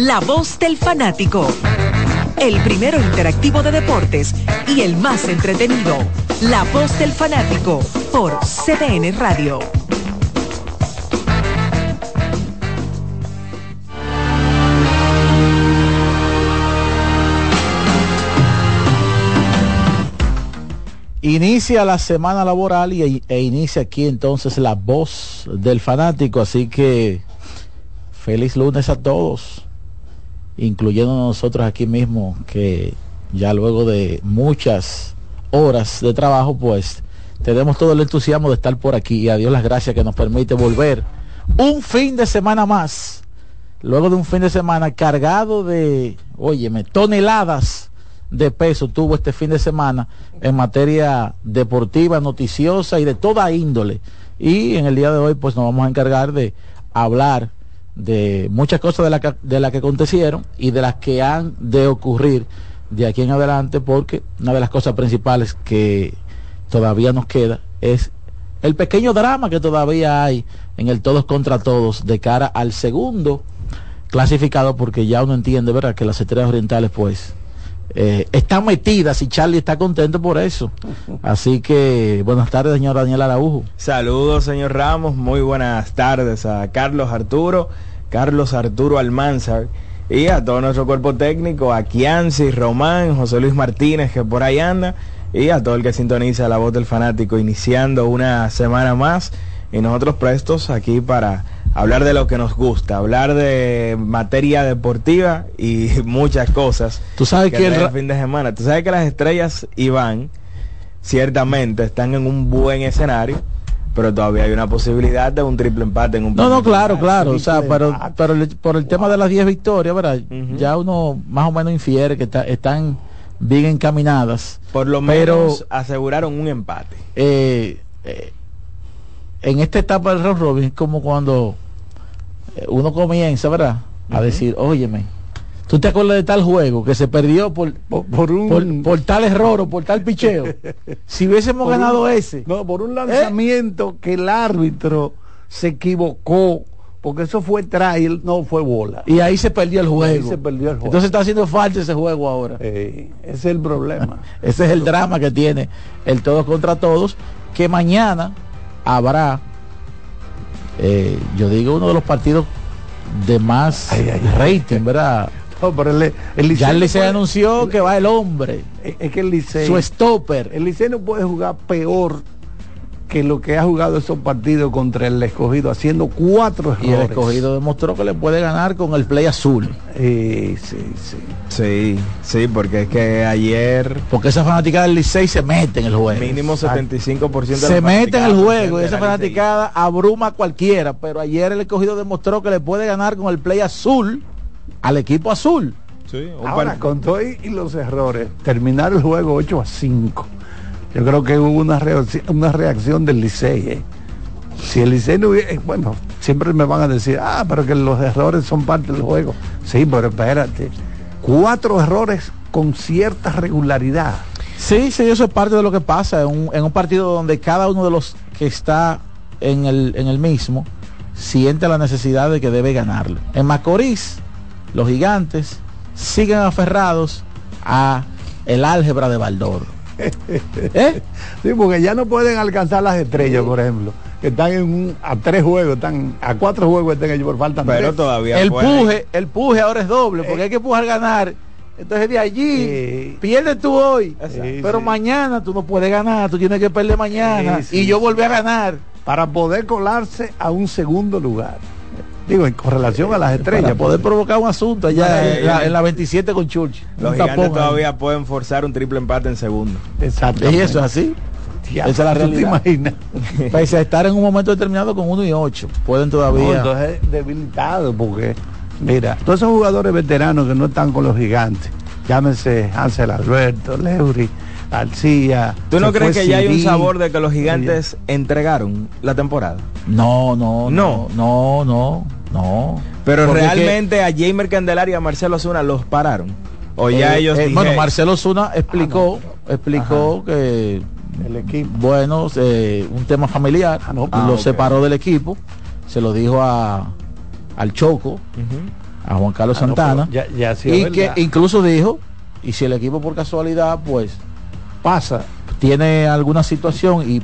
la voz del fanático. El primero interactivo de deportes y el más entretenido. La voz del fanático por CDN Radio. Inicia la semana laboral y, e inicia aquí entonces la voz del fanático, así que feliz lunes a todos, incluyendo nosotros aquí mismo, que ya luego de muchas horas de trabajo, pues tenemos todo el entusiasmo de estar por aquí y a Dios las gracias que nos permite volver un fin de semana más, luego de un fin de semana cargado de, óyeme, toneladas de peso tuvo este fin de semana en materia deportiva, noticiosa y de toda índole. Y en el día de hoy pues nos vamos a encargar de hablar de muchas cosas de las que, de la que acontecieron y de las que han de ocurrir de aquí en adelante porque una de las cosas principales que todavía nos queda es el pequeño drama que todavía hay en el todos contra todos de cara al segundo clasificado porque ya uno entiende, ¿verdad? Que las estrellas orientales pues eh, están metidas y Charlie está contento por eso. Así que buenas tardes, señor Daniel Araujo. Saludos, señor Ramos. Muy buenas tardes a Carlos Arturo, Carlos Arturo Almanzar y a todo nuestro cuerpo técnico, a Kianci, Román, José Luis Martínez, que por ahí anda, y a todo el que sintoniza la voz del fanático, iniciando una semana más y nosotros prestos aquí para hablar de lo que nos gusta, hablar de materia deportiva y muchas cosas. Tú sabes que, el fin de semana, tú sabes que las estrellas Iván ciertamente están en un buen escenario. Pero todavía hay una posibilidad de un triple empate en un No, no, claro, claro. O sea, pero, pero por el tema de las 10 victorias, ¿verdad? Ya uno más o menos infiere que están bien encaminadas. Por lo menos aseguraron un empate. Eh, eh, en esta etapa del round robin es como cuando eh, uno comienza, ¿verdad? A decir, óyeme, ¿tú te acuerdas de tal juego que se perdió por, por, un... por, tal error o por tal picheo? si hubiésemos ganado ese. No, por un ¿Eh? lanzamiento que el árbitro se equivocó porque eso fue trail, no fue bola. Y ahí se perdió el juego. se perdió el juego. Entonces está haciendo falta ese juego ahora. ese es el problema. ese es el drama que tiene el todos contra todos, que mañana habrá, eh, yo digo, uno de los partidos de más rating, ¿verdad? ya el Licey anunció que va el hombre. Es que el Licey. Su stopper. El Licey no puede jugar peor que lo que ha jugado esos partidos contra el escogido, haciendo cuatro errores. Y el escogido demostró que le puede ganar con el play azul. sí, sí, sí. Sí, sí, porque es que ayer... Porque esa fanática del Licey se mete en el juego. Mínimo 75% de Se mete en el juego y esa fanaticada abruma a cualquiera, pero ayer el escogido demostró que le puede ganar con el play azul al equipo azul. Sí, Ahora, con todo y los errores, terminar el juego 8 a 5 yo creo que hubo una reacción, una reacción del Licey. ¿eh? Si el Licey no hubiera, eh, bueno, siempre me van a decir, ah, pero que los errores son parte del juego. Sí, pero espérate. Cuatro errores con cierta regularidad. Sí, sí, eso es parte de lo que pasa en un, en un partido donde cada uno de los que está en el, en el mismo siente la necesidad de que debe ganarlo. En Macorís, los gigantes siguen aferrados a el álgebra de Baldor ¿Eh? Sí, porque ya no pueden alcanzar las estrellas, por ejemplo. Que están en un, a tres juegos, están a cuatro juegos están ellos por falta Pero todavía el puje, el puje ahora es doble, porque hay que pujar ganar. Entonces de allí pierdes tú hoy, pero mañana tú no puedes ganar, tú tienes que perder mañana. Y yo volví a ganar. Para poder colarse a un segundo lugar digo, en correlación a las estrellas. Poder provocar un asunto allá en, la, 27 con Church. Los gigantes todavía pueden forzar un triple empate en segundo. Exacto. ¿Y eso es así? Esa es la realidad. Pese a estar en un momento determinado con 1 y 8, pueden todavía. entonces debilitado porque, mira, todos esos jugadores veteranos que no están con los gigantes, llámense Hansel Alberto, Leury, García. ¿Tú no crees que ya hay un sabor de que los gigantes entregaron la temporada? No, no, no, no, no, no. Pero realmente a Jamer Candelaria y a Marcelo Zuna los pararon. O ya eh, ellos eh, Bueno, Marcelo Zuna explicó, ah, explicó que el equipo. Bueno, eh, un tema familiar, ah, lo separó del equipo, se lo dijo a, al Choco a Juan Carlos Ah, no, Santana. ya- ya y verdad. que incluso dijo, y si el equipo por casualidad, pues Pasa. tiene alguna situación y,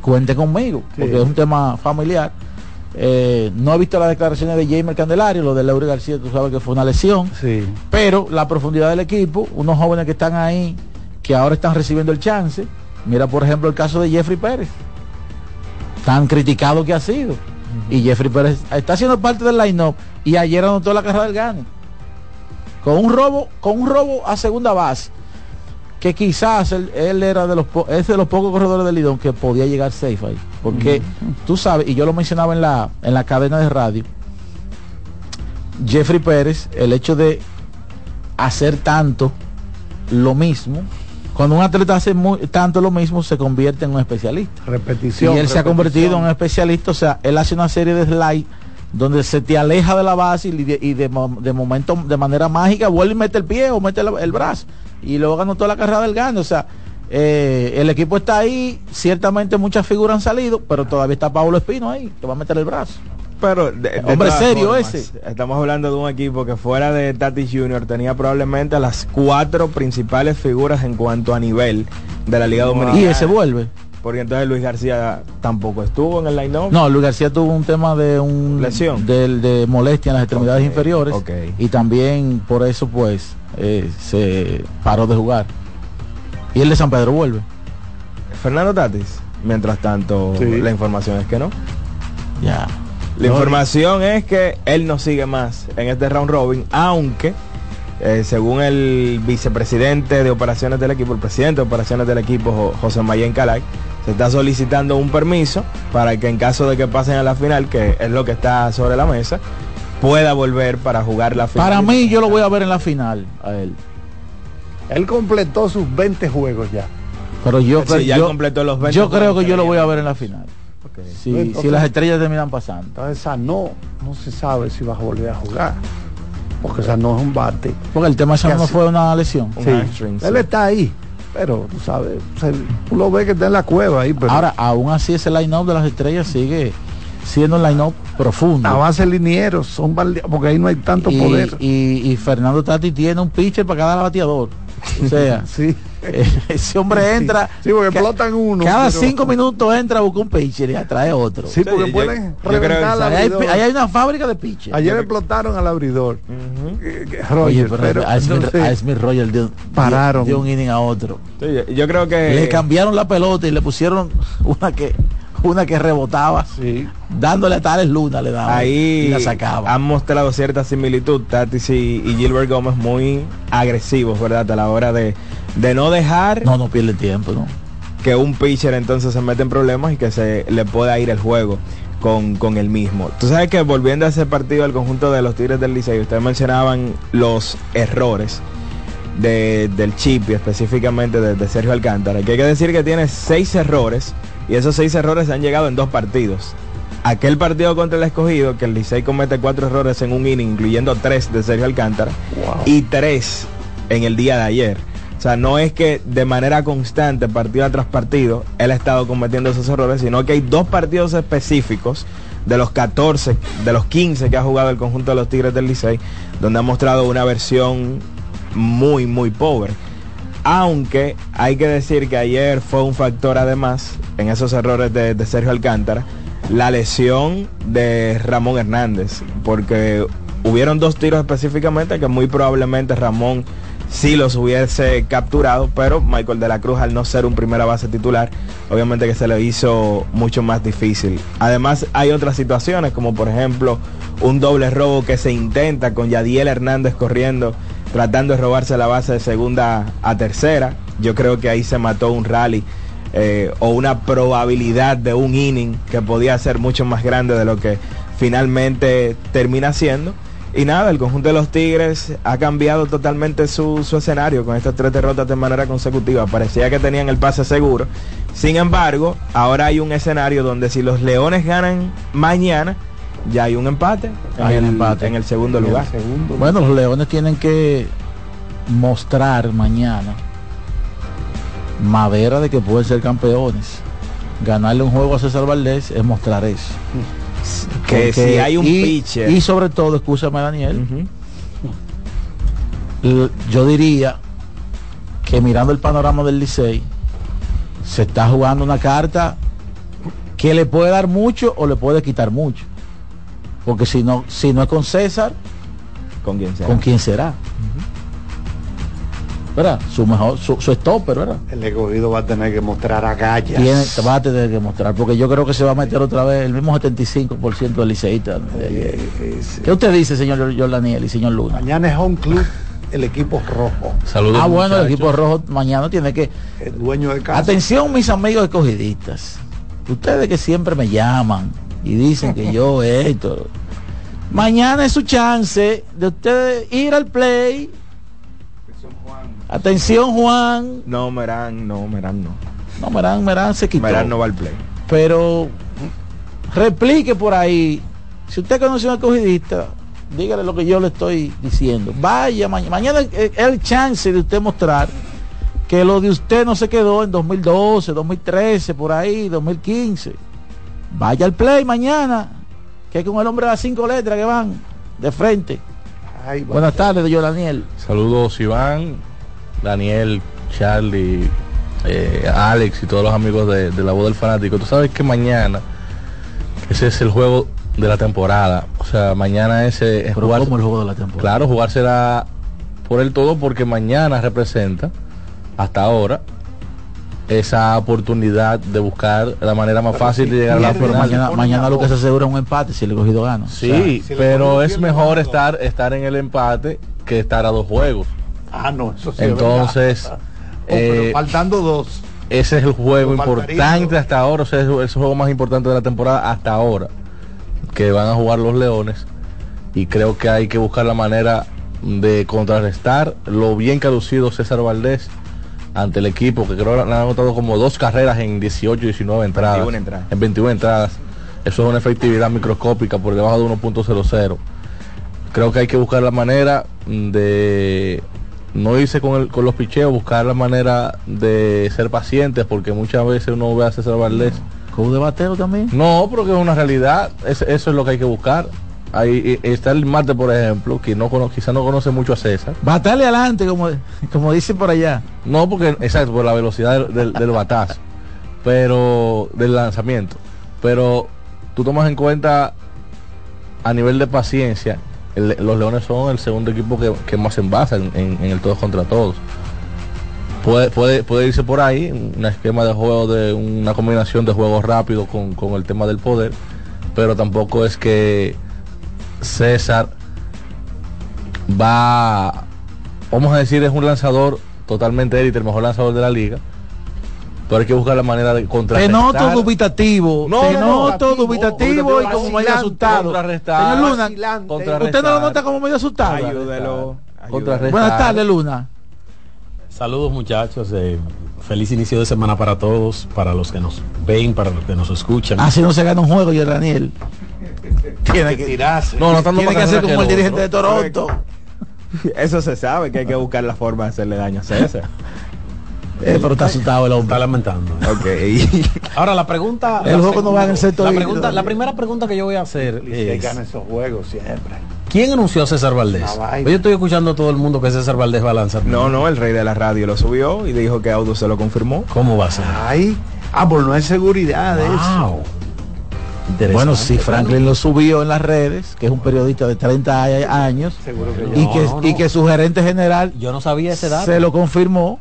cuente conmigo, Sí. porque es un tema familiar. Eh, no he visto las declaraciones de Jamer Candelario, lo de Lauri García, tú sabes que fue una lesión, Sí. pero la profundidad del equipo, unos jóvenes que están ahí, que ahora están recibiendo el chance. Mira, por ejemplo, el caso de Jeffrey Pérez, tan criticado que ha sido. Y Jeffrey Pérez está siendo parte del line-up y ayer anotó la carrera del Gane. Con un robo, con un robo a segunda base. Que quizás él, él era de los es de los pocos corredores del Lidón que podía llegar safe ahí. Porque tú sabes, y yo lo mencionaba en la, en la cadena de radio, Jeffrey Pérez, el hecho de hacer tanto lo mismo, cuando un atleta hace muy- tanto lo mismo, se convierte en un especialista. Repetición. y él se ha convertido en un especialista, o sea, él hace una serie de slide donde se te aleja de la base y de, y de de momento, de manera mágica, vuelve y mete el pie o mete el, el brazo. Y luego ganó toda la carrera del gane. O sea, eh, el equipo está ahí, ciertamente muchas figuras han salido, pero todavía está Pablo Espino ahí, que va a meter el brazo. Pero de- de Hombre serio ese. Estamos hablando de un equipo que fuera de Tati Junior tenía probablemente las cuatro principales figuras en cuanto a nivel de la Liga Dominicana. Y ese vuelve. Porque entonces Luis García tampoco estuvo en el line-up. No, Luis García tuvo un tema de un Lesión. del- de, molestia en las extremidades inferiores ok. y también por eso pues eh, se paró de jugar. Y el de San Pedro vuelve. Fernando Tatis. Mientras tanto, Sí. la información es que no. Ya. La No, información es que él no sigue más en este round robin, aunque eh, según el vicepresidente de operaciones del equipo, el presidente de operaciones del equipo, Jo- José Mayen Calay, se está solicitando un permiso para que en caso de que pasen a la final, que es lo que está sobre la mesa, pueda volver para jugar la final. Para mí yo lo voy a ver en la final a él. Él completó sus 20 juegos ya. Pero yo, Sí, ya yo, completó los 20 yo creo que yo lo voy a ver en la final. Si, Entonces- si las estrellas terminan pasando. Entonces Sanó no se sabe si va a volver a jugar. Porque Sanó es un bate. Porque el tema de Sanó no fue una lesión. Un Sí, hamstring, sí. Él está ahí. Pero tú sabes, se- tú lo ves que está en la cueva ahí, pero Ahora, aún así ese line-up de las estrellas sigue siendo un line-up profundo. a base linieros, son porque ahí no hay tanto y, poder. y- y Fernando Tati tiene un pitcher para cada bateador. O sea, sí. ese hombre entra. Sí, porque explotan uno. Cada pero- cinco minutos entra a buscar un pitcher y atrae otro. Sí, porque yo- pueden yo reventar al Ahí hay, abridor. ahí hay una fábrica de pitchers. Ayer explotaron al abridor. Eh, que- Oye, Roger, pero, pero a, Smith, a Smith Roger de, pararon. de un inning a otro. Sí, yo, yo creo que Le cambiaron la pelota y le pusieron una que una que rebotaba, sí. dándole a Tales Luna le daba ahí y la sacaba. han mostrado cierta similitud Tatis y, y Gilbert Gómez muy agresivos, ¿verdad? A la hora de, de no dejar No, no pierde tiempo, ¿no? que un pitcher entonces se mete en problemas y que se le pueda ir el juego con, con el mismo. Tú sabes que volviendo a ese partido al conjunto de los Tigres del Liceo, ustedes mencionaban los errores de, del chip y específicamente de, de Sergio Alcántara, que hay que decir que tiene seis errores y esos seis errores han llegado en dos partidos. Aquel partido contra el escogido, que el Licey comete cuatro errores en un inning, incluyendo tres de Sergio Alcántara, Wow. y tres en el día de ayer. O sea, no es que de manera constante, partido tras partido, él ha estado cometiendo esos errores, sino que hay dos partidos específicos de los 14, de los 15 que ha jugado el conjunto de los Tigres del Licey, donde ha mostrado una versión muy, muy pobre. Aunque hay que decir que ayer fue un factor además en esos errores de, Sergio Alcántara, la lesión de Ramón Hernández, porque hubieron dos tiros específicamente que muy probablemente Ramón sí los hubiese capturado, pero Michael de la Cruz al no ser un primera base titular, obviamente que se le hizo mucho más difícil. Además hay otras situaciones como por ejemplo un doble robo que se intenta con Yadiel Hernández corriendo, tratando de robarse la base de segunda a tercera. Yo creo que ahí se mató un rally eh, o una probabilidad de un inning que podía ser mucho más grande de lo que finalmente termina siendo. Y nada, el conjunto de los Tigres ha cambiado totalmente su, su escenario con estas tres derrotas de manera consecutiva. Parecía que tenían el pase seguro. Sin embargo, ahora hay un escenario donde si los Leones ganan mañana, ya hay un empate, en, Hay un el, empate. en el segundo En el lugar. segundo. Bueno, los Leones tienen que mostrar mañana madera de que pueden ser campeones. Ganarle un juego a César Valdés es mostrar eso. Que Porque- si hay un y, pitcher. Y sobre todo, escúchame Daniel, yo diría que mirando el panorama del Licey, se está jugando una carta que le puede dar mucho o le puede quitar mucho. Porque si no, si no es con César, con quien sea. ¿con quién será? ¿Verdad? Su mejor, su, su stopper, ¿verdad? El escogido va a tener que mostrar agallas. Tiene, va a tener que mostrar, porque yo creo que se va a meter otra vez el mismo 75% del liceísta. de ayer. Eh, eh, sí. ¿Qué usted dice, señor Jordaniel y señor Luna? Mañana es home club el equipo rojo. Saludos. Ah, bueno, el equipo rojo mañana tiene que... El dueño de casa. Atención, mis amigos escogidistas. Ustedes que siempre me llaman y dicen que yo esto. Mañana es su chance de ustedes ir al play. Atención, Juan. No, Merán, no, Merán no. No, Merán, Merán se quitó. Merán no va al play. Pero replique por ahí. Si usted conoce a un escogidista, dígale lo que yo le estoy diciendo. Vaya, ma- mañana es el chance de usted mostrar que lo de usted no se quedó en 2012, 2013, por ahí, 2015. Vaya al play mañana, que es con el hombre de las cinco letras que van de frente. Ay. Buenas tardes, yo Daniel. Saludos Iván, Daniel, Charlie, eh, Alex y todos los amigos de, de la voz del fanático. Tú sabes que mañana ese es el juego de la temporada. O sea, mañana ese es Pero jugar. como el juego de la temporada. Claro, jugar será por el todo porque mañana representa hasta ahora esa oportunidad de buscar la manera más Pero fácil si de llegar a la Pero final. mañana, lo que se asegura es un empate si el escogido gana. Sí, O sea, si le pero es mejor estar estar en el empate que estar a dos juegos. Ah, no, eso sí. es Entonces. Oh, eh, faltando dos. Ese es el juego importante hasta ahora, o sea, es es el juego más importante de la temporada hasta ahora, que van a jugar los Leones. Y creo que hay que buscar la manera de contrarrestar lo bien que ha lucido César Valdés ante el equipo, que creo que le han anotado como dos carreras en 18, 19 entradas. 21 entradas. En 21 entradas. Eso es una efectividad microscópica por debajo de 1.00. Creo que hay que buscar la manera de no irse con, el, con los picheos, buscar la manera de ser pacientes, porque muchas veces uno ve a César Valdés. ¿Con de bateo también? No, pero que es una realidad, es- eso es lo que hay que buscar. Ahí está el mate, por ejemplo, que no cono- quizá no conoce mucho a César. Batale adelante, como, como dicen por allá. No, porque, exacto, por la velocidad del, del- del batazo, pero del lanzamiento. Pero tú tomas en cuenta a nivel de paciencia, el- los Leones son el segundo equipo que, que más envasa en, en- en el todos contra todos. Puede, puede, puede irse por ahí, un esquema de juego de una combinación de juegos rápidos con, con el tema del poder, pero tampoco es que César va, vamos a decir, es un lanzador totalmente élite, el mejor lanzador de la liga. Pero hay que buscar la manera de Te contrarrestar. noto dubitativo. No, te no, no, noto dubitativo, y como medio asustado. Señor Luna. ¿usted no lo nota como medio asustado? Ayúdelo. Contrarrestar. Buenas tardes, Luna. Saludos muchachos, eh, feliz inicio de semana para todos, para los que nos ven, para los que nos escuchan. Así no se gana un juego, yo Daniel. Tiene que, tirarse. No, no tanto tiene que hacer como el que dirigente de. Toronto. Eso se sabe, que hay que buscar la forma de hacerle daño a César. Eh, pero está asustado el Está hombre. lamentando. ok. Ahora la pregunta, El la juego no va en el sector la pregunta, la primera pregunta que yo voy a hacer es gana esos juegos siempre. ¿Quién anunció a César Valdés? Vaina. Yo estoy escuchando a todo el mundo que César Valdés va a lanzar. No, no, el rey de la radio lo subió y dijo que Audo se lo confirmó. ¿Cómo va a ser? Ay, ah, pues no hay seguridad de eso. Wow. Bueno, sí, Franklin lo subió en las redes, que es un periodista de 30 a- años, Seguro que y, que, no, no. y que su gerente general Yo no sabía ese dato. se lo confirmó.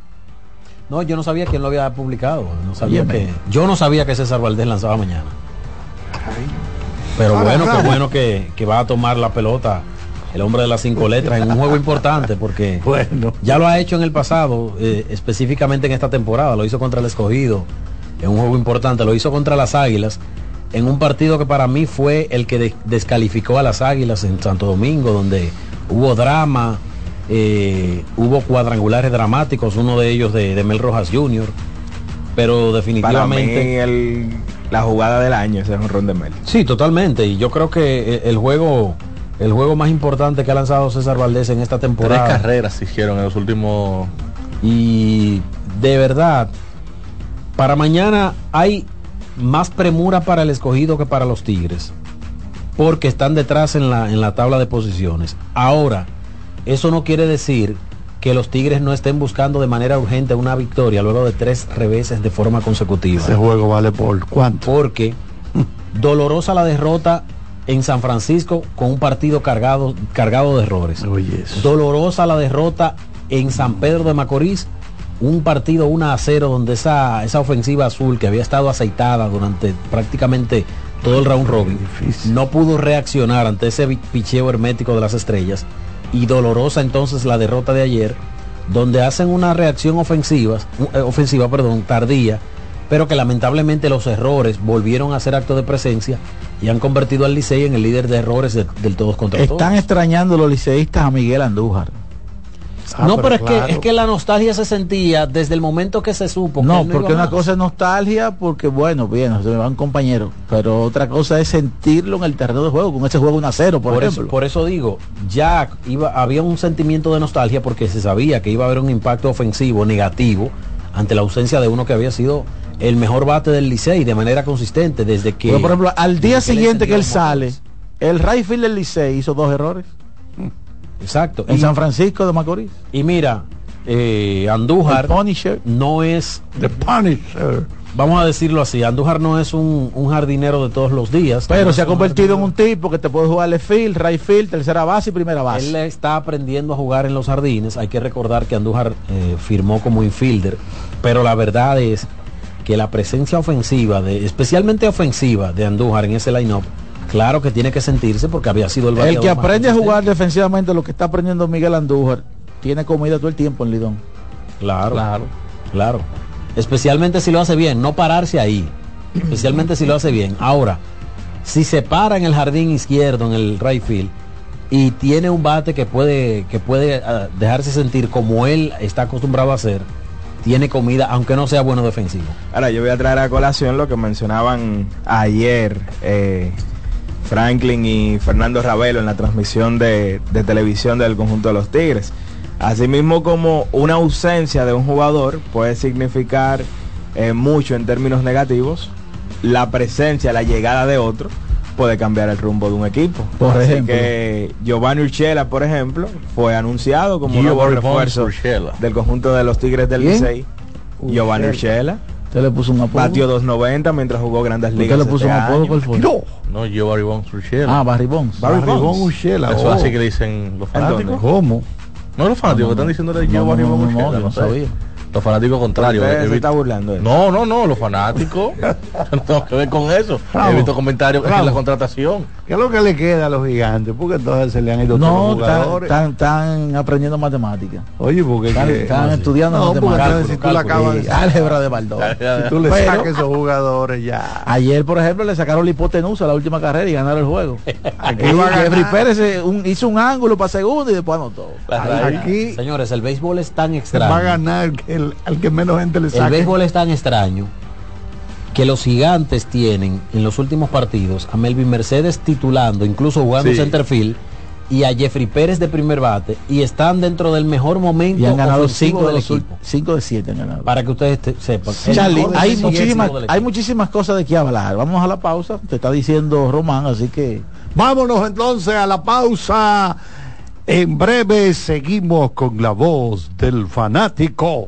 No, yo no sabía quién lo había publicado. No sabía que, yo no sabía que César Valdés lanzaba mañana. Pero bueno, qué bueno que, que va a tomar la pelota el hombre de las cinco letras en un juego importante porque Bueno. ya lo ha hecho en el pasado, eh, específicamente en esta temporada. Lo hizo contra el escogido en un juego importante. Lo hizo contra las Águilas en un partido que para mí fue el que de- descalificó a las Águilas en Santo Domingo, donde hubo drama, eh, hubo cuadrangulares dramáticos, uno de ellos de, de Mel Rojas Jr. Pero Para mí definitivamente... el, la jugada del año ese es un ron de Mel. Sí, totalmente. Y yo creo que eh, el juego, el juego más importante que ha lanzado César Valdés en esta Tres temporada. carreras se hicieron en los últimos Y de verdad, para mañana hay más premura para el escogido que para los Tigres. porque están detrás en la, en la tabla de posiciones. Ahora, eso no quiere decir que los Tigres no estén buscando de manera urgente una victoria luego de tres reveses de forma consecutiva. Ese juego vale por cuánto. Porque dolorosa la derrota en San Francisco con un partido cargado, cargado de errores. Oye, eso. Dolorosa la derrota en San Pedro de Macorís, un partido 1 a 0 donde esa, esa ofensiva azul que había estado aceitada durante prácticamente todo el round robin no pudo reaccionar ante ese picheo hermético de las estrellas y dolorosa entonces la derrota de ayer donde hacen una reacción ofensiva, eh, ofensiva perdón, tardía, pero que lamentablemente los errores volvieron a ser acto de presencia y han convertido al Licey en el líder de errores de- del todos contra Están todos. extrañando los liceístas a Miguel Andújar. Ah, no, pero, es, claro. que, es que la nostalgia se sentía desde el momento que se supo. que No, porque una más. cosa es nostalgia, porque bueno, bien, se me van compañeros, pero otra cosa es sentirlo en el terreno de juego, con ese juego 1 a 0, por, por, eso, ejemplo. por eso digo, ya iba, había un sentimiento de nostalgia porque se sabía que iba a haber un impacto ofensivo negativo ante la ausencia de uno que había sido el mejor bate del Licey de manera consistente desde que... Pero, por ejemplo, al día siguiente que él sale, el right field del Licey hizo dos errores Exacto. en Y, San Francisco de Macorís. y mira, eh, El Andújar Punisher. no es, The Punisher. vamos a decirlo así, Andújar no es un, un jardinero de todos los días. Pero No se ha convertido en un tipo que te puede jugar left field, right field, tercera base y primera Él base. está aprendiendo a jugar en los jardines. Hay que recordar que Andújar eh, firmó como infielder, pero la verdad es que la presencia ofensiva, de, especialmente ofensiva de Andújar en ese line-up, claro que tiene que sentirse porque había sido el El que aprende a jugar defensivamente lo que está aprendiendo Miguel Andújar, tiene comida todo el tiempo en Lidón. Claro, Claro. claro. Especialmente si lo hace bien, no pararse ahí. Especialmente si lo hace bien. Ahora, si se para en el jardín izquierdo, en el right field, y tiene un bate que puede, que puede ah, dejarse sentir como él está acostumbrado a hacer, tiene comida, aunque no sea bueno defensivo. Ahora yo voy a traer a colación lo que mencionaban ayer eh, Franklin y Fernando Ravelo en la transmisión de, de televisión del conjunto de los Tigres. Asimismo como una ausencia de un jugador puede significar eh, mucho en términos negativos, la presencia, la llegada de otro puede cambiar el rumbo de un equipo. Por Así ejemplo. que Giovanni Urchela, por ejemplo, fue anunciado como un nuevo refuerzo del conjunto de los Tigres del. Licey. Giovanni Urchela. Usted le puso un apodo. Batió 2.90 mientras jugó grandes Usted ligas. le puso este un apodo. ¿cuál fue? No. No, yo Barry Bonds Urshela. Ah, Barry Bonds. Barry Barry Bonds. Eso oh. así que le dicen los ¿En fanáticos. ¿Cómo? No los fanáticos No, que están no, diciendo de no, yo Barry no, Bonds no, yo no sabía. Los fanáticos contrarios. Usted se está burlando eso. No, no, no, los fanáticos. No tengo que ver con eso. Bravo. He visto comentarios es la contratación. ¿Qué es lo que le queda a los gigantes? Porque entonces se le han ido No, todos los están, jugadores. están- están aprendiendo matemáticas. Oye, porque Están, no, estudiando No, porque matemáticas. si tú le acabas de álgebra de Baldor. si tú le Pero- sacas esos jugadores ya. Ayer, por ejemplo, le sacaron la hipotenusa a la última carrera y ganaron el juego. Aquí. Jeffrey Pérez un- hizo un ángulo para segundo y después anotó. Aquí Señores, el béisbol es tan extraño. va a ganar el el, al que menos gente le El saque. béisbol es tan extraño que los gigantes tienen en los últimos partidos a Melvin Mercedes titulando, incluso jugando Sí. centerfield, y a Jeffrey Pérez de primer bate, y están dentro del mejor momento Y han ganado ofensivo 5 de del los equipo. 5 de 7 han ganado. Para que ustedes te- sepan. Charlie, hay muchísimas, hay muchísimas cosas de qué hablar. Vamos a la pausa. Te está diciendo Román, así que Vámonos entonces a la pausa. En breve seguimos con la voz del fanático.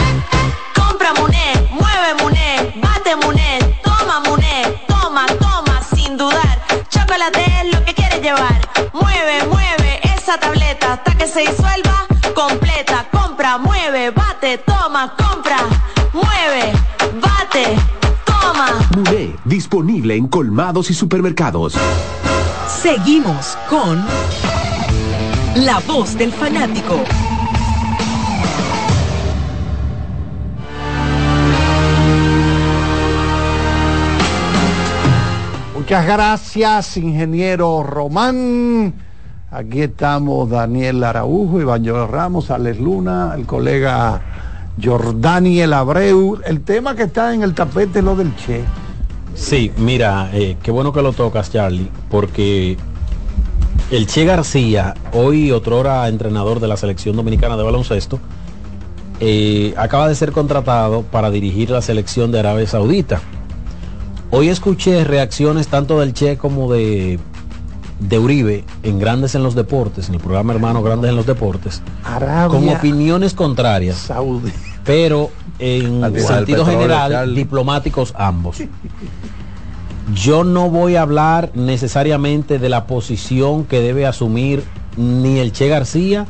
Llevar. Mueve, mueve esa tableta hasta que se disuelva completa. Compra, mueve, bate, toma, compra, mueve, bate, toma. Muné, disponible en colmados y supermercados. Seguimos con La Voz del Fanático. Muchas gracias, ingeniero Román. Aquí estamos Daniel Araujo, Iván Ramos, Alex Luna, el colega Jordaniel Abreu. El tema que está en el tapete es lo del Che. Sí, mira, eh, qué bueno que lo tocas, Charlie, porque el Che García, hoy otrora entrenador de la selección dominicana de baloncesto, eh, acaba de ser contratado para dirigir la selección de Arabia Saudita. Hoy escuché reacciones tanto del Che como de, de Uribe en Grandes en los Deportes, en el programa Hermano Grandes en los Deportes, Arabia con opiniones contrarias, pero en sentido general diplomáticos ambos. Yo no voy a hablar necesariamente de la posición que debe asumir ni el Che García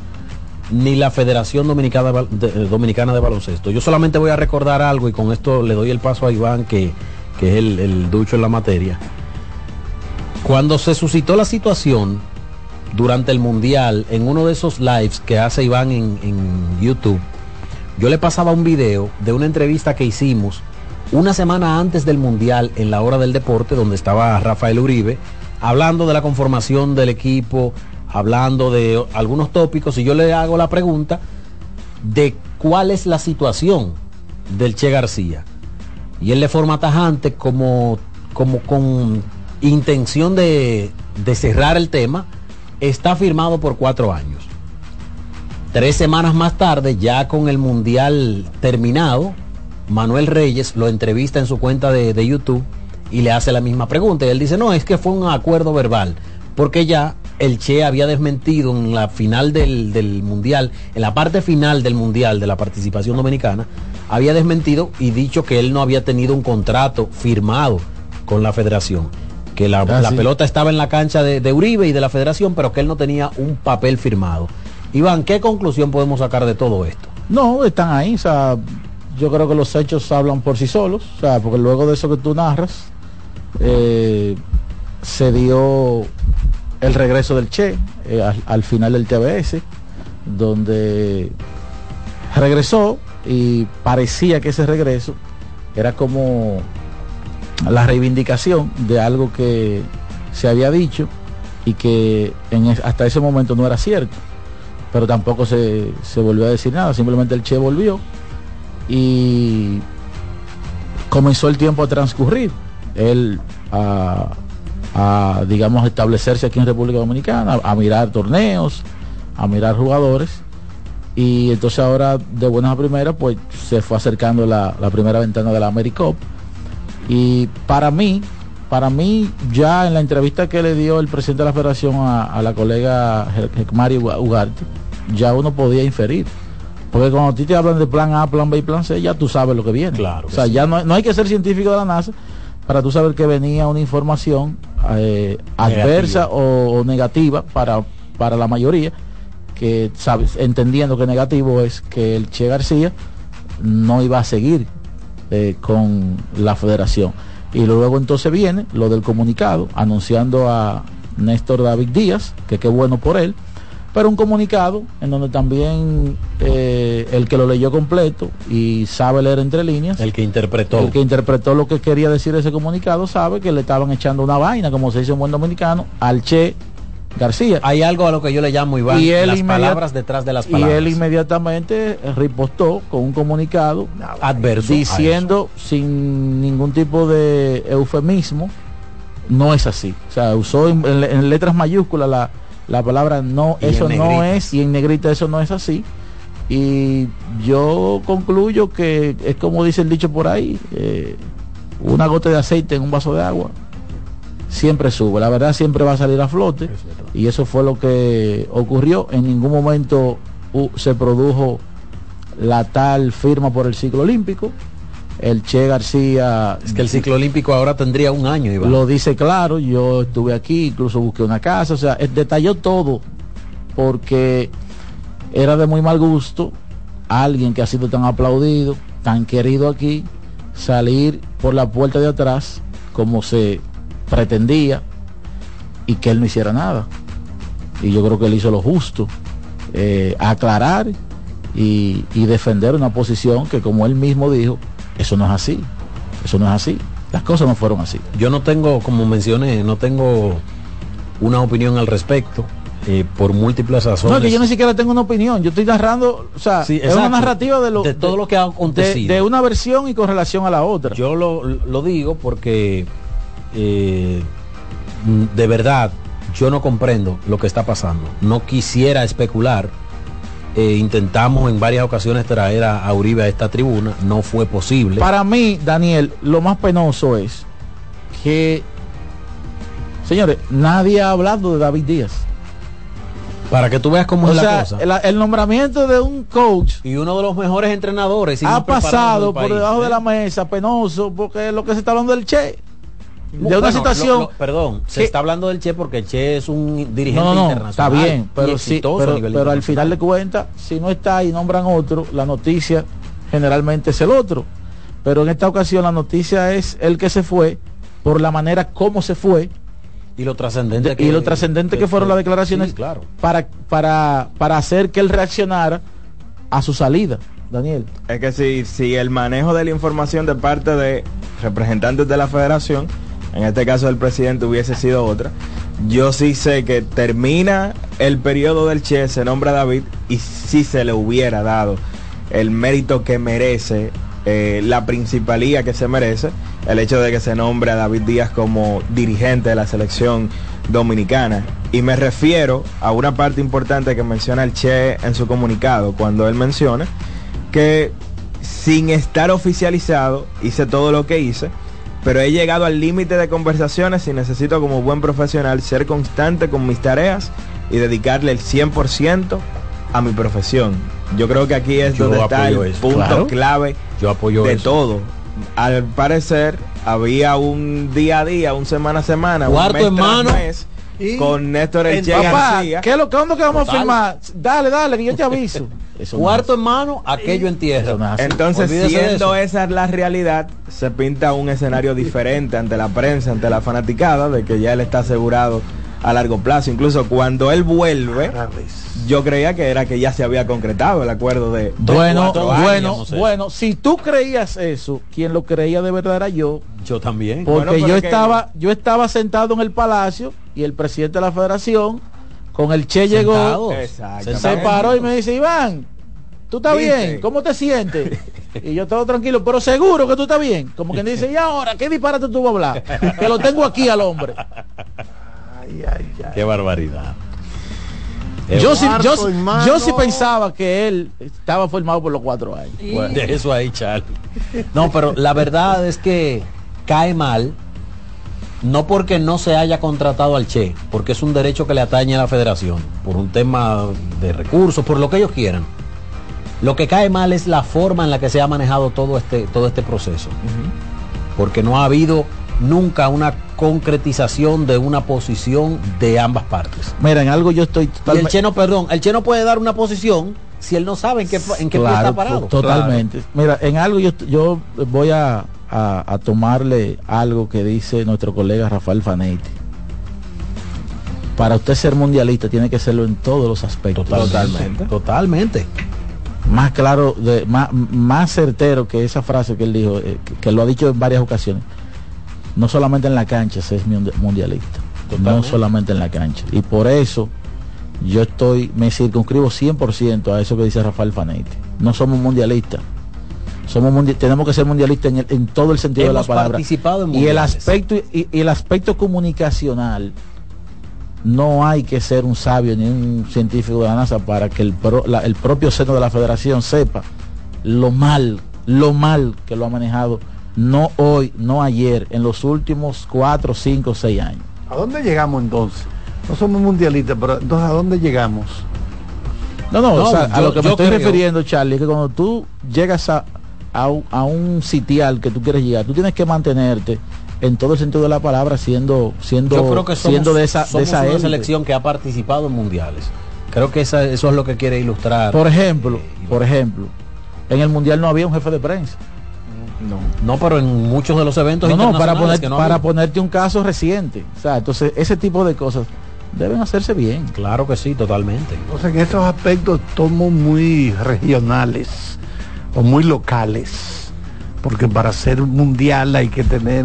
ni la Federación Dominicana de- Dominicana de Baloncesto. Yo solamente voy a recordar algo y con esto le doy el paso a Iván, que, que es el, el ducho en la materia. Cuando se suscitó la situación durante el Mundial, en uno de esos lives que hace Iván en, en YouTube, yo le pasaba un video de una entrevista que hicimos una semana antes del Mundial en la hora del deporte, donde estaba Rafael Uribe, hablando de la conformación del equipo, hablando de algunos tópicos, y yo le hago la pregunta de cuál es la situación del Che García. Y él de forma tajante, como, como con intención de, cerrar el tema, está firmado por cuatro años. Tres semanas más tarde, ya con el Mundial terminado, Manuel Reyes lo entrevista en su cuenta de, YouTube y le hace la misma pregunta. Y él dice, no, es que fue un acuerdo verbal, porque ya el Che había desmentido en la final del Mundial, en la parte final del Mundial de la participación dominicana, había desmentido y dicho que él no había tenido un contrato firmado con la federación. Que la, Ah, la sí. pelota estaba en la cancha de, de Uribe y de la federación, pero que él no tenía un papel firmado. Iván, ¿qué conclusión podemos sacar de todo esto? No, están ahí, o sea, yo creo que los hechos hablan por sí solos, o sea, porque luego de eso que tú narras, eh, se dio el regreso del Che eh, al, al final del TBS, donde regresó y parecía que ese regreso era como la reivindicación de algo que se había dicho y que hasta ese momento no era cierto. Pero tampoco se, se volvió a decir nada, simplemente el Che volvió y comenzó el tiempo a transcurrir. Él a, digamos, establecerse aquí en República Dominicana, a mirar torneos, a mirar jugadores. Y entonces ahora, de buenas a primeras, pues se fue acercando la, la primera ventana de la AmeriCup. Y para mí, para mí, ya en la entrevista que le dio el presidente de la federación a, a la colega Mario Ugarte, ya uno podía inferir. Porque cuando a ti te hablan de plan A, plan B y plan C, ya tú sabes lo que viene. Claro o sea, sí. ya no, no hay que ser científico de la NASA para tú saber que venía una información eh, adversa o, o negativa para, para la mayoría, que sabes, entendiendo que negativo es que el Che García no iba a seguir eh, con la federación. Y luego entonces viene lo del comunicado anunciando a Néstor David Díaz, que qué bueno por él, pero un comunicado en donde también eh, el que lo leyó completo y sabe leer entre líneas, El que interpretó. el que interpretó lo que quería decir ese comunicado sabe que le estaban echando una vaina, como se dice en buen dominicano, al Che García. Hay algo a lo que yo le llamo, Iván, Y él las palabras detrás de las Y palabras. él inmediatamente ripostó con un comunicado Adverso diciendo sin ningún tipo de eufemismo, no es así. O sea, usó en, en- en letras mayúsculas la, la palabra no, Y eso no es, y en negrita eso no es así. Y yo concluyo que es como dice el dicho por ahí, eh, una gota de aceite en un vaso de agua siempre sube, la verdad siempre va a salir a flote y eso fue lo que ocurrió, en ningún momento se produjo la tal firma por el ciclo olímpico, el Che García Es que el ciclo olímpico ahora tendría un año, Iván. lo dice claro, yo estuve aquí, incluso busqué una casa, o sea, detalló todo, porque era de muy mal gusto alguien que ha sido tan aplaudido, tan querido aquí, salir por la puerta de atrás como se pretendía y que él no hiciera nada. Y yo creo que él hizo lo justo, eh, aclarar y, y defender una posición que como él mismo dijo, eso no es así, eso no es así, las cosas no fueron así. Yo no tengo, como mencioné, no tengo una opinión al respecto eh, por múltiples razones. No, es que yo ni siquiera tengo una opinión. Yo estoy narrando, o sea, Sí, es una narrativa de, lo, De todo lo que ha acontecido. De, de una versión y con relación a la otra. Yo lo, lo digo porque eh, de verdad yo no comprendo lo que está pasando. No quisiera especular. Eh, intentamos en varias ocasiones traer a, a Uribe a esta tribuna. No fue posible. Para mí, Daniel, lo más penoso es que, señores, nadie ha hablado de David Díaz. Para que tú veas cómo O es la cosa. el, el nombramiento de un coach Y uno de los mejores entrenadores. y ha pasado por debajo ¿eh? de la mesa, penoso, porque es lo que se está hablando del Che. De Bueno, una situación. lo- perdón, se que- está hablando del Che porque el Che es un dirigente No, no, no, internacional. está bien, pero sí, pero, pero al final de cuentas, si no está y nombran otro, la noticia generalmente es el otro. Pero en esta ocasión la noticia es el que se fue por la manera como se fue y lo trascendente que, y lo trascendente que fueron las declaraciones Sí, claro. para, para, para hacer que él reaccionara a su salida, Daniel. Es que si, si el manejo de la información de parte de representantes de la federación, en este caso el presidente hubiese sido otra, yo sí sé que termina el periodo del Che, se nombra David y si se le hubiera dado el mérito que merece, eh, la principalía que se merece, el hecho de que se nombre a David Díaz como dirigente de la selección dominicana. Y me refiero a una parte importante que menciona el Che en su comunicado, cuando él menciona que sin estar oficializado hice todo lo que hice, pero he llegado al límite de conversaciones y necesito como buen profesional ser constante con mis tareas y dedicarle el 100% a mi profesión. Yo creo que aquí es Yo donde está el eso, punto claro. clave Yo apoyo de eso. todo. Al parecer había un día a día, un semana a semana, un mes tras mano. Con Néstor Che Papá, García. ¿qué es lo que vamos que vamos a firmar? Dale, dale, que yo te aviso. Cuarto en mano, aquello en tierra. Entonces, Olvídese siendo esa la realidad, se pinta un escenario diferente ante la prensa, ante la fanaticada, de que ya él está asegurado a largo plazo. Incluso cuando él vuelve, yo creía que era que ya se había concretado el acuerdo de Bueno, años. bueno, bueno, si tú creías eso, quien lo creía de verdad era yo, Yo también. porque Bueno, yo que- estaba, yo estaba sentado en el palacio y el presidente de la federación con el Che llegó, se paró y me dice, Iván, ¿tú estás bien? ¿Cómo te sientes? Y yo todo tranquilo, pero seguro que tú estás bien. Como quien dice, ¿y ahora qué disparate tú vas a hablar? Que lo tengo aquí al hombre. Ay, ay, ay. Qué barbaridad. Yo sí, yo, yo sí pensaba que él estaba formado por los cuatro años. Bueno, de eso ahí, Charlie. No, pero la verdad es que cae mal, no porque no se haya contratado al Che, porque es un derecho que le atañe a la federación, por un tema de recursos, por lo que ellos quieran. Lo que cae mal es la forma en la que se ha manejado todo este, todo este proceso. Porque no ha habido nunca una concretización de una posición de ambas partes. Mira, en algo yo estoy Y el totalmente... Che no, perdón, el Che no puede dar una posición si él no sabe en qué, en qué Claro, está parado. to- Totalmente. Mira, en algo yo, yo voy a, a- a tomarle algo que dice nuestro colega Rafael Fanetti. Para usted ser mundialista tiene que serlo en todos los aspectos. Totalmente. Totalmente. Más claro, de, más, más certero que esa frase que él dijo, eh, que, que lo ha dicho en varias ocasiones. No solamente en la cancha se es mundi- mundialista. No solamente en la cancha. Y por eso yo estoy, me circunscribo 100% a eso que dice Rafael Fanetti. No somos mundialistas. Somos mundi- tenemos que ser mundialistas en, el- en todo el sentido Hemos de la palabra. participado en y el aspecto y, y el aspecto comunicacional no hay que ser un sabio ni un científico de la NASA para que el, pro- la- el propio seno de la federación sepa lo mal, lo mal que lo ha manejado, no hoy, no ayer, en los últimos cuatro, cinco, seis años. ¿A dónde llegamos entonces? No somos mundialistas, pero entonces ¿a dónde llegamos? No, no, No, o sea, a lo que me estoy creo- refiriendo, Charlie, es que cuando tú llegas a, a, un- a un sitial que tú quieres llegar, tú tienes que mantenerte en todo el sentido de la palabra siendo siendo Yo creo que somos, siendo de esa de esa una selección que ha participado en mundiales. Creo que esa- eso es lo que quiere ilustrar. Por ejemplo, por ejemplo, en el mundial no había un jefe de prensa. No. No, pero en muchos de los eventos No, no, para poner, que no para ponerte un caso reciente. O sea, entonces ese tipo de cosas deben hacerse bien. Claro que sí, totalmente. Entonces en esos aspectos somos muy regionales o muy locales. Porque para ser mundial hay que tener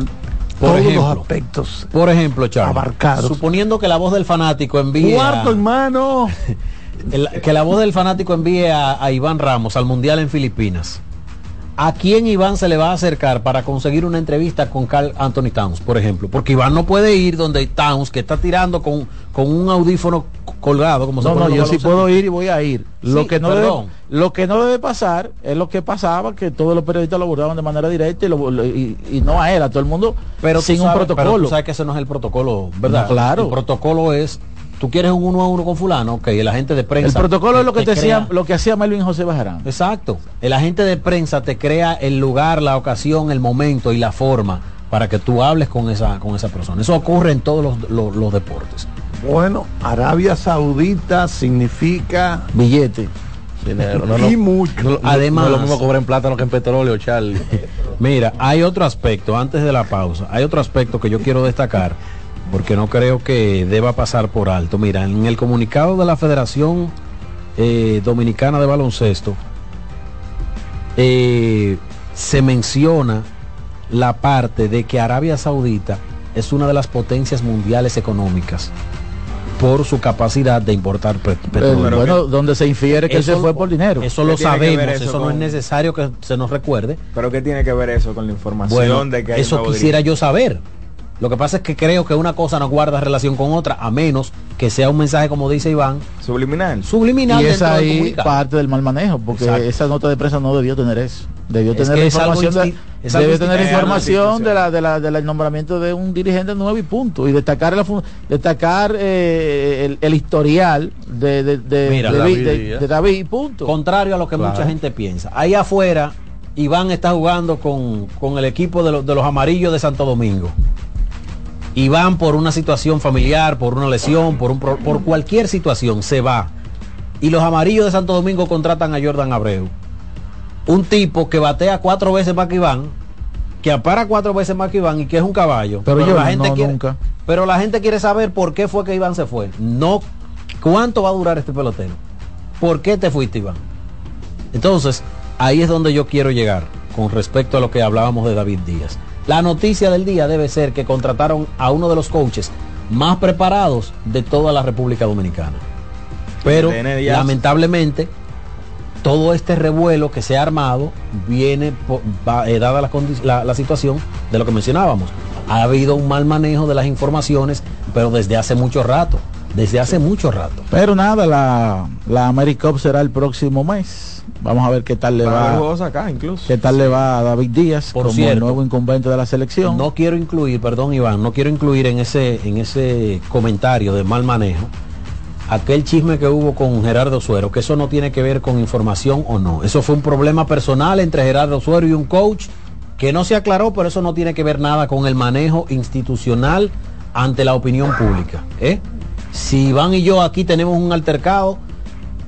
Por todos ejemplo, los aspectos Por ejemplo, Charlie, abarcados. suponiendo que la voz del fanático envíe Cuarto, a- hermano. el- que la voz del fanático envíe a, a Iván Ramos al mundial en Filipinas. ¿A quién Iván se le va a acercar para conseguir una entrevista con Carl Anthony Towns, por ejemplo? Porque Iván no puede ir donde Towns, que está tirando con, con un audífono colgado, como se No, no, yo sí puedo ir y voy a ir. Lo que no debe, lo que no debe pasar es lo que pasaba que todos los periodistas lo abordaban de manera directa y, lo- y- y no a él, a todo el mundo pero sin un sabes- Pero protocolo. tú sabes que ese no es el protocolo, ¿verdad? No, claro. El protocolo es, tú quieres un uno a uno con fulano, ok, el agente de prensa. El protocolo es lo que te, crea- hacía, lo que hacía Melvin José Bajarán. Exacto. El agente de prensa te crea el lugar, la ocasión, el momento y la forma para que tú hables con esa, con esa persona. Eso ocurre en todos los, los- los deportes. Bueno, Arabia Saudita significa Billete. Dinero. No, y no, mucho. no, Además- no es lo mismo cobrar en plátano que en petróleo, Charlie. Mira, hay otro aspecto, antes de la pausa, hay otro aspecto que yo quiero destacar, porque no creo que deba pasar por alto. Mira, en el comunicado de la Federación eh, Dominicana de Baloncesto, eh, se menciona la parte de que Arabia Saudita es una de las potencias mundiales económicas por su capacidad de importar Eh, petróleo. bueno, donde se infiere que Eso- se fue por dinero. Eso ¿Qué lo sabemos, eso eso, no es necesario que se nos recuerde. Pero ¿qué tiene que ver eso con la información Bueno, de que hay eso quisiera yo saber. Lo que pasa es que creo que una cosa no guarda relación con otra, a menos que sea un mensaje, como dice Iván, Subliminal. subliminal y es del ahí parte del mal manejo, porque Exacto. esa nota de prensa no debió tener eso. Debió Es tener la información, de, insti- es algo debe tener información de la, de la, del nombramiento de un dirigente nuevo y punto. Y destacar la destacar eh, el, el historial de, de, de, Mira, de, David de- Díaz. de David y punto. Contrario a lo que Claro. mucha gente piensa. Ahí afuera, Iván está jugando con, con el equipo de, los- de los amarillos de Santo Domingo. Y van por una situación familiar, por una lesión, por, un, por cualquier situación, se va. Y los amarillos de Santo Domingo contratan a Jordan Abreu. Un tipo que batea cuatro veces más que Iván, que apara cuatro veces más que Iván y que es un caballo. Pero yo la gente no, quiere, nunca. Pero la gente quiere saber por qué fue que Iván se fue. No cuánto va a durar este pelotero. ¿Por qué te fuiste, Iván? Entonces, ahí es donde yo quiero llegar con respecto a lo que hablábamos de David Díaz. La noticia del día debe ser que contrataron a uno de los coaches más preparados de toda la República Dominicana. Pero lamentablemente todo este revuelo que se ha armado viene va- eh, dada la, condi- la- la situación de lo que mencionábamos. Ha habido un mal manejo de las informaciones, pero desde hace mucho rato, desde hace mucho rato. Pero nada, la, la AmeriCup será el próximo mes. Vamos a ver qué tal le Para va. acá incluso. ¿Qué tal le va a David Díaz Por como cierto, el nuevo incumbente de la selección? No quiero incluir, perdón Iván, no quiero incluir en ese, en ese comentario de mal manejo aquel chisme que hubo con Gerardo Suero, que eso no tiene que ver con información o no. Eso fue un problema personal entre Gerardo Suero y un coach que no se aclaró, pero eso no tiene que ver nada con el manejo institucional ante la opinión pública. ¿eh? Si Iván y yo aquí tenemos un altercado,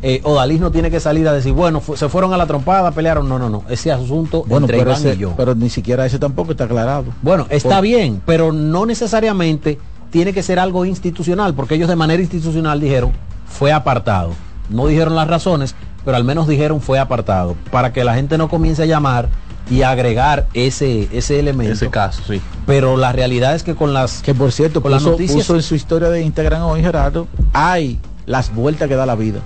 eh, Odalís no tiene que salir a decir, bueno, fu- se fueron a la trompada, pelearon. No, no, no. Ese asunto Bueno, entre pero, Iván ese- y yo. pero ni siquiera ese tampoco está aclarado. Bueno, está Por- bien, pero no necesariamente tiene que ser algo institucional, porque ellos de manera institucional dijeron fue apartado. No dijeron las razones, pero al menos dijeron fue apartado, para que la gente no comience a llamar y agregar ese, ese elemento. Ese caso, sí. Pero la realidad es que con las Que por cierto, con las puso, noticias puso en su historia de Instagram hoy Gerardo, hay las vueltas que da la vida.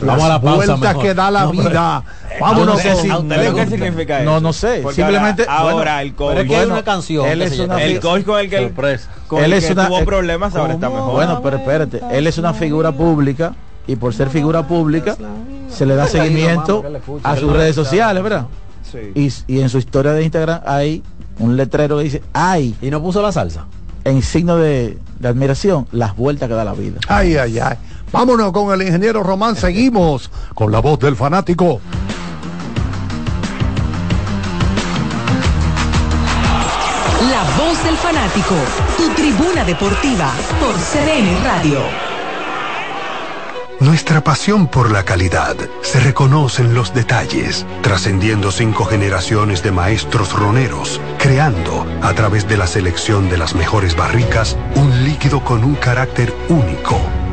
Vamos a la pausa vueltas mejor. que da la No, vida. Vámonos no sé con- si- a usted ¿Pero le qué gusta. significa No, eso? no sé, Porque simplemente- ahora, el coach, Pero es que hay Bueno, una canción. él es una el coach con el que, Sorpresa. con Él el es que una- tuvo problemas ahora está mejor. Bueno, pero espérate, él es una figura pública y por ser figura pública se le da seguimiento a sus redes sociales, ¿verdad? Sí. Y, y en su historia de Instagram hay un letrero que dice, hay, Y no puso la salsa. en signo de, de admiración, las vueltas que da la vida. Ay, ay, ay. Vámonos con el ingeniero Román. Seguimos con la voz del fanático. La voz del fanático, tu tribuna deportiva por CDN Radio. Nuestra pasión por la calidad se reconoce en los detalles, trascendiendo cinco generaciones de maestros roneros, creando, a través de la selección de las mejores barricas, un líquido con un carácter único,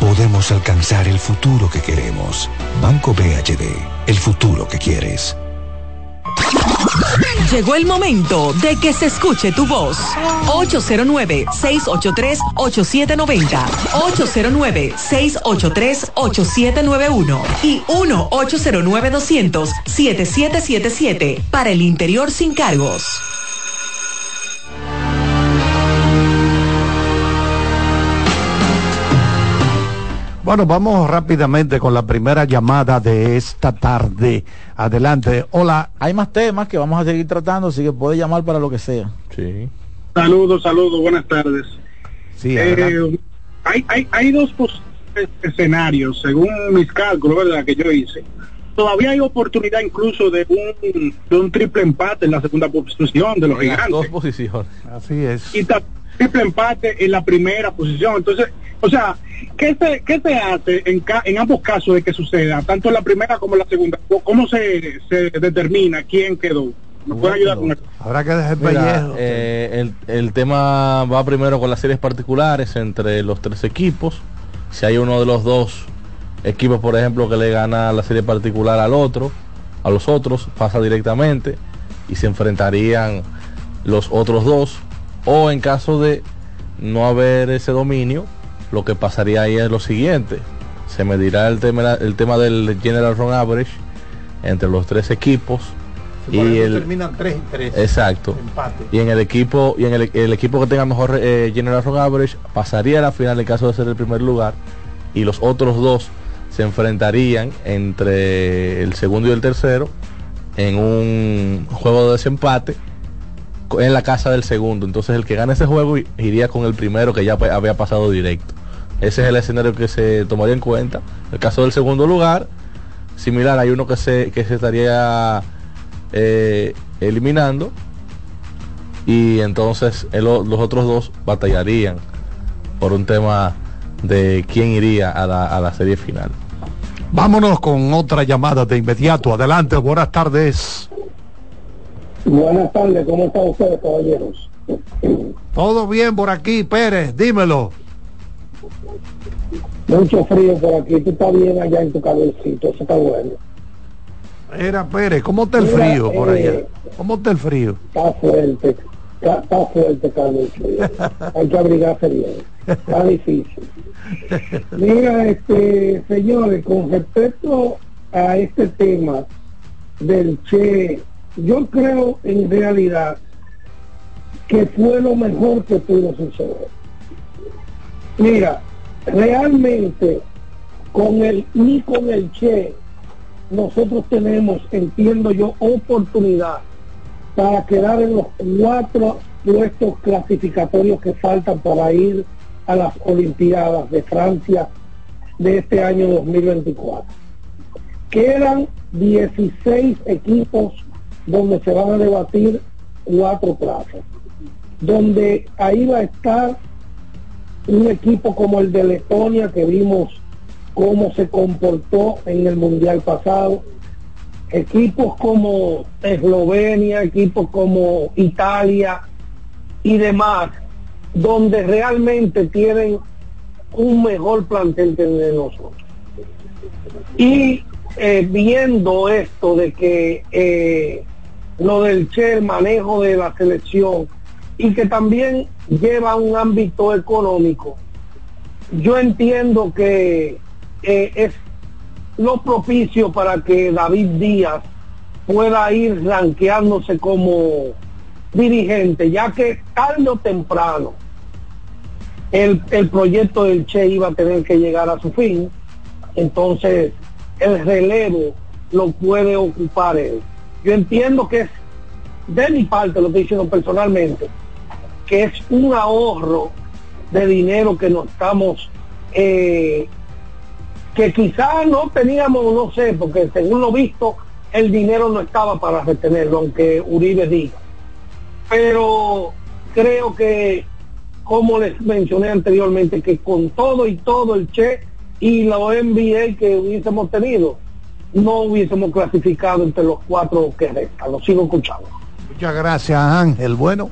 podemos alcanzar el futuro que queremos. Banco BHD, el futuro que quieres. Llegó el momento de que se escuche tu voz. 809-683-8790. 809-683-8791. Y 1-809-200-7777. Para el interior sin cargos. Bueno, vamos rápidamente con la primera llamada de esta tarde. Adelante. Hola. Hay más temas que vamos a seguir tratando, así que puede llamar para lo que sea. Sí. Saludos, saludos, buenas tardes. Sí, Eh, hay, hay, hay dos escenarios, según mis cálculos, ¿verdad? Que yo hice. Todavía hay oportunidad incluso de un, de un triple empate en la segunda posición de los En las gigantes. dos posiciones. Así es. y triple empate en la primera posición. Entonces, o sea, ¿qué se, qué se hace en, ca- en ambos casos de que suceda, tanto en la primera como en la segunda? ¿Cómo- ¿Cómo se, se determina quién quedó? ¿Me puede ayudar con eso? Habrá que dejar Mira, pellejo. eh, el, el tema va primero con las series particulares entre los tres equipos. Si hay uno de los dos equipos, por ejemplo, que le gana la serie particular al otro, a los otros, pasa directamente y se enfrentarían los otros dos. O en caso de no haber ese dominio, lo que pasaría ahí es lo siguiente. Se medirá el tema, el tema del General Run Average entre los tres equipos. Por y el, terminan 3 y 3. Exacto. Empate. Y en el equipo y en el, el equipo que tenga mejor eh, general run average pasaría a la final en caso de ser el primer lugar y los otros dos se enfrentarían entre el segundo y el tercero en un juego de desempate en la casa del segundo. Entonces el que gane ese juego iría con el primero que ya había pasado directo. Ese es el escenario que se tomaría en cuenta. El caso del segundo lugar, similar, hay uno que se, que se estaría eh, eliminando y entonces el los otros dos batallarían por un tema de quién iría a la, a la serie final. Vámonos con otra llamada de inmediato. Adelante, buenas tardes. Buenas tardes, ¿cómo están ustedes, caballeros? Todo bien por aquí, Pérez, dímelo. Mucho frío por aquí, tú estás bien allá en tu cabecito, eso está bueno. Era Pérez, ¿cómo está el Mira, frío por eh, allá? ¿Cómo está el frío? Está fuerte, está, está fuerte, Carlos. Hay que abrigarse bien, está difícil. Mira, este, señores, con respecto a este tema del Che, yo creo en realidad que fue lo mejor que pudo suceder. Mira, realmente con el ni con el Che nosotros tenemos, entiendo yo, oportunidad para quedar en los cuatro puestos clasificatorios que faltan para ir a las Olimpiadas de Francia de este año 2024. Quedan 16 equipos donde se van a debatir cuatro plazas, donde ahí va a estar un equipo como el de Letonia que vimos cómo se comportó en el mundial pasado, equipos como Eslovenia, equipos como Italia y demás, donde realmente tienen un mejor plantel que de nosotros. Y eh, viendo esto de que eh, lo del Che, el manejo de la selección, y que también lleva un ámbito económico, yo entiendo que eh, es lo propicio para que David Díaz pueda ir ranqueándose como dirigentes, ya que tarde o temprano el, el proyecto del Che iba a tener que llegar a su fin, entonces el relevo lo puede ocupar él. Yo entiendo que es, de mi parte, lo estoy diciendo personalmente, que es un ahorro de dinero que no estamos, eh, que quizás no teníamos, no sé, porque según lo visto, el dinero no estaba para retenerlo, aunque Uribe diga. Pero creo que, como les mencioné anteriormente, que con todo y todo el Che y la NBA que hubiésemos tenido, no hubiésemos clasificado entre los cuatro que restan. Lo sigo escuchando. Muchas gracias, Ángel. Bueno,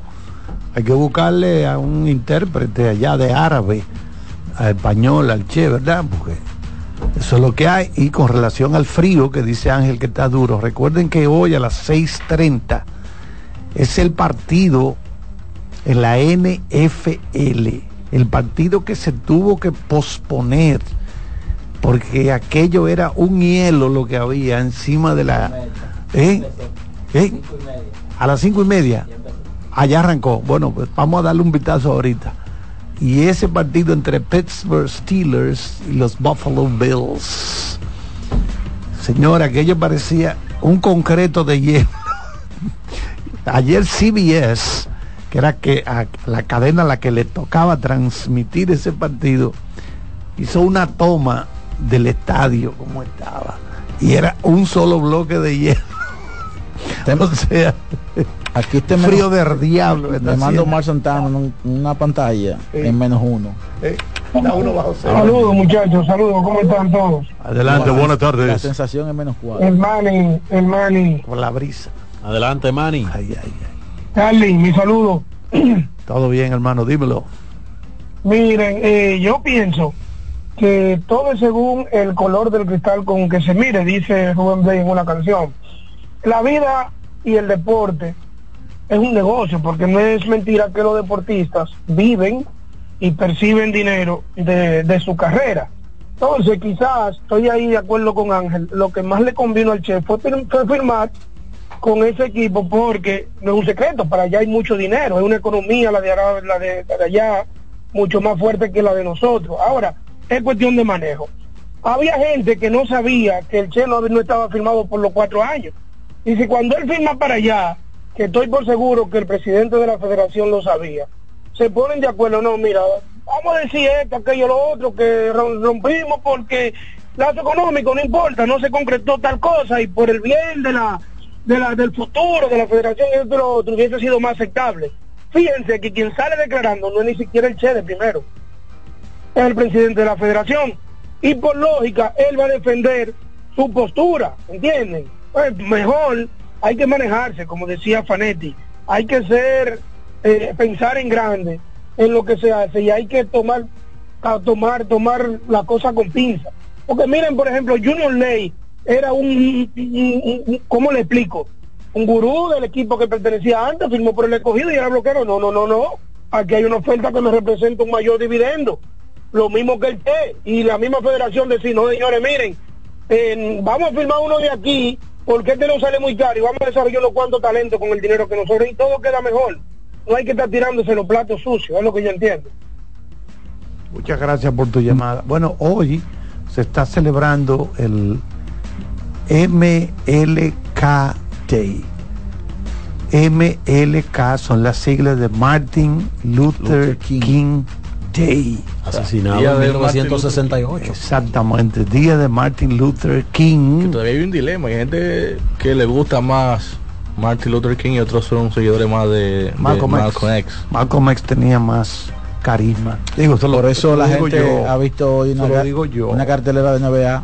hay que buscarle a un intérprete allá de árabe, a español, al Che, ¿verdad? Porque eso es lo que hay. Y con relación al frío que dice Ángel que está duro, recuerden que hoy a las 6.30 es el partido en la NFL, el partido que se tuvo que posponer porque aquello era un hielo lo que había encima de la... ¿Eh? ¿Eh? A las cinco y media. Allá arrancó. Bueno, pues vamos a darle un vistazo ahorita. Y ese partido entre Pittsburgh Steelers y los Buffalo Bills. Señora, aquello parecía un concreto de hielo. Ayer CBS, que era que la cadena a la que le tocaba transmitir ese partido, hizo una toma del estadio como estaba. Y era un solo bloque de hielo. O sea, aquí este frío del diablo. Me mando Mar Santana en una pantalla en menos uno. Saludos muchachos, saludos, ¿cómo están todos? Adelante, buenas tardes. La sensación es menos cuatro. El Manny, el Manny. Por la brisa. Adelante, Manny. Ay, ay, ay. Carly, mi saludo. Todo bien, hermano, dímelo. Miren, eh, yo pienso que todo es según el color del cristal con que se mire, dice Rubén Blay en una canción. La vida y el deporte es un negocio, porque no es mentira que los deportistas viven y perciben dinero de, de su carrera. Entonces, quizás, estoy ahí de acuerdo con Ángel, lo que más le convino al chef fue, firmar con ese equipo porque no es un secreto, para allá hay mucho dinero, es una economía la de, la la de allá mucho más fuerte que la de nosotros. Ahora, es cuestión de manejo. Había gente que no sabía que el Chelo no estaba firmado por los cuatro años. Y si cuando él firma para allá, que estoy por seguro que el presidente de la federación lo sabía, se ponen de acuerdo, no, mira, vamos a decir esto, aquello, lo otro, que rompimos porque lazo económico no importa, no se concretó tal cosa y por el bien de la, de la del futuro de la federación esto lo otro hubiese sido más aceptable. Fíjense que quien sale declarando no es ni siquiera el Che de primero es el presidente de la federación. Y por lógica, él va a defender su postura, ¿entienden? Pues mejor hay que manejarse, como decía Fanetti, hay que ser, eh, pensar en grande en lo que se hace y hay que tomar, tomar, tomar la cosa con pinza. Porque miren, por ejemplo, Junior Ley era un, ¿cómo le explico? Un gurú del equipo que pertenecía antes, firmó por el escogido y era bloqueado. No, no, no, no. Aquí hay una oferta que me representa un mayor dividendo lo mismo que el T y la misma federación decir, no señores, miren, vamos a firmar uno de aquí porque este no sale muy caro y vamos a desarrollar unos cuantos talentos con el dinero que nosotros y todo queda mejor. No hay que estar tirándose los platos sucios, es lo que yo entiendo. Muchas gracias por tu llamada. Bueno, hoy se está celebrando el MLK Day. MLK son las siglas de Martin Luther, King Day. Asesinado en 1968. Exactamente, día de Martin Luther King. Que todavía hay un dilema, hay gente que le gusta más Martin Luther King y otros son seguidores más de Malcolm, de X. Malcolm X. Malcolm X tenía más carisma. Digo, Por eso la gente yo. ha visto hoy una, digo yo. cartelera de NBA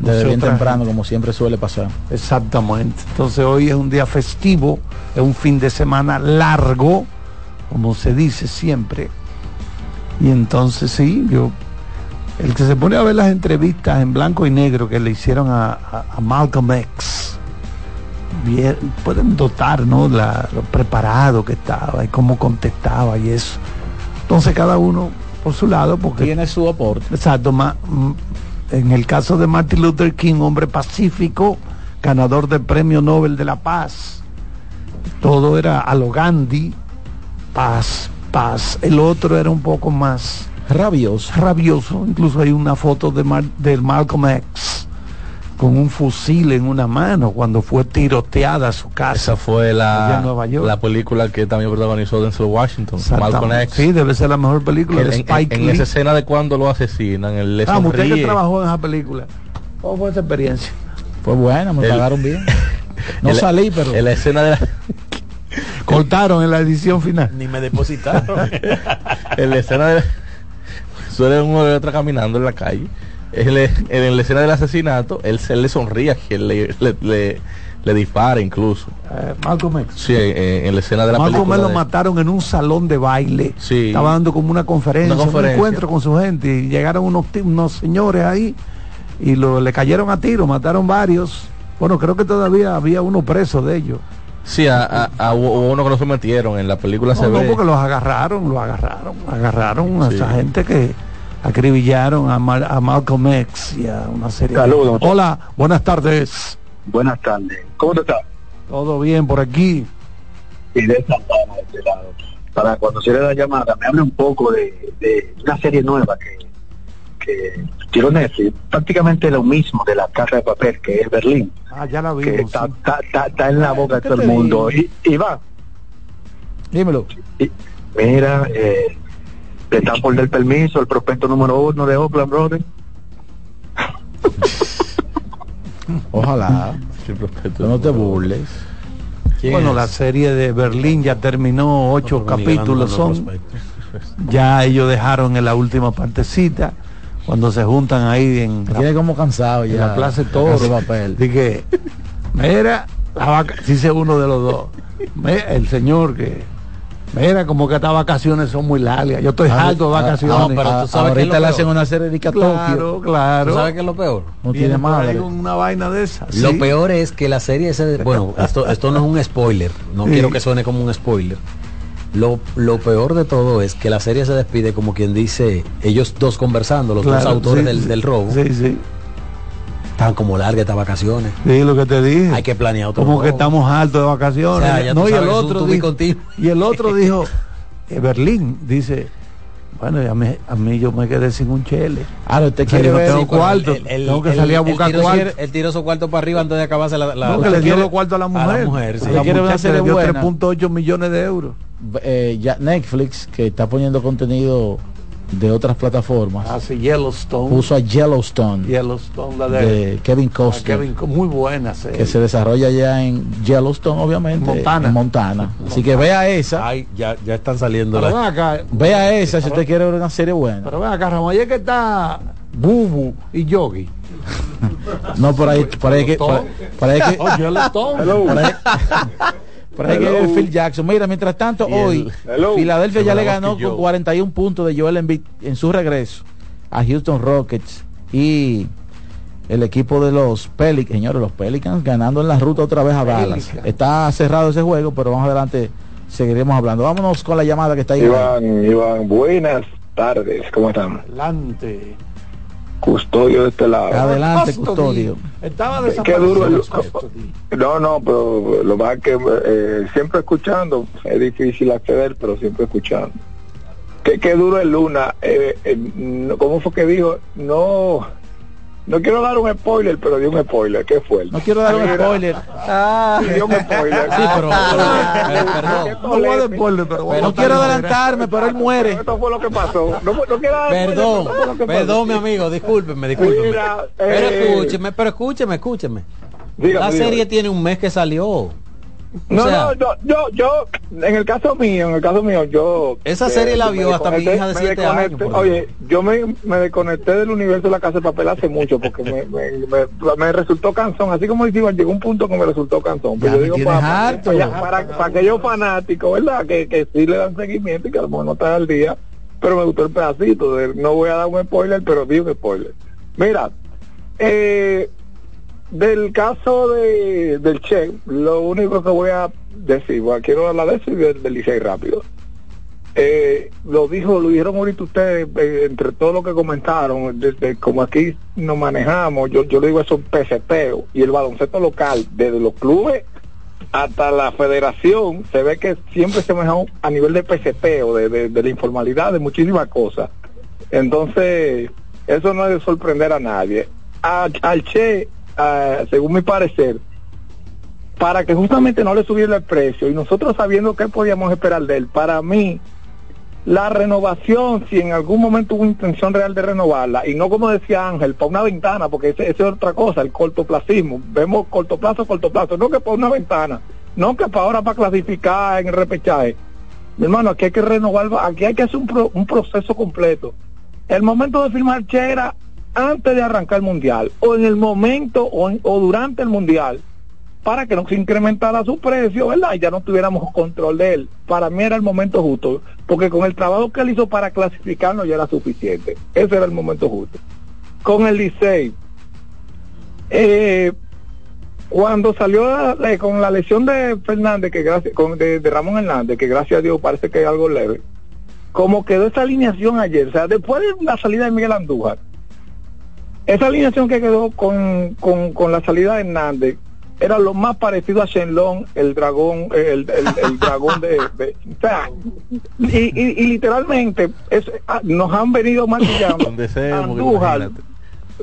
desde Nosotros- bien temprano, como siempre suele pasar. Exactamente. Entonces hoy es un día festivo, es un fin de semana largo, como se dice siempre. Y entonces sí, yo, el que se pone a ver las entrevistas en blanco y negro que le hicieron a, a- a Malcolm X, bien, pueden dotar, ¿no? La, lo preparado que estaba y cómo contestaba y eso. Entonces cada uno por su lado, porque Tiene su aporte. Exacto, ma- mm, en el caso de Martin Luther King, hombre pacífico, ganador del Premio Nobel de la Paz. todo era a lo Gandhi, paz, paz. El otro era un poco más rabioso. Rabioso. Incluso hay una foto de Mar- del Malcolm X con un fusil en una mano cuando fue tiroteada su casa. Esa fue la, Nueva York. la película que también protagonizó Denzel Washington, Malcolm. X. Sí, debe ser la mejor película En, de en- Spike en esa escena de cuando lo asesinan, él le Ah, usted que trabajó en esa película. ¿Cómo fue esa experiencia? Fue buena, me El- pagaron bien. No salí, pero. En la escena de la, Cortaron en la edición final. Ni me depositaron. en la escena de suele uno de otra caminando en la calle en la escena del asesinato él se le sonríe que le, le, le- le dispara incluso Eh, Malcolm X. sí en, en la escena de la Malcolm película X lo de- mataron en un salón de baile. Sí. Estaba dando como una conferencia, Una conferencia. un encuentro con su gente. Y llegaron unos, unos señores ahí y lo, le cayeron a tiro, mataron varios. Bueno, creo que todavía había uno preso de ellos. Sí a, a- uno que lo sometieron en la película se No, no, ve porque los agarraron, los agarraron, agarraron a Sí. esa gente que acribillaron a, Mal- a Malcolm X y a una serie. de- Saludos. Hola, buenas tardes. Buenas tardes. ¿Cómo te estás? Todo bien por aquí. Y de Santana, de este lado. Para cuando se le da llamada, me hable un poco de, de una serie nueva que, que Netflix. Prácticamente lo mismo de la casa de papel, que es Berlín. Ah, ya la Que vimos. está, sí. está, está- está en la boca de ¿qué todo el mundo. digo? Y, Iván, Dímelo. mira, eh, te están por el permiso, el prospecto número uno de Oakland, brother. Ojalá. Sí, prospecto. No te burles. Bueno, es? la serie de Berlín ya terminó, ocho que capítulos son. Ya ellos dejaron en la última partecita, cuando se juntan ahí en la, tiene como cansado en ya. la Plaza Casa Toro. de papel. Dije, mira, la vaca, dice uno de los dos, "Me- el señor que, mira, como que estas vacaciones son muy largas, yo estoy Ah, harto de ah, vacaciones. no, pero tú sabes ahorita le hacen una serie de claro, claro. ¿Tú sabes qué es lo peor? No tiene madre. una vaina de esa. Lo sí. peor es que la serie se... Bueno, esto, esto no es un spoiler. No Sí. quiero que suene como un spoiler. Lo, lo peor de todo es que la serie se despide como quien dice, ellos dos conversando, los dos autores sí, del, del robo, Sí, sí. están como largas estas vacaciones. Sí, lo que te dije. Hay que planear otro como que estamos hartos de vacaciones. O sea, ya no, y el sabes, otro dijo, y el otro dijo, eh, Berlín, dice, bueno, a mí, a mí yo me quedé sin un chele. Ahora usted O sea, quiere yo no ver. tengo Sí, cuarto, el- el- tengo que el- salir a el buscar tiró- cuarto. Él tiró su cuarto para arriba antes de acabarse la... la- No, que la- le dio quiere- los cuartos a la a mujer. la mujer, sí. La quiere le dio buena. 3.8 millones de euros. Eh, ya Netflix, que está poniendo contenido de otras plataformas, Así, Yellowstone. puso a Yellowstone Yellowstone, la de, de Kevin Costner, Kevin muy buena serie. que se desarrolla ya en Yellowstone, obviamente, Montana. en Montana. Así que vea esa, Ay, ya, ya están saliendo Pero las... acá, vea esa si usted quiere ver una serie buena. pero ven acá, Ramón, que está Bubu y Yogi. No, por ahí, por ahí que, por, por ahí que, Oh, Yellowstone. Por ahí, que. Phil Jackson. Mira, mientras tanto, el- hoy Hello. Filadelfia ya le ganó con Joe. 41 puntos de Joel Embiid en su regreso a Houston Rockets y el equipo de los Pelicans, señores, los Pelicans ganando en la ruta otra vez a Dallas. Está cerrado ese juego, pero más adelante seguiremos hablando. Vámonos con la llamada que está ahí. Iván, Iván, buenas tardes. ¿Cómo están? Adelante. Custodio de este lado. Adelante, custodio. Estaba Qué duro el-. No, no, pero lo más que eh, siempre escuchando, es difícil acceder, pero siempre escuchando. Qué, qué duro es Luna. Eh, eh, ¿Cómo fue que dijo? No, no quiero dar un spoiler, pero dio un spoiler. ¿Qué fue? No quiero dar un spoiler. dio un spoiler. Sí, pero... Qué perdón. No spoiler, pero quiero adelantarme, pero él muere. Esto fue lo que pasó. No, no quiero dar spoiler, Perdón, perdón mi amigo, discúlpeme, discúlpeme. Mira, pero eh, escúcheme, pero escúcheme, escúcheme. Dígame, La dígame. serie tiene un mes que salió. No, O sea, no, yo, yo, yo, en el caso mío, en el caso mío, yo... Esa eh, serie la vio hasta mi hija de me siete desconecté- años, por Oye, yo me, me desconecté del universo de la casa de papel hace mucho porque me, me, me- me resultó cansón. Así como Iván, llegó un punto que me resultó cansón. Pero yo digo, tienes para, harto. para, para, para aquellos fanáticos, ¿verdad? Que, que sí le dan seguimiento y que a lo mejor no están al día. Pero me gustó el pedacito. De, no voy a dar un spoiler, pero di un spoiler. Mira, eh, del caso de, del Che, lo único que voy a decir, quiero hablar de eso y del, del rápido. Eh, lo dijo, lo dijeron ahorita ustedes, eh, entre todo lo que comentaron, desde como aquí nos manejamos, yo, yo le digo eso peseteo, y el baloncesto local, desde los clubes hasta la federación se ve que siempre se maneja a nivel de PCP o de, de- de la informalidad de muchísimas cosas. Entonces, eso no es de sorprender a nadie. Al Che, ah, según mi parecer, para que justamente no le subiera el precio y nosotros sabiendo qué podíamos esperar de él, para mí la renovación, si en algún momento hubo intención real de renovarla, y no como decía Ángel, para una ventana, porque esa es otra cosa, el cortoplacismo. Vemos corto plazo, corto plazo, no que para una ventana, no que para ahora para clasificar en el repechaje. Mi hermano, aquí hay que renovar, aquí hay que hacer un, pro- un proceso completo. El momento de firmar Che era antes de arrancar el mundial, o en el momento o, en- o durante el mundial, para que no se incrementara su precio, ¿verdad? Ya no tuviéramos control de él. Para mí era el momento justo, porque con el trabajo que él hizo para clasificarnos ya era suficiente. Ese era el momento justo. Con el Licey, eh, cuando salió con la lesión de Fernández, que gracias, con, de, de Ramón Hernández, que gracias a Dios parece que es algo leve, como quedó esa alineación ayer, o sea, después de la salida de Miguel Andújar, esa alineación que quedó con, con, con la salida de Hernández era lo más parecido a Shenlong, el dragón, eh, el, el- el dragón de, de- o sea, y, y- y literalmente es- ah, nos han venido porque Andújar,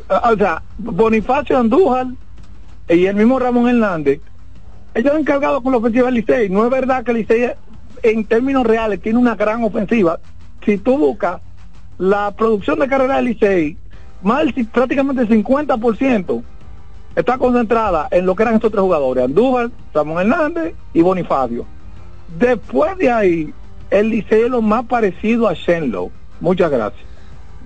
ah, o sea, Bonifacio Andújar y el mismo Ramón Hernández, ellos han encargado con la ofensiva del Licey. No es verdad que el Licey en términos reales tiene una gran ofensiva. Si tú buscas la producción de carrera del Licey, más prácticamente el 50% está concentrada en lo que eran estos tres jugadores, Andújar, Ramón Hernández y Bonifacio. Después de ahí, el Licey es lo más parecido a Shenlow. Muchas gracias.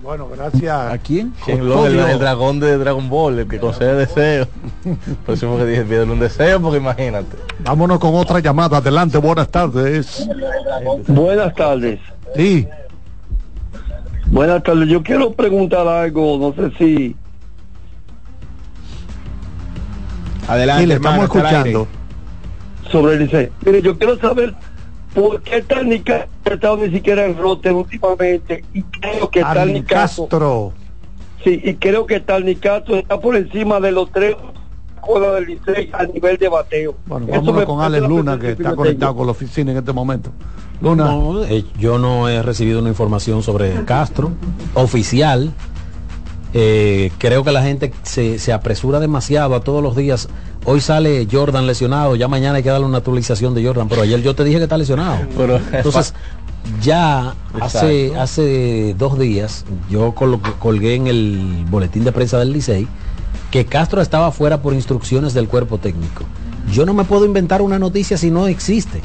Bueno, gracias. ¿A quién? Shenlong, el, el dragón de Dragon Ball, el que concede deseos. Próximo que dije, pídele un deseo, porque imagínate. Vámonos con otra llamada. Adelante, buenas tardes. Buenas tardes. Sí. Buenas tardes. Yo quiero preguntar algo, no sé si... Adelante, Sí, le hermano, estamos escuchando. Sobre el Licey. Mire, yo quiero saber por qué tal ha estado ni siquiera en roster últimamente y creo que tal Nicastro... Castro. Sí, y creo que tal Nicastro está por encima de los tres jugadores del Licey a nivel de bateo. Bueno, Eso vámonos con Alex Luna, que está conectado con la oficina en este momento. Luna. No, eh, yo no he recibido una información sobre Castro oficial. Eh, creo que la gente se, se apresura demasiado a todos los días. Hoy sale Jordan lesionado, ya mañana hay que darle una actualización de Jordan, pero ayer yo te dije que está lesionado. Pero- Entonces, ya hace, hace dos días yo col- colgué en el boletín de prensa del Licey que Castro estaba fuera por instrucciones del cuerpo técnico. Yo no me puedo inventar una noticia si no existe.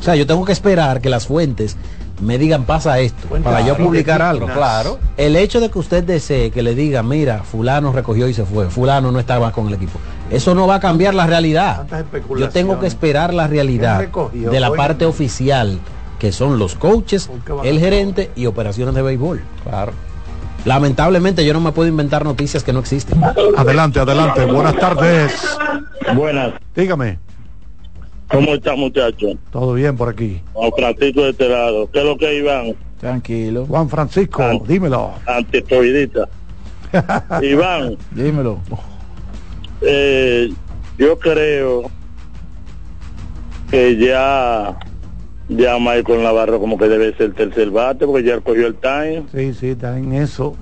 O sea, yo tengo que esperar que las fuentes me digan pasa esto para yo publicar algo. claro. El hecho de que usted desee que le diga, mira, fulano recogió y se fue, fulano no estaba con el equipo, eso no va a cambiar la realidad. Yo tengo que esperar la realidad de la parte oficial, que son los coaches, el gerente y operaciones de béisbol. Claro. Lamentablemente yo no me puedo inventar noticias que no existen. Adelante, adelante. Buenas tardes. Buenas. Dígame. ¿Cómo está, muchacho? Todo bien por aquí. Juan Francisco de este lado. ¿Qué es lo que Iván? Tranquilo. Juan Francisco, dímelo. Antiesteroidista. Iván, Dímelo. eh, yo creo que ya ya Michael Navarro como que debe ser el tercer bate porque ya cogió el time. Sí, sí, está en eso.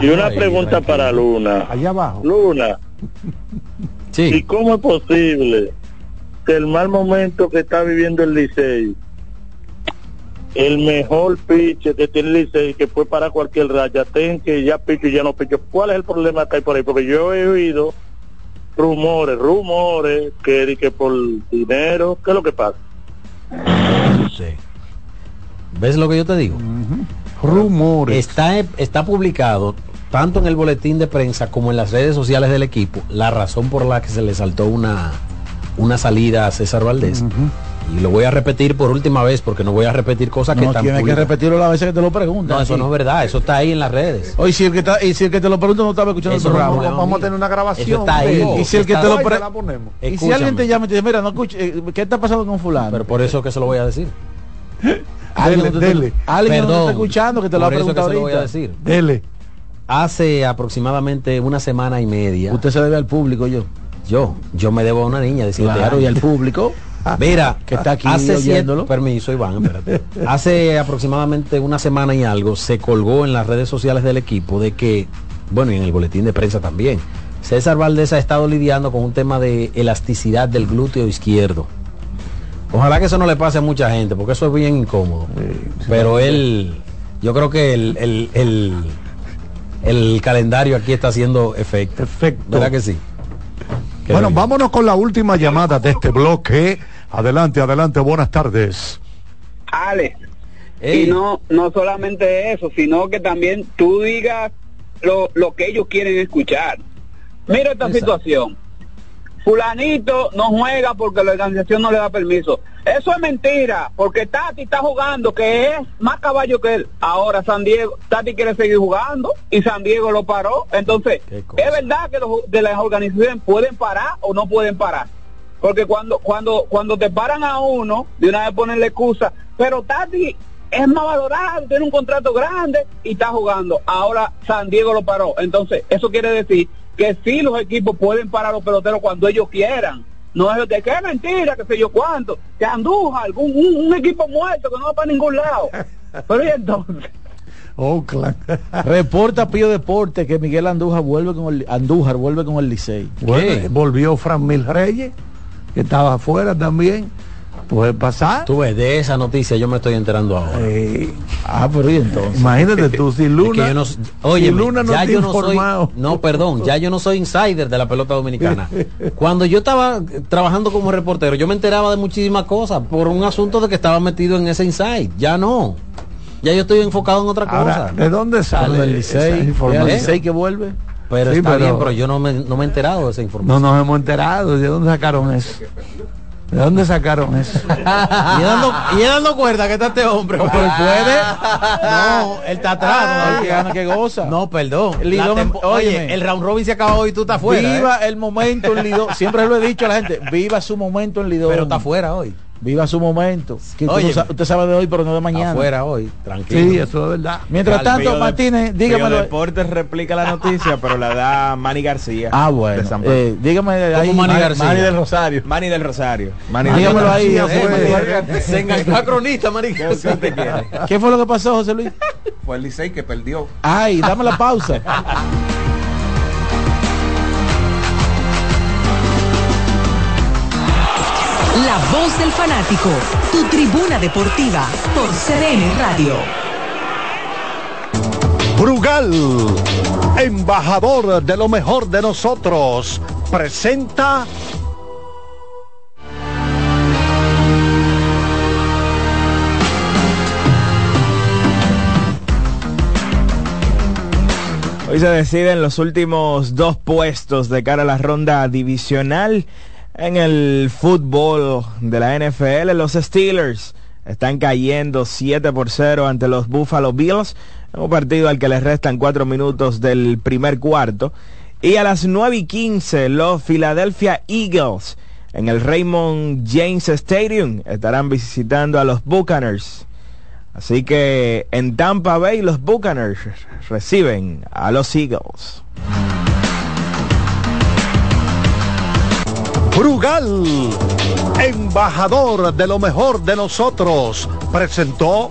Y una pregunta para Luna. Allá abajo. Luna. ¿Y cómo es posible que el mal momento que está viviendo el Licey, el mejor pitch que tiene el Licey, que fue para cualquier raya, ten que ya picho y ya no picho? ¿Cuál es el problema que hay por ahí? Porque yo he oído rumores, rumores, que, que por dinero, ¿qué es lo que pasa? ¿Ves lo que yo te digo? Rumores. Está, está publicado tanto en el boletín de prensa como en las redes sociales del equipo la razón por la que se le saltó una, una salida a César Valdés. Y lo voy a repetir por última vez porque no voy a repetir cosas que No están tienes que repetirlo las veces que te lo preguntan. No, eso no es verdad, eso está ahí en las redes. Oye, si el que, está, y si el que te lo pregunta no estaba escuchando Eso el no programa. Vamos a tener una grabación. Eso está ahí. Y si el que te lo pre- la ponemos. y si alguien te llama y te dice, mira, no escuche, eh, ¿qué está pasando con fulano? Pero por eso que se lo voy a decir. Alguien Dele, no te- dele. alguien no te Perdón, está escuchando que te lo ha preguntado se lo voy a ahorita. decir. Dele. Hace aproximadamente una semana y media. Usted se debe al público, yo. Yo, yo me debo a una niña de siete Claro, años. y al público. Mira, que está aquí hace siete, oyéndolo. permiso Iván, espérate. Hace aproximadamente una semana y algo se colgó en las redes sociales del equipo de que, bueno, y en el boletín de prensa también, César Valdés ha estado lidiando con un tema de elasticidad del glúteo izquierdo. Ojalá que eso no le pase a mucha gente, porque eso es bien incómodo. Pero él, yo creo que el, el, el, el calendario aquí está haciendo efecto. Perfecto. ¿Verdad que sí? Qué Bueno, bien. vámonos con la última llamada de este bloque. Adelante, adelante, buenas tardes. Ale. Ey. Y no, no solamente eso, sino que también tú digas lo, lo que ellos quieren escuchar. Mira esta situación. Fulanito no juega porque la organización no le da permiso. Eso es mentira, porque Tati está jugando, que es más caballo que él. Ahora San Diego, Tati quiere seguir jugando y San Diego lo paró. Entonces, es verdad que los, de las organizaciones pueden parar o no pueden parar. Porque cuando, cuando, cuando te paran a uno, de una vez ponen la excusa, pero Tati es más valorado, tiene un contrato grande y está jugando. Ahora San Diego lo paró. Entonces, eso quiere decir que sí los equipos pueden parar a los peloteros cuando ellos quieran. No es de es mentira, que sé yo cuánto, que Andújar, algún un, un equipo muerto que no va para ningún lado. Pero y entonces, Oakland. Reporta Pío Deporte que Miguel Andújar vuelve con el Andújar vuelve con el Licey. Bueno, volvió Fran Mil Reyes, que estaba afuera también. Puede pasar. Tú ves, de esa noticia yo me estoy enterando ahora. ah, pero y entonces. Imagínate tú, si Es Luna. que yo no, oye, si Luna no ya yo no soy, no, perdón, ya yo no soy insider de la pelota dominicana. Cuando yo estaba eh, trabajando como reportero, yo me enteraba de muchísimas cosas por un asunto de que estaba metido en ese inside. Ya no. Ya yo estoy enfocado en otra Ahora, cosa. ¿de dónde sale del esa Licey, Licey que vuelve. Pero Sí, está pero- bien, pero yo no me, no me he enterado de esa No información. nos hemos enterado. ¿De dónde sacaron eso? ¿De dónde sacaron eso? y él dando, y dando cuerda que está este hombre. No, pero él puede. No, él está atrás. No, que gana que goza. No, perdón. Lidón, oye, el round robin se acabó y tú estás fuera. ¿eh? Viva el momento en Lidón. Siempre lo he dicho a la gente. Viva su momento en Lidón. Pero está fuera hoy. Viva su momento. Que no sa- usted sabe de hoy, pero no de mañana. Afuera hoy. Tranquilo. Sí, eso es verdad. Mientras Al tanto, Pío de- Martínez, Pío dígamelo. Deportes replica la noticia, pero la da Manny García. Ah, de bueno. Eh, dígame ahí. Manny García? Manny del Rosario. Manny del Rosario. Manny del Dígamelo ahí. Rosario. José Eh, Luis. Se enganchó a cronista, marica. ¿Qué usted quiere? ¿Qué fue lo que pasó, José Luis? Fue el Licey que perdió. Ay, dame la pausa. La voz del fanático, tu tribuna deportiva por CDN Radio. Brugal, embajador de lo mejor de nosotros, presenta Hoy se deciden los últimos dos puestos de cara a la ronda divisional en el fútbol de la NFL. Los Steelers están cayendo 7 por 0 ante los Buffalo Bills en un partido al que les restan 4 minutos del primer cuarto. Y a las 9 y 15 los Philadelphia Eagles en el Raymond James Stadium estarán visitando a los Buccaneers. Así que en Tampa Bay los Buccaneers reciben a los Eagles. Brugal, embajador de lo mejor de nosotros, presentó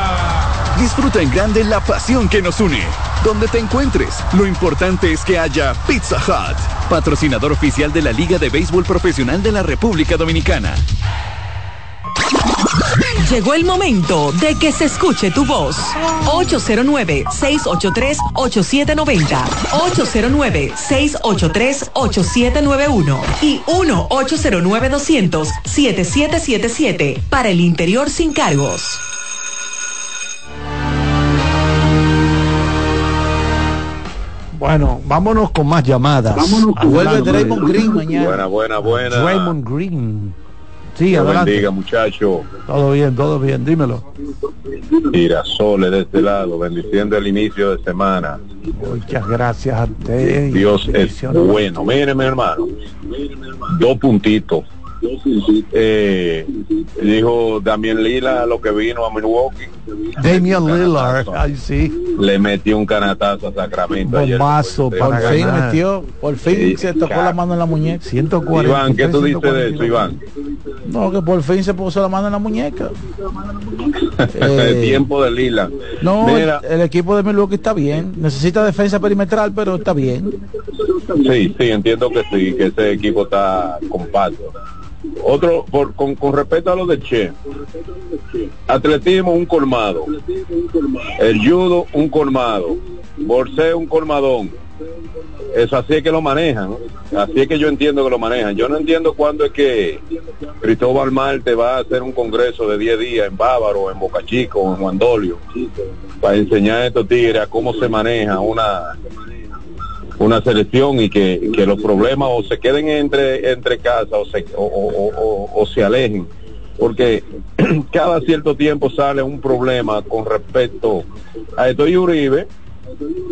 Disfruta en grande la pasión que nos une donde te encuentres. Lo importante es que haya Pizza Hut, patrocinador oficial de la Liga de Béisbol Profesional de la República Dominicana. Llegó el momento de que se escuche tu voz. 809-683-8790. 809-683-8791. Y 1-809-200-7777. Para el interior sin cargos. Bueno, vámonos con más llamadas. Vámonos con Vuelve Draymond Green mañana. Buena, buena, buena. Draymond Green. Sí, Dios adelante. bendiga, muchacho. Todo bien, todo bien, dímelo. Girasoles de este lado, bendiciendo el inicio de semana. Muchas gracias a usted. Dios es bueno. Mire, mi hermano, dos puntitos. Eh, dijo Damián Lila lo que vino a Milwaukee. Damian Lillard, sí. Le metió un canatazo a Sacramento. Bombazo para Por fin metió, por fin se tocó la mano en la muñeca. 140. Iván, ¿qué tú dices de eso, Iván? No, que por fin se puso la mano en la muñeca. El Eh, tiempo de Lila. No, Mira, el, el equipo de Milwaukee está bien. Necesita defensa perimetral, pero está bien. Sí, sí, entiendo que sí, que ese equipo está compacto. Otro, por, con, con respecto a lo de Che, atletismo un colmado, el judo un colmado, boxeo un colmadón. Eso así es que lo manejan, así es que yo entiendo que lo manejan. Yo no entiendo cuándo es que Cristóbal Marte va a hacer un congreso de 10 días en Bávaro, en Boca Chico, en Juan Dolio, para enseñar a estos tigres a cómo se maneja una una selección y que, los problemas o se queden entre entre casa o se, o, se alejen. Porque cada cierto tiempo sale un problema con respecto a esto. Y Uribe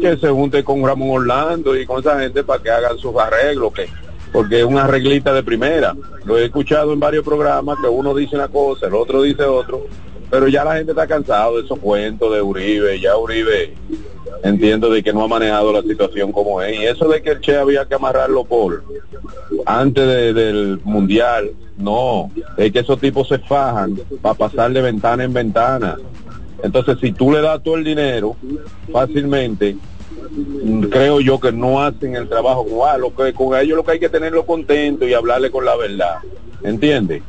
que se junte con Ramón Orlando y con esa gente para que hagan sus arreglos que porque es una arreglita de primera. Lo he escuchado en varios programas que uno dice una cosa el otro dice otro pero ya la gente está cansado de esos cuentos de Uribe ya Uribe entiendo de que no ha manejado la situación como es. Y eso de que el Che había que amarrarlo por antes de- del mundial no. Es que esos tipos se fajan para pasar de ventana en ventana. Entonces si tú le das todo el dinero fácilmente creo yo que no hacen el trabajo ah, lo que con ellos lo que hay que tenerlo contento y hablarle con la verdad. ¿entiendes?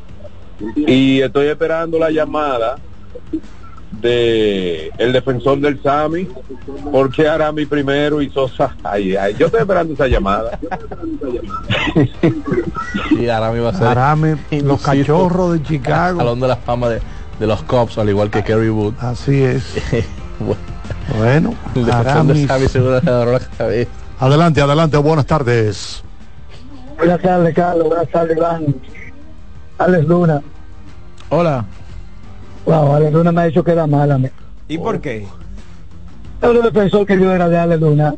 y estoy esperando la llamada de el defensor del Sami porque Arami primero y Sosa ay, ay, yo estoy esperando esa llamada Y Arami va a ser Arame, los cachorros de Chicago. Salón de la fama de, de los Cubs, al igual que Kerry Wood. Así es. bueno, Bueno, el defensor de Aramis. Xavi seguro le agarró la cabeza. Adelante, adelante, buenas tardes. Buenas tardes, Carlos. Buenas tardes, Iván. Alex Luna. Hola. Wow, Alex Luna me ha dicho que era mala. me- ¿Y por qué? El defensor que yo era de Alex Luna.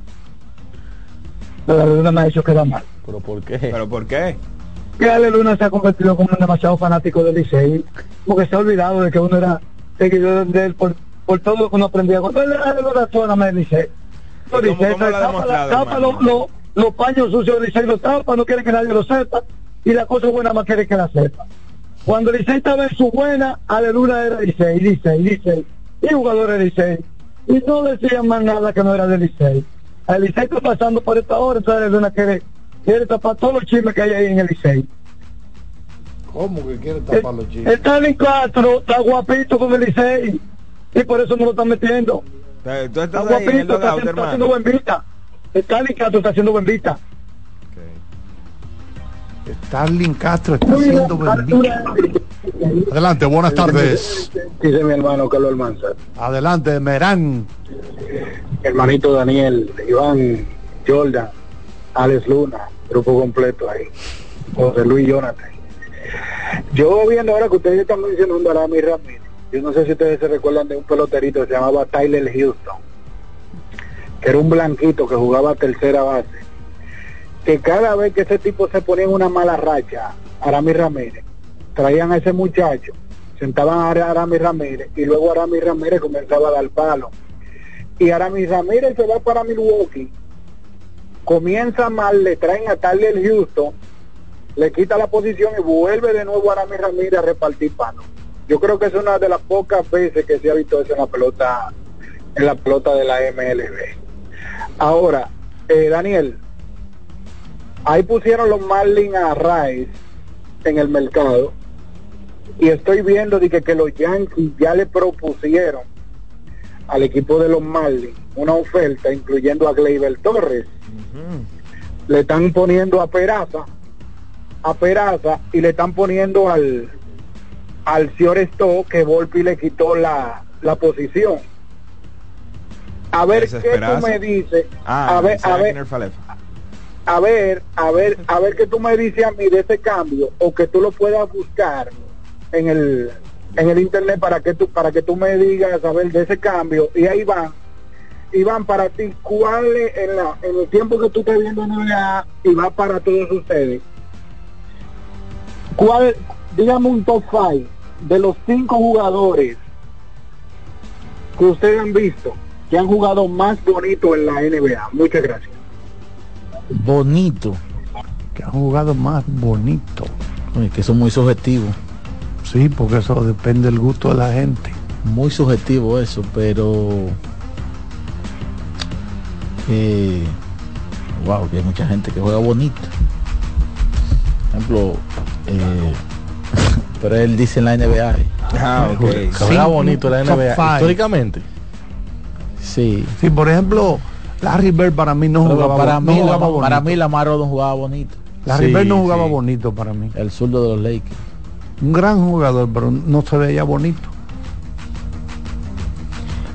Pero Alex Luna me ha dicho que era mal. ¿Pero por qué? ¿Pero por qué? Que Alex Luna se ha convertido como un demasiado fanático del Licey. Porque se ha olvidado de que uno era seguidor de él por, por todo lo que uno aprendía. Cuando él era de la zona me dice. Los ¿Y cómo- Licey, lo tapa, los, los- los paños sucios del Licey, los tapa, no quiere que nadie lo sepa. Y la cosa buena más quiere que la sepa. Cuando Licey estaba en su buena, Alex Luna era Licey, Licey, Licey. Y jugador de Licey. Y no decían más nada que no era de Licey. El Licey está pasando por esta hora, entonces Luna quiere, quiere tapar todos los chismes que hay ahí en el Licey. ¿Cómo que quiere tapar los chismes? Está en Castro, está guapito con el Licey. Y por eso no lo están metiendo. Eh, Está en el guapito, está, está haciendo buen vista. Stalin Castro está haciendo buen vista. Starling Castro está haciendo bendita. Adelante, buenas tardes. Dice mi hermano Carlos Almanza. Adelante, Merán. Hermanito Daniel, Iván, Jordan, Alex Luna, grupo completo ahí. José Luis Jonathan. Yo viendo ahora que ustedes están mencionando a Rami Ramírez, yo no sé si ustedes se recuerdan de un peloterito que se llamaba Tyler Houston, que era un blanquito que jugaba tercera base, que cada vez que ese tipo se ponía en una mala racha, Arami Ramírez, traían a ese muchacho, sentaban a Arami Ramírez y luego Arami Ramírez comenzaba a dar palo. Y Arami Ramírez se va para Milwaukee, comienza mal, le traen a Tyler Houston, le quita la posición y vuelve de nuevo a Arami Ramírez a repartir palo. Yo creo que es una de las pocas veces que se ha visto eso en la pelota, en la pelota de la MLB. Ahora, eh, Daniel, ahí pusieron los Marlins a Rice en el mercado. Y estoy viendo de que, que los Yankees ya le propusieron al equipo de los Marlins una oferta incluyendo a Gleyber Torres. Le están poniendo a Peraza a Peraza y le están poniendo al al Stowe que Volpi le quitó la, la posición. A ver qué tú me dices. Ah, a ver a ver. A ver, a ver, a ver qué tú me dices a mí de ese cambio o que tú lo puedas buscar en el en el internet para que tú para que tú me digas a ver de ese cambio y ahí van. Iván para ti cuál es en, la, en el tiempo que tú estás viendo NBA y va para todos ustedes cuál dígame un top 5 de los cinco jugadores que ustedes han visto que han jugado más bonito en la NBA muchas gracias Bonito. Que han jugado más bonito. Oye, que eso es muy subjetivo. Sí, porque eso depende del gusto de la gente. Muy subjetivo eso, pero... Eh, wow, que hay mucha gente que juega bonito. Por ejemplo, eh, pero él dice en la NBA. Ah, que juega bonito la NBA. Históricamente. Sí. Sí, por ejemplo, Larry Bird para mí no Pero jugaba, para, no mí, jugaba la, bonito. para mí Lamar Odom jugaba bonito. Larry Sí, Bird no jugaba sí. bonito para mí. El zurdo de los Lakers. Un gran jugador, pero no se veía bonito.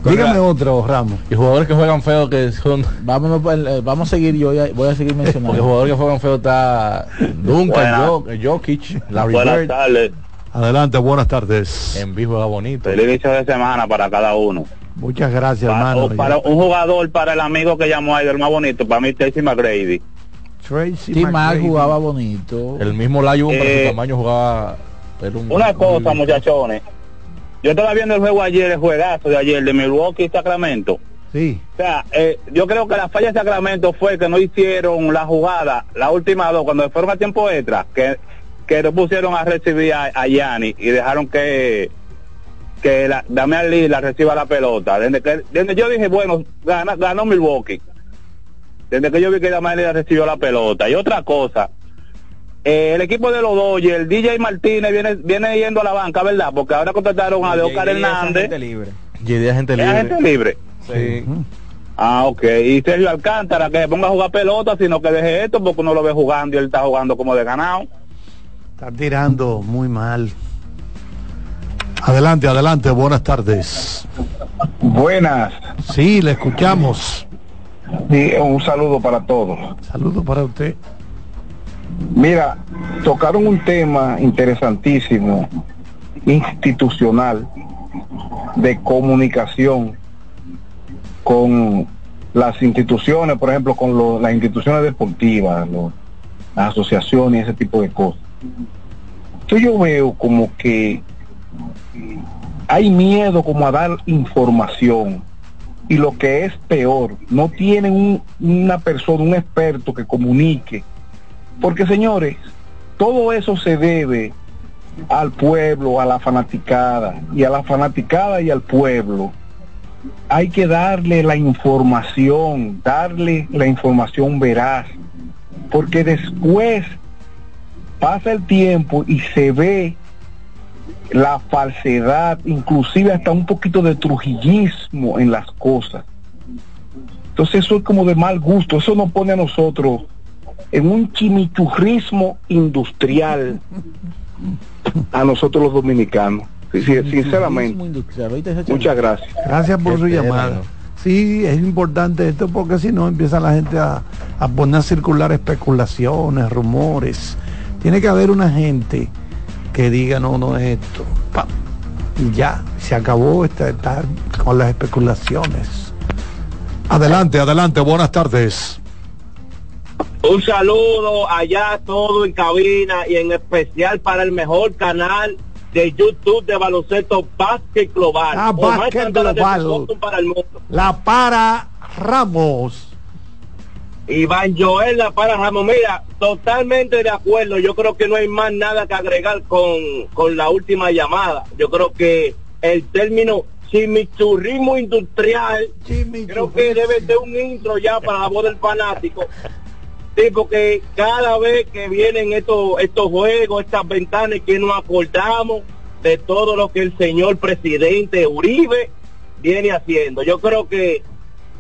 Dígame otro, Ramos. Y jugadores que juegan feo que son. Vamos, eh, vamos a seguir, yo voy a seguir Porque mencionando. jugadores que juegan feo está Duncan, Jokic, Larry Buenas Bird. tardes. Adelante, buenas tardes. En vivo juega bonito. Feliz inicio de semana para cada uno. Muchas gracias, Para, hermano. para un jugador, para el amigo que llamó ahí, el más bonito, para mí Tracy McGrady. Tracy McGrady. jugaba bonito. El mismo Layo para Eh, su tamaño jugaba. un- Una un- cosa, muchachones. Yo estaba viendo el juego ayer, el juegazo de ayer de Milwaukee y Sacramento. Sí. O sea, eh, yo creo que la falla de Sacramento fue que no hicieron la jugada, la última dos, cuando fueron a tiempo extra, que, que no pusieron a recibir a, a Gianni y dejaron que que la, Damian Lillard reciba la pelota. Desde que desde yo dije, bueno, gana, ganó Milwaukee. Desde que yo vi que Damian Lillard recibió la pelota. Y otra cosa, eh, el equipo de los Dodgers, el DJ Martínez viene viene yendo a la banca, ¿verdad? Porque ahora contrataron a Oscar Hernández. libre. JD agente ¿Es libre. agente libre? Sí. Ah, ok. Y Sergio Alcántara, que ponga a jugar pelota, sino que deje esto porque uno lo ve jugando y él está jugando como de ganado. Está tirando muy mal. Adelante, adelante, buenas tardes. Buenas. Sí, le escuchamos. Un saludo para todos. Saludos para usted. Mira, tocaron un tema interesantísimo, institucional, de comunicación con las instituciones, por ejemplo, con lo- las instituciones deportivas, lo- las asociaciones ese tipo de cosas. Entonces yo veo como que hay miedo como a dar información. Y lo que es peor, no tienen un- una persona, un experto que comunique. Porque señores, todo eso se debe al pueblo, a la fanaticada, y a la fanaticada y al pueblo. Hay que darle la información, darle la información veraz, porque después pasa el tiempo y se ve la falsedad, inclusive hasta un poquito de trujillismo en las cosas. Entonces eso es como de mal gusto, eso nos pone a nosotros en un chimichurrismo industrial a nosotros los dominicanos. Sí, sí, sinceramente. Muchas gracias. Gracias por su llamada. Sí, es importante esto porque si no empieza la gente a, a poner a circular especulaciones, rumores. Tiene que haber una gente que diga no, no es esto. Y ya, se acabó esta, estar con las especulaciones. Adelante, adelante, buenas tardes. Un saludo allá todo en cabina y en especial para el mejor canal de YouTube de baloncesto Básquet Global. Ah, Global. Boston para el mundo. La para Ramos. Iván Joel La para Ramos. Mira, totalmente de acuerdo. Yo creo que no hay más nada que agregar con, con la última llamada. Yo creo que el término chimichurrismo industrial, creo que debe ser un intro ya para la voz del fanático. Sí, porque cada vez que vienen estos, estos juegos, estas ventanas, que nos acordamos de todo lo que el señor presidente Uribe viene haciendo. Yo creo que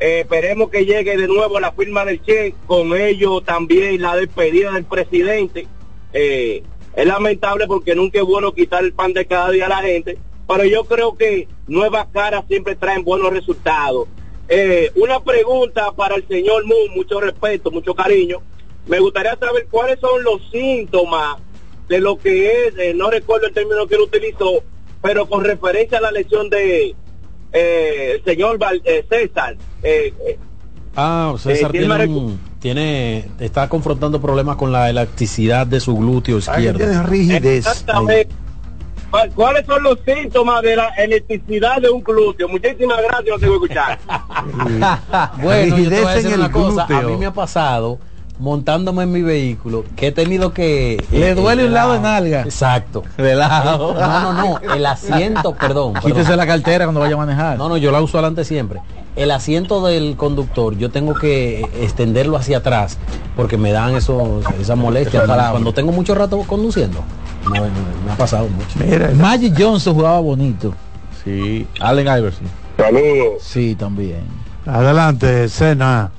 eh, esperemos que llegue de nuevo la firma del Che, con ello también la despedida del presidente. Eh, es lamentable porque nunca es bueno quitar el pan de cada día a la gente, pero yo creo que nuevas caras siempre traen buenos resultados. Eh, una pregunta para el señor Moon, mucho respeto, mucho cariño. Me gustaría saber cuáles son los síntomas de lo que es, no recuerdo el término que él utilizó, pero con referencia a la lesión de eh, señor Val- eh, César. Eh, eh, Ah, César Eh, ¿quién tiene, un- tiene, está confrontando problemas con la elasticidad de su glúteo izquierdo. Exactamente. ¿Cuál- ¿Cuáles son los síntomas de la electricidad de un glúteo? Muchísimas gracias, lo tengo que escuchar. Bueno, yo te voy a Rigidez decir en el una cosa. A glúteo. mí me ha pasado montándome en mi vehículo que he tenido que Le eh, duele un lado de lado. nalga. Exacto. De lado. No, no, no. El asiento, perdón. Quítese perdón. la cartera cuando vaya a manejar. No, no, yo la uso adelante siempre. El asiento del conductor, yo tengo que extenderlo hacia atrás porque me dan esos, esas molestias Esos cuando, tengo mucho rato conduciendo. Me, me- me ha pasado mucho. Magic Johnson jugaba bonito. Sí, Allen Iverson. Saludos. Sí, también. Adelante, Cena.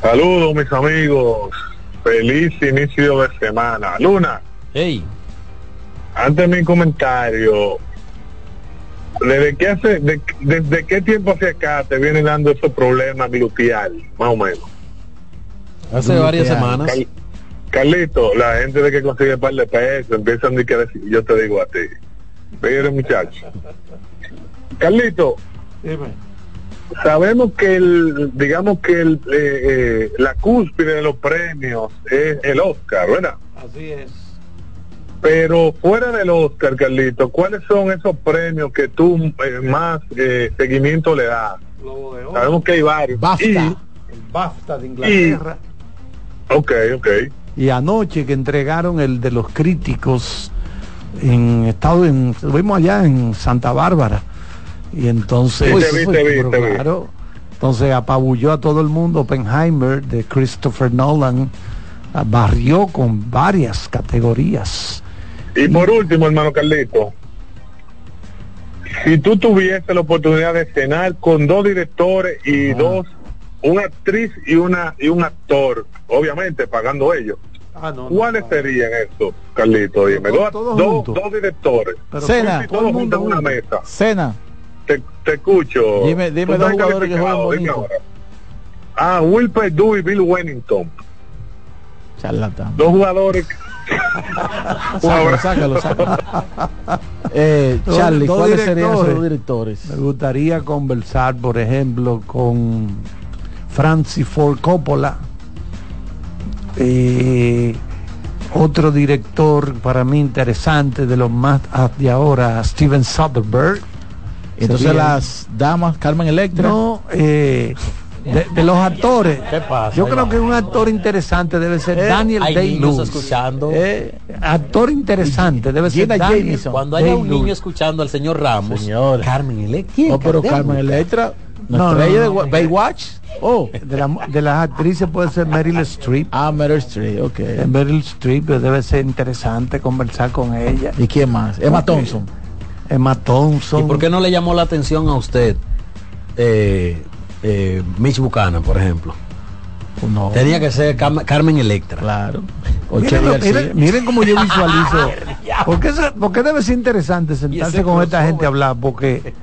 Saludos, mis amigos. Feliz inicio de semana. Luna. Hey. Antes de mi comentario, ¿desde qué, hace, de- desde qué tiempo hacia acá te vienen dando esos problemas gluteal, más o menos? Hace varias semanas. Car- Carlito, la gente de que consigue un par de pesos empiezan a decir, yo te digo a ti. Mire, muchacho. Carlito, sabemos que el, digamos que el, eh, eh, la cúspide de los premios es el Oscar, ¿verdad? Así es. Pero fuera del Oscar, Carlito, ¿cuáles son esos premios que tú eh, más eh, seguimiento le das? Sabemos que hay varios. BAFTA. Y- El BAFTA de Inglaterra. ok, ok. Y anoche que entregaron el de los críticos en estado en estuvimos allá en Santa Bárbara y entonces Sí, te vi, te vi, pero te vi. claro, entonces apabulló a todo el mundo Oppenheimer de Christopher Nolan ah, barrió con varias categorías Y por último, hermano Carlito, si tú tuvieses la oportunidad de cenar con dos directores y dos, una actriz y una y un actor, obviamente pagando ellos, ¿cuáles serían esos, Carlito? Dime, dos, dos, dos directores, Cena. en una mesa. Cena. Te, te escucho. Dime- dime dos jugadores que juegan bonito. Ah, Will Perdue y Bill Wennington. Charlatán. Dos jugadores. Sácalo, sácalo, sácalo. Eh, Dos- Charlie, dos ¿cuáles serían esos directores. dos directores? me gustaría conversar por ejemplo con Francis Ford Coppola Eh, otro director para mí interesante de los más de ahora Steven Soderbergh Entonces las damas, Carmen Electra. no eh, de, de los actores. ¿Qué pasa? Yo creo que un actor interesante debe ser Eh, Daniel hay Day niños Lewis. escuchando. Eh, actor interesante debe ser Daniel Jameson. Cuando haya un Day-Lewis. niño escuchando al señor Ramos, Señores. Carmen Electra. Oh, pero Carmen Electra, No, no, no. de Wa- Baywatch. Oh, De, la- de las actrices puede ser Meryl Streep. ah, Meryl Streep, ok. Meryl Streep debe ser interesante conversar con ella. ¿Y quién más? Emma. Thompson. Emma Thompson. ¿Y por qué no le llamó la atención a usted eh, eh, Mitch Buchanan, por ejemplo? No. Tenía que ser Cam- Carmen Electra. Claro. Miren, Cherry lo- García. miren- miren cómo yo visualizo. ¿Por qué, por qué debe ser interesante sentarse con esta gente a hablar? Porque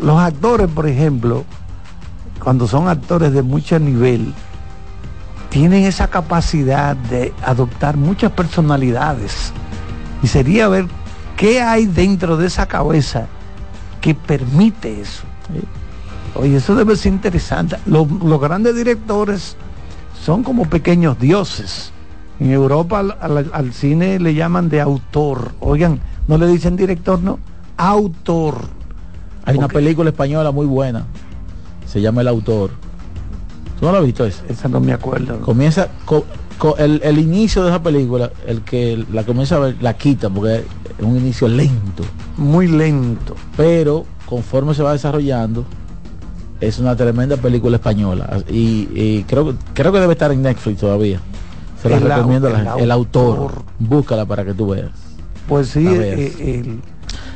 los actores, por ejemplo, cuando son actores de mucho nivel, tienen esa capacidad de adoptar muchas personalidades. Y sería ver qué hay dentro de esa cabeza que permite eso. Oye, eso debe ser interesante. Los, los grandes directores son como pequeños dioses. En Europa al, al- al cine le llaman de autor. Oigan, no le dicen director, no. Autor. Hay una película española muy buena. Se llama El Autor. ¿Tú no la has visto esa? Esa no me acuerdo. Comienza co- co- el, el inicio de esa película, el que la comienza a ver, la quita porque un inicio lento. Muy lento. Pero conforme se va desarrollando, es una tremenda película española. Y, y creo, creo que debe estar en Netflix todavía. Se la El recomiendo a la el gente. El autor. Búscala para que tú veas. Pues sí, veas. el-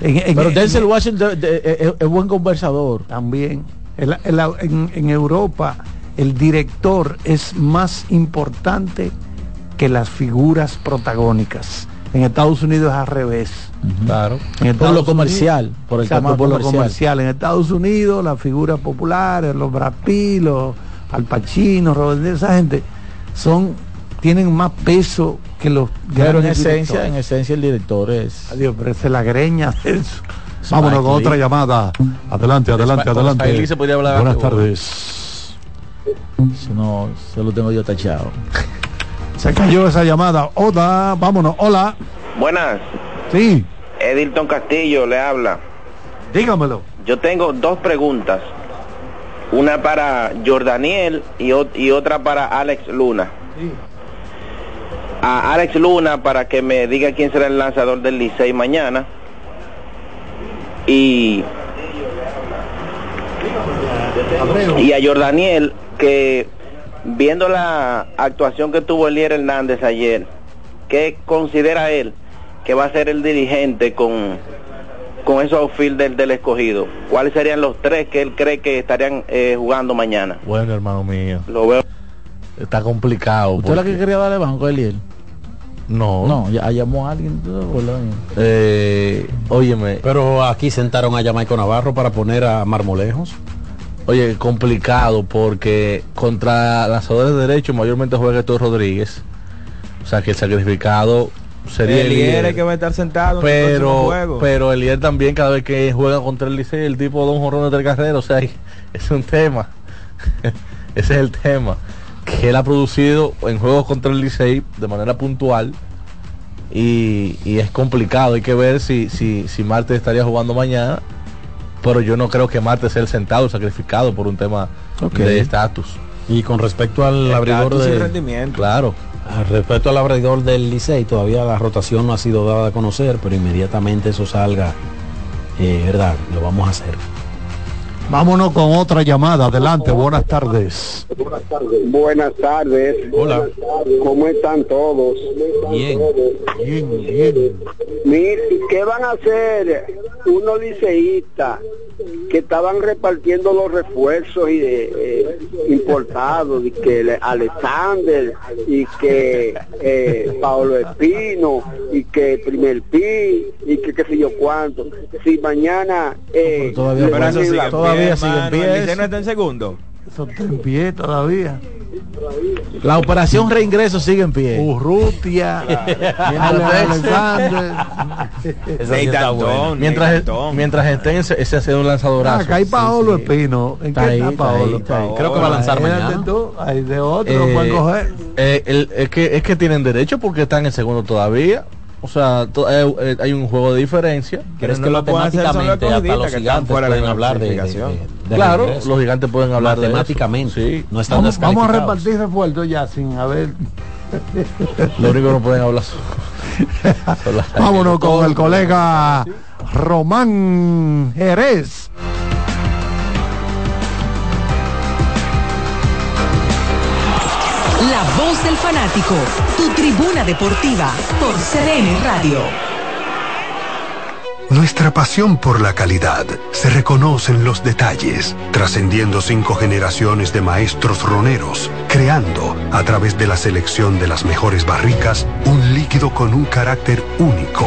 Pero en- Denzel Washington es, buen conversador. también. En, en Europa el director es más importante que las figuras protagónicas. En Estados Unidos es al revés. Claro. En Por Estados lo comercial, Unidos- por el tema por lo comercial. comercial. En Estados Unidos las figuras populares, los Brad Pitt, los Al Pacino, Robert De esa gente son tienen más peso que los Pero en esencia, en esencia el director es. Adiós, pero esa es la greña de eso. Vámonos con Lee. otra llamada. Adelante, adelante, adelante. Se podía hablar Buenas tardes. Eso no, se lo tengo yo tachado. Se cayó esa llamada. Hola, vámonos. Hola. Buenas, Sí, Edilton Castillo le habla. dígamelo. Yo tengo dos preguntas. Una para Jordaniel y, y otra para Alex Luna. A Alex Luna para que me diga quién será el lanzador del Licey mañana. Y, y a Jordaniel que viendo la actuación que tuvo Elier Hernández ayer, ¿qué considera él que va a ser el dirigente con, con esos outfield del, del escogido? ¿Cuáles serían los tres que él cree que estarían eh, jugando mañana? Bueno, hermano mío. Lo veo. Está complicado. ¿Usted es la que quería darle banco a Eliel? No. No, ya llamó a alguien. Eh, óyeme, Pero aquí sentaron a Jamaico Navarro para poner a Marmolejos. Oye, complicado porque contra lanzadores de derecho mayormente juega Héctor Rodríguez. O sea que el sacrificado sería el Elier. Elier que va a estar sentado en el pero juego. pero Elier también cada vez que juega contra el Licey el tipo da un jorrón de tres carreras o sea es un tema ese es el tema que él ha producido en juegos contra el Licey de manera puntual y, y es complicado hay que ver si si si Marte estaría jugando mañana pero yo no creo que Marte sea el sentado el sacrificado por un tema de estatus Y con respecto al abridor Estatus y de, rendimiento. claro respecto al abridor del Licey, todavía la rotación no ha sido dada a conocer, pero inmediatamente eso salga, eh, verdad, lo vamos a hacer. Vámonos con otra llamada. Adelante, buenas tardes. Buenas tardes. Hola. ¿Cómo están todos? Bien. Bien, bien. ¿qué van a hacer unos liceístas que estaban repartiendo los refuerzos y de, eh, importados, y que le- Alexander, y que eh, Paolo Espino, y que Primer Pi, y que qué sé yo cuánto? Si mañana... Eh, todavía- todavía pie, sigue en pie El Licey eso. no está en segundo. Eso está en pie todavía. La operación reingreso sigue en pie. Urrutia, Alexander. Mientras mientras estén ese, ese ha sido un lanzadorazo Acá hay Paolo Espino. ¿En Está qué ahí, está está ahí, Paolo? está ahí. Creo que va a lanzar Imagínate mañana. tú, hay de otro, Eh, lo pueden coger. Eh, el- es, que, es que tienen derecho porque están en segundo todavía. O sea, to- eh, eh, hay un juego de diferencia. Pero es no que lo pueden hacer matemáticamente hasta los gigantes fuera de pueden la hablar de, de- de- de Claro, regreso. los gigantes pueden hablar de eso. matemáticamente. No están Vamos, vamos a repartir refuerzos ya sin haber. Lo único que no pueden hablar son- son las- Vámonos con el colega Román Jerez. La voz del fanático, tu tribuna deportiva por CDN Radio. Nuestra pasión por la calidad se reconoce en los detalles, trascendiendo cinco generaciones de maestros roneros, creando, a través de la selección de las mejores barricas, un líquido con un carácter único,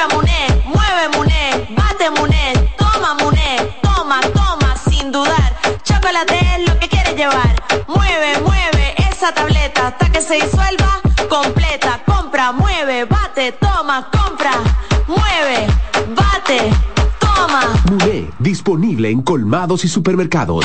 Compra Muné, mueve Muné, bate Muné, toma Muné, toma, toma, sin dudar. Chocolate es lo que quieres llevar. Mueve, mueve esa tableta hasta que se disuelva completa. Compra, mueve, bate, toma, compra, mueve, bate, toma. Muné, disponible en colmados y supermercados.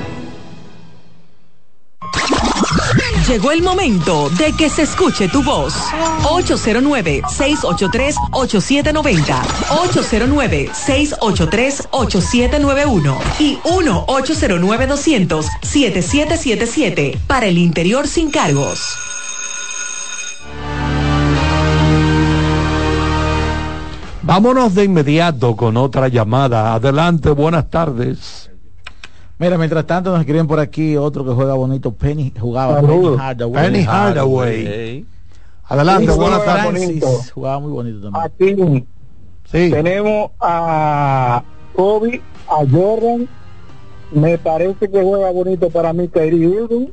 Llegó el momento de que se escuche tu voz. 809-683-8790. 809-683-8791. Y 1-809-200-7777. Para el interior sin cargos. Vámonos de inmediato con otra llamada. Adelante, buenas tardes. Mira, mientras tanto nos escriben por aquí otro que juega bonito, Penny, jugaba. Penny Hardaway. Penny Hardaway. Adelante, Sí, buenas tardes. Jugaba muy bonito también. Aquí tenemos a Kobe, a Jordan. Me parece que juega bonito para mí Kyrie Irving.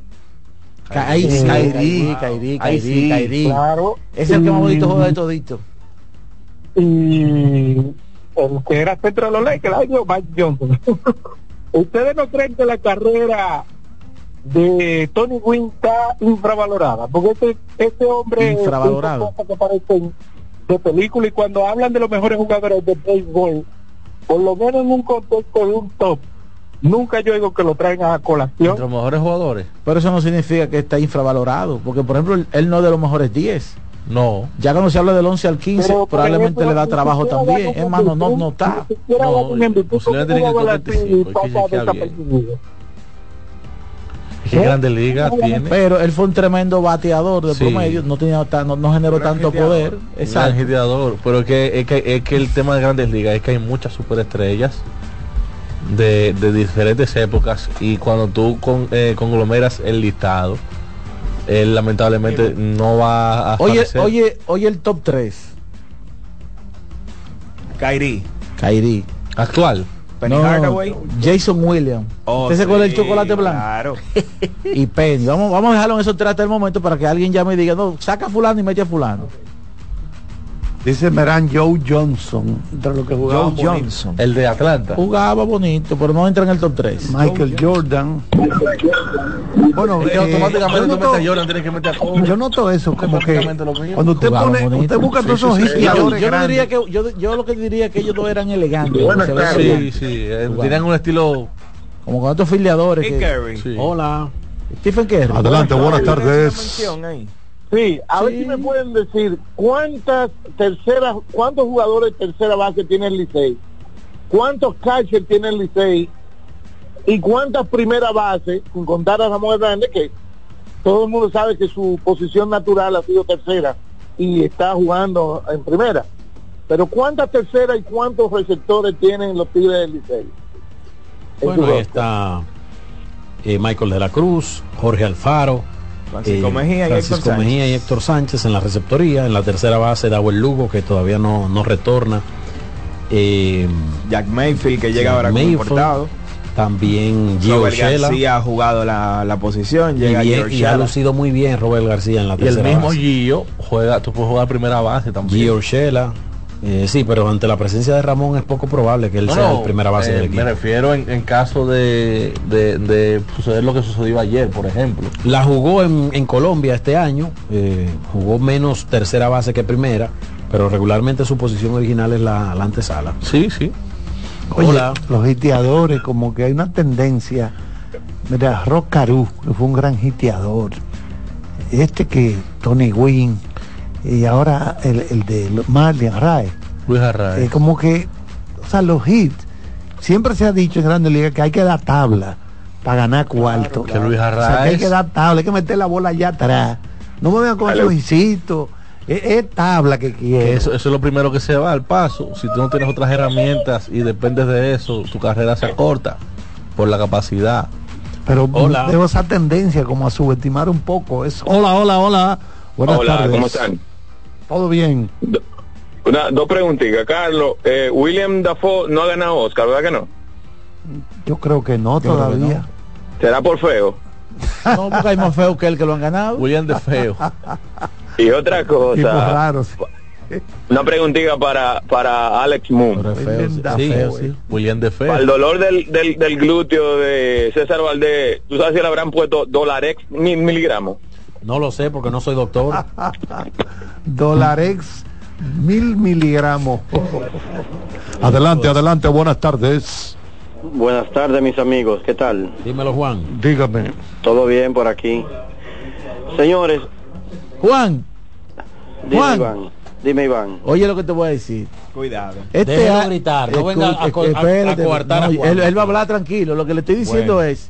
Ahí Eh, sí, Kairi, Kairi, ahí Kairi, sí, Kairi. claro. Es el que más bonito juega de todito. y el que era centro de los Lakers, Mike Johnson. ¿Ustedes no creen que la carrera de Tony Wynn está infravalorada? Porque este, este hombre Infravalorado. que parecen de película y cuando hablan de los mejores jugadores de béisbol, por lo menos en un contexto de un top, nunca yo digo que lo traen a colación. Entre los mejores jugadores. Pero eso no significa que está infravalorado, porque por ejemplo, él, él no es de los mejores 10. No. Ya cuando se habla del 11 al 15, Pero, por probablemente ejemplo, le da trabajo también. Hermano, no, no está. MVP, posiblemente ¿cómo tiene que va a coger decir 25, pasa hay que chequear desapercibido? ¿Qué grandes ligas tiene? Pero él fue un tremendo bateador de Sí. promedio, no, tenía tan- no, no generó tanto poder. Gran Exacto. pero es que, es, que, es que el tema de grandes ligas es que hay muchas superestrellas de, de diferentes épocas y cuando tú con, eh, conglomeras el listado, él lamentablemente no va a Oye, aparecer. oye, oye el top 3. Kairi. Kairi. Actual. Penny No, Hardaway. Jason Williams. Oh, ¿Usted se acuerda del sí, chocolate blanco? Claro. Y Penny. Vamos, vamos a dejarlo en esos tres hasta el momento para que alguien llame y diga, no, saca a fulano y mete a fulano. Dice Meran Joe Johnson, entre los que jugaban Joe bonito. Johnson. El de Atlanta. Jugaba bonito, pero no entra en el top 3. Michael Jordan. Bueno, Es que eh, automáticamente yo tú noto- metes a Jordan, tienes que meter a Kobe. Yo noto eso, como que cuando usted Jugaban pone, bonito. usted busca todos Sí, esos sí, sí. Yo, historiadores yo no diría que yo, yo lo que diría que ellos dos eran elegantes. Se. Sí, sí, eh, tenían un estilo Como con estos filiadores. Que-. Hola. Stephen Curry. Adelante, buenas tardes. Sí, a ver si me pueden decir cuántas terceras, cuántos jugadores de tercera base tiene el Licey, cuántos catchers tiene el Licey y cuántas primera base, sin contar a Ramón Hernández, que todo el mundo sabe que su posición natural ha sido tercera y está jugando en primera. Pero cuántas terceras y cuántos receptores tienen los Tigres del Licey. En Bueno, ahí está eh, Michael de la Cruz, Jorge Alfaro, Francisco eh, Mejía y Francisco Héctor Mejía Sánchez. y Héctor Sánchez en la receptoría, en la tercera base Dawel Lugo que todavía no, no retorna. Eh, Jack Mayfield que llega Jack ahora como Mayfield, importado. también Gio Robert Shela García ha jugado la, la posición. y, Llega bien- y ha lucido muy bien Robert García en la Y el tercera mismo base. Gio juega, tú puedes jugar primera base también. Gio Shela, eh, sí, pero ante la presencia de Ramón es poco probable que él No, sea no, el primera base eh, del equipo. Me refiero en, en caso de, de, de suceder lo que sucedió ayer, por ejemplo. La jugó en, en Colombia este año, eh, jugó menos tercera base que primera, pero regularmente su posición original es la, la antesala. Sí, sí. Oye, Hola. los hiteadores, como que hay una tendencia. Mira, Rock Caru, que fue un gran hiteador. Este que Tony Wynn y ahora el, el de Marlin Rae. Luis Arraez. Eh, como que, o sea, los hits. Siempre se ha dicho en Grandes Ligas que hay que dar tabla para ganar cuarto. Que Luis O sea, que hay que dar tabla, hay que meter la bola allá atrás. No me vean con esos hisitos. Es, es tabla que quiero. eso, eso es lo primero que se va al paso. Si tú no tienes otras herramientas y dependes de eso, tu carrera se acorta por la capacidad. Pero Hola. veo esa tendencia como a subestimar un poco. Es, hola, hola, hola. Buenas Hola, tardes. ¿cómo están? Todo bien. Una, dos preguntitas, Carlos. Eh, William Dafoe no ha ganado Oscar, ¿verdad que no? Yo creo que no que todavía. ¿Será por feo? No, porque hay más feos que el que lo han ganado. William de Feo. Y otra cosa, raros. una preguntita para, para Alex Moon. Feo, sí. William Sí, Dafoe. sí. William de Para el Feo. dolor del, del, del glúteo de César Valdés, ¿tú sabes si le habrán puesto dolarex mil miligramos? No lo sé porque no soy doctor. Dolarex mil miligramos. adelante, adelante, buenas tardes. Buenas tardes, mis amigos. ¿Qué tal? Dímelo, Juan. Dígame. ¿Todo bien por aquí? Señores, Juan, dime Juan. Iván. Dime Iván. oye lo que te voy a decir. Cuidado. Este Déjelo a- gritar, no venga a a- espérate, a coartar a no, Juan. él, él va a hablar tranquilo. Lo que le estoy diciendo Bueno. es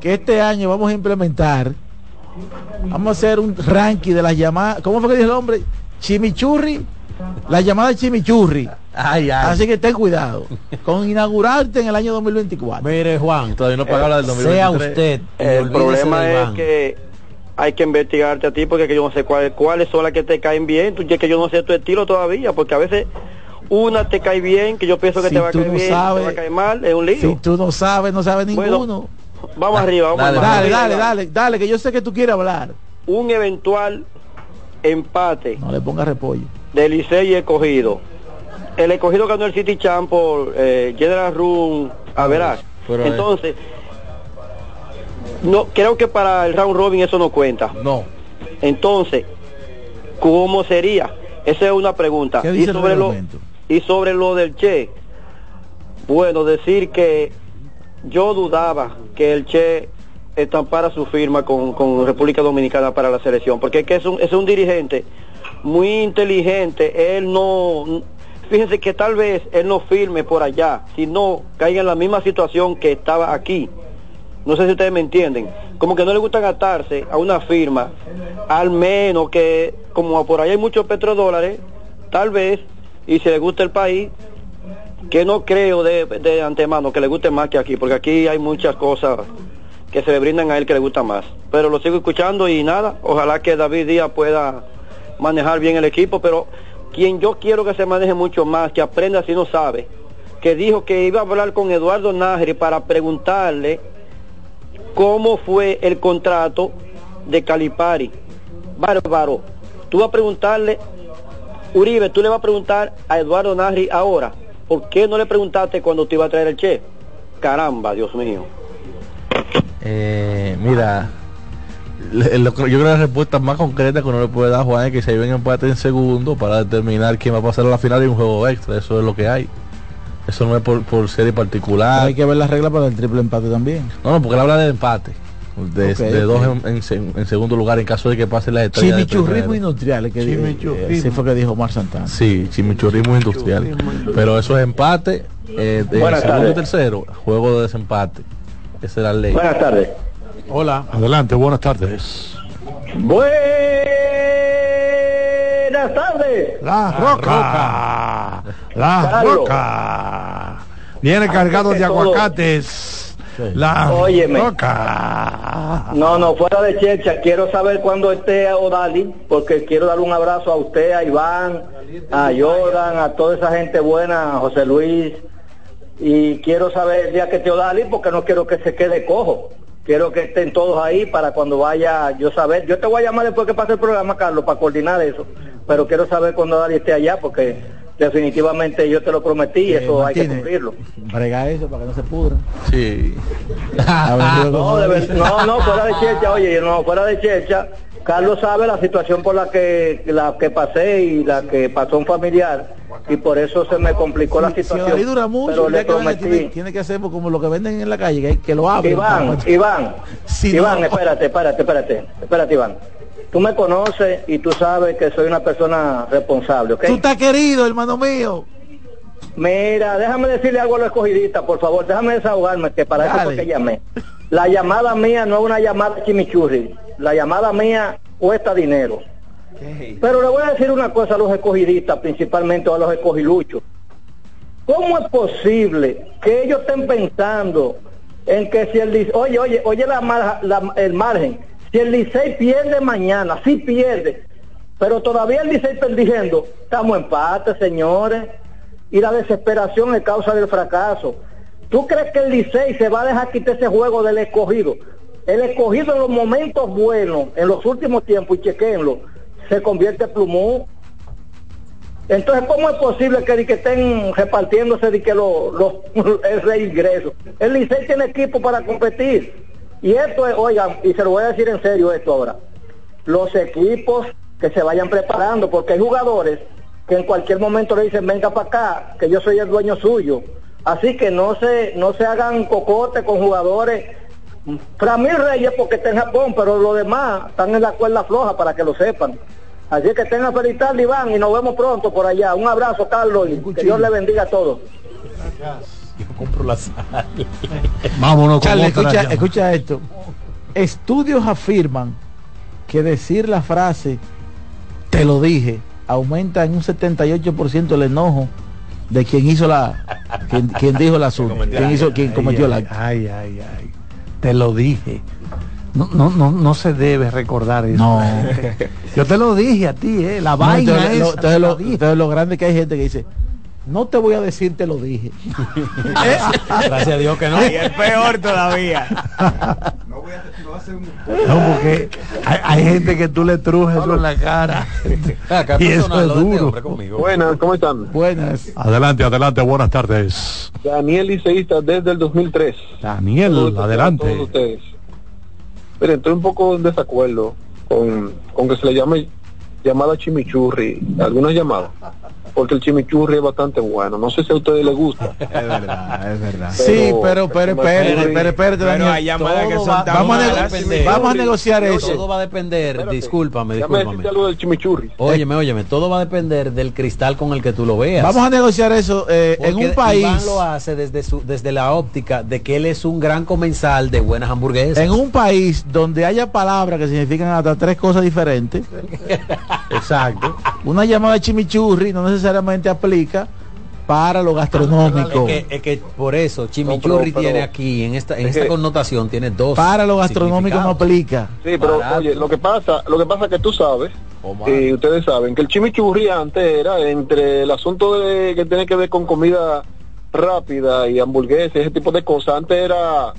que este año vamos a implementar, vamos a hacer un ranking de las llamadas. ¿Cómo fue que dijo el hombre? Chimichurri, la llamada chimichurri. Ay, ay. Así que ten cuidado con inaugurarte en el año 2024. Mire, Juan, Todavía no paga la del 2023. sea usted. El problema de es Iván. que hay que investigarte a ti porque que yo no sé cuál- cuáles son las que te caen bien. Tú ya que yo no sé tu estilo todavía, porque a veces una te cae bien, que yo pienso que Si te va a caer no bien, sabes- te va a caer mal, es un lío. Si tú no sabes, no sabes Bueno, ninguno. Vamos arriba, vamos dale, Dale, arriba, dale, Iván. dale, dale, que yo sé que tú quieres hablar. Un eventual empate No le pongas repollo. de Licey y Escogido. El Escogido ganó el City Champ por eh, General Room a verás. eh. Entonces, no creo que para el round robin eso no cuenta. No. Entonces, ¿cómo sería? Esa es una pregunta. ¿Qué Y dice el sobre lo reglamento? y sobre lo del Che, bueno, decir que yo dudaba que el Che estampara su firma con, República Dominicana para la selección, porque es que es un, es un dirigente muy inteligente, él no, fíjense que tal vez él no firme por allá, sino caiga en la misma situación que estaba aquí. No sé si ustedes me entienden. Como que no le gusta gastarse a una firma, al menos que, como por ahí hay muchos petrodólares, tal vez, y si le gusta el país, que no creo de, de antemano que le guste más que aquí, porque aquí hay muchas cosas que se le brindan a él que le gusta más. Pero lo sigo escuchando y nada, ojalá que David Díaz pueda manejar bien el equipo, pero quien yo quiero que se maneje mucho más, que aprenda si no sabe, que dijo que iba a hablar con Eduardo Nájeri para preguntarle cómo fue el contrato de Calipari. Bárbaro, tú vas a preguntarle, Uribe, tú le vas a preguntar a Eduardo Nájeri ahora, ¿por qué no le preguntaste cuando te iba a traer el che? Caramba, Dios mío. Eh, mira, le- lo que- yo creo que la respuesta más concreta que uno le puede dar a Juan es que si hay un empate en segundo para determinar quién va a pasar a la final y un juego extra, eso es lo que hay. Eso no es por, por serie particular. Hay que ver las reglas para el triple empate también. No, no, porque él habla de empate. De, dos en, en se- en segundo lugar en caso de que pase la estrella. de Chimichurrismo industrial, es que eh, fue que dijo Omar Santana. Sí, chimichurrismo industrial. Pero eso es empate. Eh, de Buenas segundo y tercero, juego de desempate. Esa era la ley. Buenas tardes. Hola. Adelante, buenas tardes. Buenas tardes. La Roca. La Carlos. Roca. Viene cargado de que La Óyeme. Roca. No, no, fuera de checha, quiero saber cuándo esté Odali, porque quiero darle un abrazo a usted, a Iván, a Jordan, a toda esa gente buena, a José Luis, y quiero saber el día que esté Odali, porque no quiero que se quede cojo. Quiero que estén todos ahí para cuando vaya yo saber. Yo te voy a llamar después que pase el programa, Carlos, para coordinar eso, pero quiero saber cuando Odali esté allá, porque definitivamente yo te lo prometí y eso hay que cumplirlo. Brega eso para que no se pudra. Sí. No, de no, no, fuera de checha, oye, no, fuera de checha. Carlos sabe la situación por la que la que pasé y la que pasó un familiar y por eso se me complicó la Si situación. Odalí dura mucho, pero le día que tiene, prometí. tiene que hacer como lo que venden en la calle, que, que lo abren. Iván, Iván, Si Iván, no- espérate, espérate, espérate, espérate, Iván. Tú me conoces y tú sabes que soy una persona responsable, ¿ok? Tú estás querido, hermano mío. Mira, déjame decirle algo a los escogidistas, por favor, déjame desahogarme, que para eso fue que llamé. La llamada mía no es una llamada chimichurri, la llamada mía cuesta dinero. Pero le voy a decir una cosa a los escogidistas, principalmente a los escogiluchos. ¿Cómo es posible que ellos estén pensando en que si el oye, oye, oye la mar- la- el margen, si el Licey pierde mañana, sí pierde, pero todavía el Licey perdiendo, estamos empate, señores, y la desesperación es causa del fracaso. ¿Tú crees que el Licey se va a dejar quitar ese juego del escogido? El escogido en los momentos buenos, en los últimos tiempos, y chequenlo, se convierte en plumón. Entonces, ¿cómo es posible que, que estén repartiéndose de que los los el reingreso? El Licey tiene equipo para competir. Y esto es, oigan, y se lo voy a decir en serio esto ahora, los equipos que se vayan preparando, porque hay jugadores que en cualquier momento le dicen, venga para acá, que yo soy el dueño suyo. Así que no se, no se hagan cocote con jugadores. Framil Reyes porque está en Japón, pero los demás están en la cuerda floja para que lo sepan. Así que tengan feliz tarde, Iván, y nos vemos pronto por allá. Un abrazo, Carlos, y que Dios le bendiga a todos. Yo compro la sal. Vámonos con otra escucha, esto. Estudios afirman que decir la frase te lo dije aumenta en un 78% el enojo de quien hizo la quien, quien dijo el asunto, quien hizo quien Ay, cometió el ay, acto. Ay, ay, ay. Te lo dije. No, no, no, no se debe recordar eso. No. Yo te lo dije a ti, eh. La No, vaina entonces, lo, esa, entonces te lo- la dije. entonces lo grande que hay gente que dice no te voy a decir te lo dije Gracias a Dios que no. Y es peor todavía. No, porque hay, hay gente que tú le trujes eso en la cara. y eso es duro. Buenas, ¿cómo están? Buenas. Adelante, adelante, buenas tardes. Daniel Liceísta desde el 2003. Daniel, a adelante. todos ustedes. Miren, estoy un poco en desacuerdo con, con que se le llame llamada chimichurri, algunas llamadas. Porque el chimichurri es bastante bueno. No sé si a ustedes les gusta. Es verdad, es verdad. Sí, pero, pero, espérate, pero, espérate, Pero Daniel. que Todo son va- tan Vamos a, vamos negociar eso. Todo va a depender, discúlpame, Déjame discúlpame. decirte algo del chimichurri. Óyeme, óyeme, todo va a depender del cristal con el que tú lo veas. Vamos a negociar eso eh, en un país. Iván lo hace desde su, desde la óptica de que él es un gran comensal de buenas hamburguesas. En un país donde haya palabras que significan hasta tres cosas diferentes. Exacto. Una llamada de chimichurri no necesariamente aplica para lo gastronómico. Es que, es que por eso Chimichurri No, pero- pero- tiene aquí en esta en es esta que- connotación tiene dos. Para lo gastronómico no aplica. Sí, pero Barato. oye, lo que pasa, lo que pasa es que tú sabes, y ustedes saben, que el chimichurri antes era entre el asunto de que tiene que ver con comida rápida y hamburguesas, ese tipo de cosas, antes era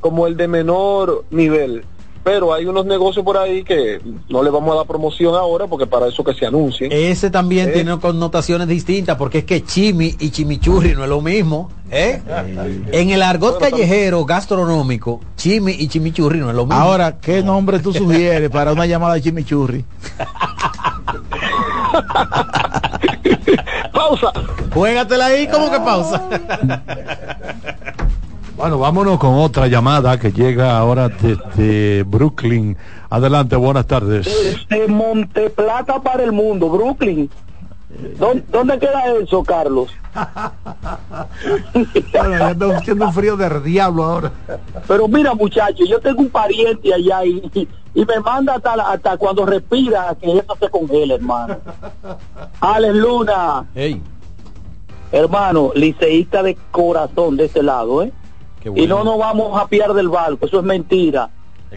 como el de menor nivel. Pero hay unos negocios por ahí que no le vamos a dar promoción ahora porque para eso que se anuncien. Ese también Eh. tiene connotaciones distintas porque es que chimi y chimichurri no es lo mismo. ¿eh? En el argot callejero gastronómico, chimi y chimichurri no es lo mismo. Ahora, ¿qué nombre tú sugieres para una llamada de chimichurri? ¡Pausa! Juégatela ahí, ¿cómo que pausa? Bueno, vámonos con otra llamada que llega ahora desde Brooklyn. Adelante, buenas tardes. De Monteplata para el mundo, Brooklyn. ¿Dónde, dónde queda eso, Carlos? Bueno, ya está haciendo un frío de diablo ahora. Pero mira, muchachos, yo tengo un pariente allá y, me manda hasta, la- hasta cuando respira que eso se congela, hermano. Alex Luna, Ey, hermano, liceísta de corazón de este lado, ¿eh? Y no nos vamos a piar del barco, eso es mentira.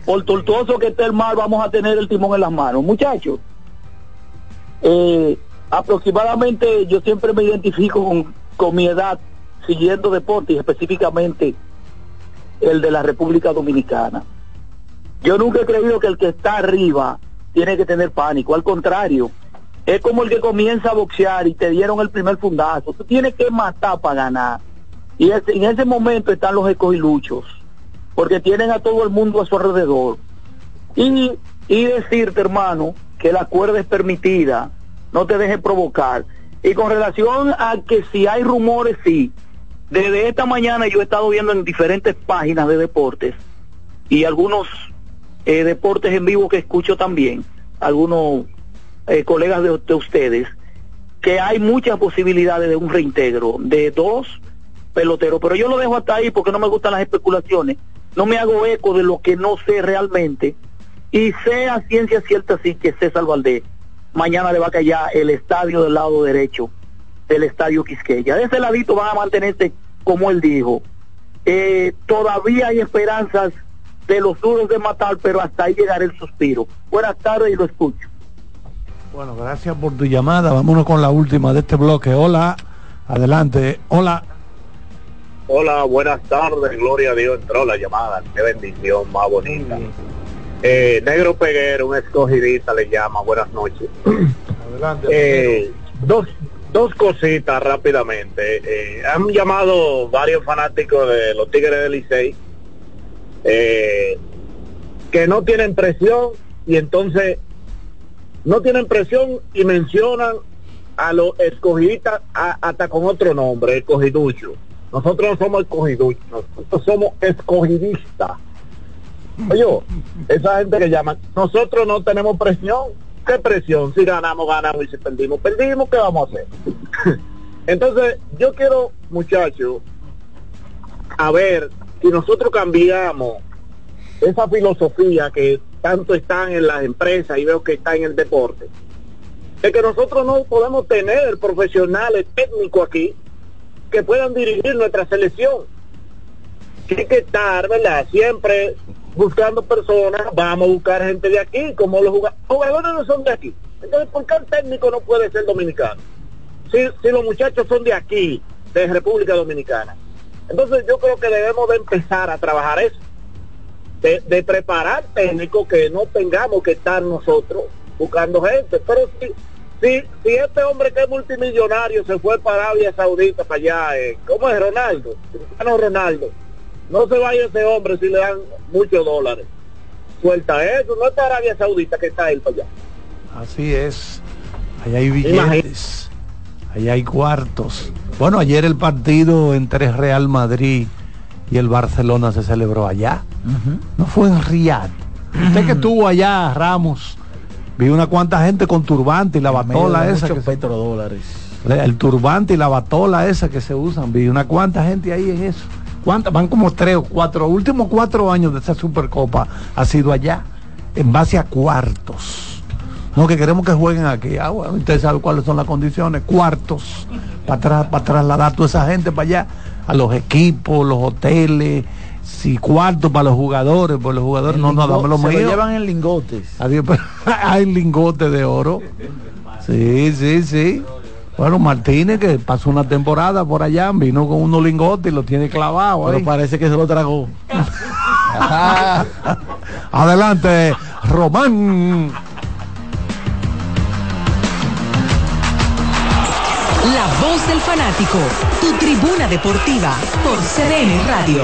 Por tortuoso que esté el mar, vamos a tener el timón en las manos. Muchachos, eh, aproximadamente yo siempre me identifico con, con mi edad siguiendo deporte y específicamente el de la República Dominicana. Yo nunca he creído que el que está arriba tiene que tener pánico, al contrario, es como el que comienza a boxear y te dieron el primer fundazo, tú tienes que matar para ganar. Y en ese momento están los escogiluchos, porque tienen a todo el mundo a su alrededor. Y, y decirte, hermano, que la cuerda es permitida, no te dejes provocar. Y con relación a que si hay rumores, sí. Desde esta mañana yo he estado viendo en diferentes páginas de deportes y algunos eh, deportes en vivo que escucho también, algunos eh, colegas de ustedes, que hay muchas posibilidades de un reintegro de dos peloteros, pero yo lo dejo hasta ahí porque no me gustan las especulaciones, no me hago eco de lo que no sé realmente y sé a ciencia cierta sí que César Valdés mañana le va a caer el estadio del lado derecho del estadio Quisqueya. De ese ladito van a mantenerse como él dijo. Eh, todavía hay esperanzas de los duros de matar, pero hasta ahí llegará el suspiro. Buenas tardes y lo escucho. Bueno, gracias por tu llamada. Vámonos con la última de este bloque. Hola, adelante. Hola. Hola, buenas tardes, gloria a Dios, entró la llamada, qué bendición más bonita. Eh, Negro Peguero, un escogidita le llama, buenas noches. Adelante. Eh, dos, dos cositas rápidamente. Eh, han llamado varios fanáticos de los Tigres del Licey eh, que no tienen presión y entonces no tienen presión y mencionan a los escogidistas a- hasta con otro nombre, escogiducho. Nosotros no somos escogiduchos, nosotros somos escogidistas. Oye, esa gente que llama, nosotros no tenemos presión. ¿Qué presión? Si ganamos, ganamos y si perdimos, perdimos, ¿qué vamos a hacer? Entonces, yo quiero, muchachos, a ver si nosotros cambiamos esa filosofía que tanto están en las empresas y veo que está en el deporte, de que nosotros no podemos tener profesionales técnicos aquí que puedan dirigir nuestra selección. Tiene que estar, ¿verdad? Siempre buscando personas, vamos a buscar gente de aquí, como los juga- jugadores no son de aquí. Entonces, ¿por qué el técnico no puede ser dominicano? Si, si los muchachos son de aquí, de República Dominicana. Entonces, yo creo que debemos de empezar a trabajar eso. De, de preparar técnicos que no tengamos que estar nosotros buscando gente. Pero si, si, si este hombre que es multimillonario se fue para Arabia Saudita, para allá, eh, ¿cómo es Ronaldo? Cristiano Ronaldo. No se vaya ese hombre si le dan muchos dólares. Suelta eso, no es para Arabia Saudita que está él para allá. Así es. Allá hay billetes. Allá hay cuartos. Bueno, ayer el partido entre Real Madrid y el Barcelona se celebró allá. No fue en Riyadh. Usted que estuvo allá, Ramos, vi una cuanta gente con turbante y la batola esa. Que petrodólares. se- el turbante y la batola esa que se usan. Vi una cuanta gente ahí en eso. ¿Cuántas? Van como tres o cuatro. Últimos cuatro años de esa Supercopa ha sido allá. En base a cuartos. No, que queremos que jueguen aquí. Ah, bueno, usted sabe cuáles son las condiciones. Cuartos. Para, para trasladar a toda esa gente para allá. A los equipos, los hoteles. Si cuartos para los jugadores. Pues los jugadores no, no, Lingo- dame lo se lo llevan en lingotes. Adiós, pero hay lingotes de oro. Sí, sí, sí. Bueno, Martínez que pasó una temporada por allá, vino con unos lingotes y lo tiene clavado Pero ahí. parece que se lo tragó. Adelante, Román. La voz del fanático, tu tribuna deportiva por CDN Radio.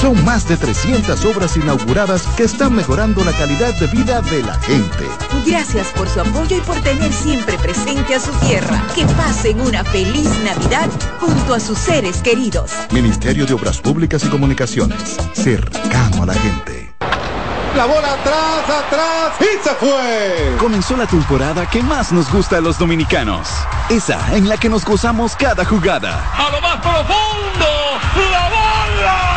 Son más de 300 obras inauguradas que están mejorando la calidad de vida de la gente. Gracias por su apoyo y por tener siempre presente a su tierra. Que pasen una feliz Navidad junto a sus seres queridos. Ministerio de Obras Públicas y Comunicaciones, cercano a la gente. La bola atrás, atrás y se fue. Comenzó la temporada que más nos gusta a los dominicanos. Esa en la que nos gozamos cada jugada. A lo más profundo, la bola.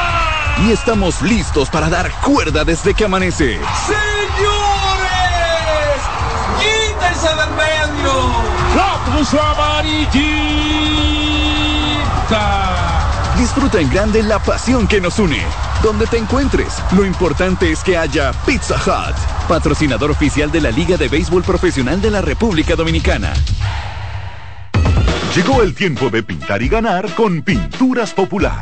Y estamos listos para dar cuerda desde que amanece. Señores, quítense del medio. La cruz amarillita. Disfruta en grande la pasión que nos une. Donde te encuentres, lo importante es que haya Pizza Hut, patrocinador oficial de la Liga de Béisbol Profesional de la República Dominicana. Llegó el tiempo de pintar y ganar con Pinturas Popular.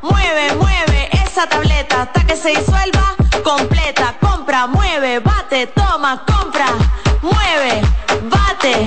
Mueve, mueve esa tableta hasta que se disuelva completa. Compra, mueve, bate, toma, compra, mueve, bate,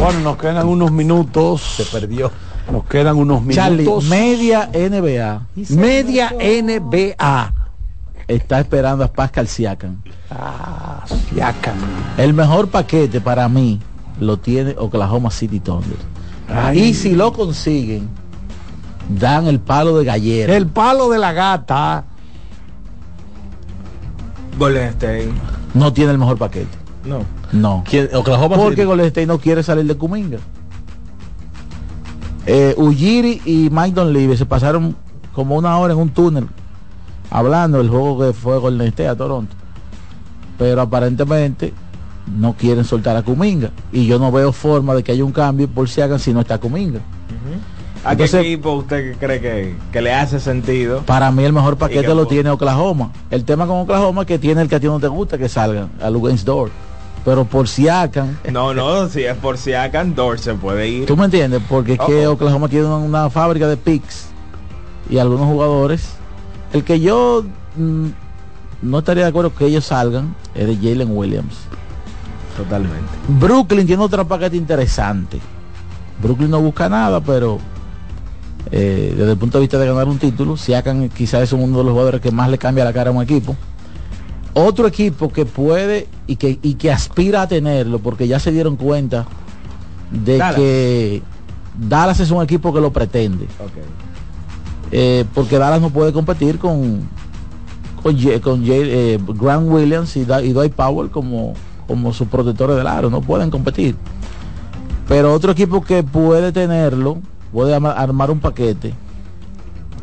Bueno, nos quedan unos minutos. Se perdió. Nos quedan unos Charlie, minutos. media NBA Media NBA. está esperando a Pascal Siakam. Ah, Siakam. El mejor paquete para mí lo tiene Oklahoma City Thunder. Ay. Y si lo consiguen, dan el palo de gallera. El palo de la gata. Golden State. No tiene el mejor paquete. No. No. ¿Quién? Oklahoma Porque City. Golden State no quiere salir de Kuminga. Eh, Ujiri y Mike Donlevy se pasaron como una hora en un túnel hablando del juego que fue Golden State a Toronto. Pero aparentemente no quieren soltar a Kuminga. Y yo no veo forma de que haya un cambio por si hagan si no está Kuminga. ¿A qué Entonces- equipo usted cree que, que le hace sentido? Para mí el mejor paquete que lo tiene Oklahoma. El tema con Oklahoma es que tiene el que a ti no te gusta que salgan a Lugens Door. Pero por si hagan No, no, si es por si Akan Dor se puede ir. ¿Tú me entiendes? Porque es que. Oklahoma tiene una, una fábrica de picks y algunos jugadores. El que yo mm, no estaría de acuerdo que ellos salgan es de Jalen Williams. Totalmente. Brooklyn tiene otra paquete interesante. Brooklyn no busca nada, pero eh, desde el punto de vista de ganar un título, Siakam quizás es uno de los jugadores que más le cambia la cara a un equipo. Otro equipo que puede y que, y que aspira a tenerlo, porque ya se dieron cuenta de Dallas. que Dallas es un equipo que lo pretende. Eh, porque Dallas no puede competir con con, con eh, Grant Williams y, Da- y Dwight Powell como, como sus protectores del aro, no pueden competir. Pero otro equipo que puede tenerlo, puede armar un paquete,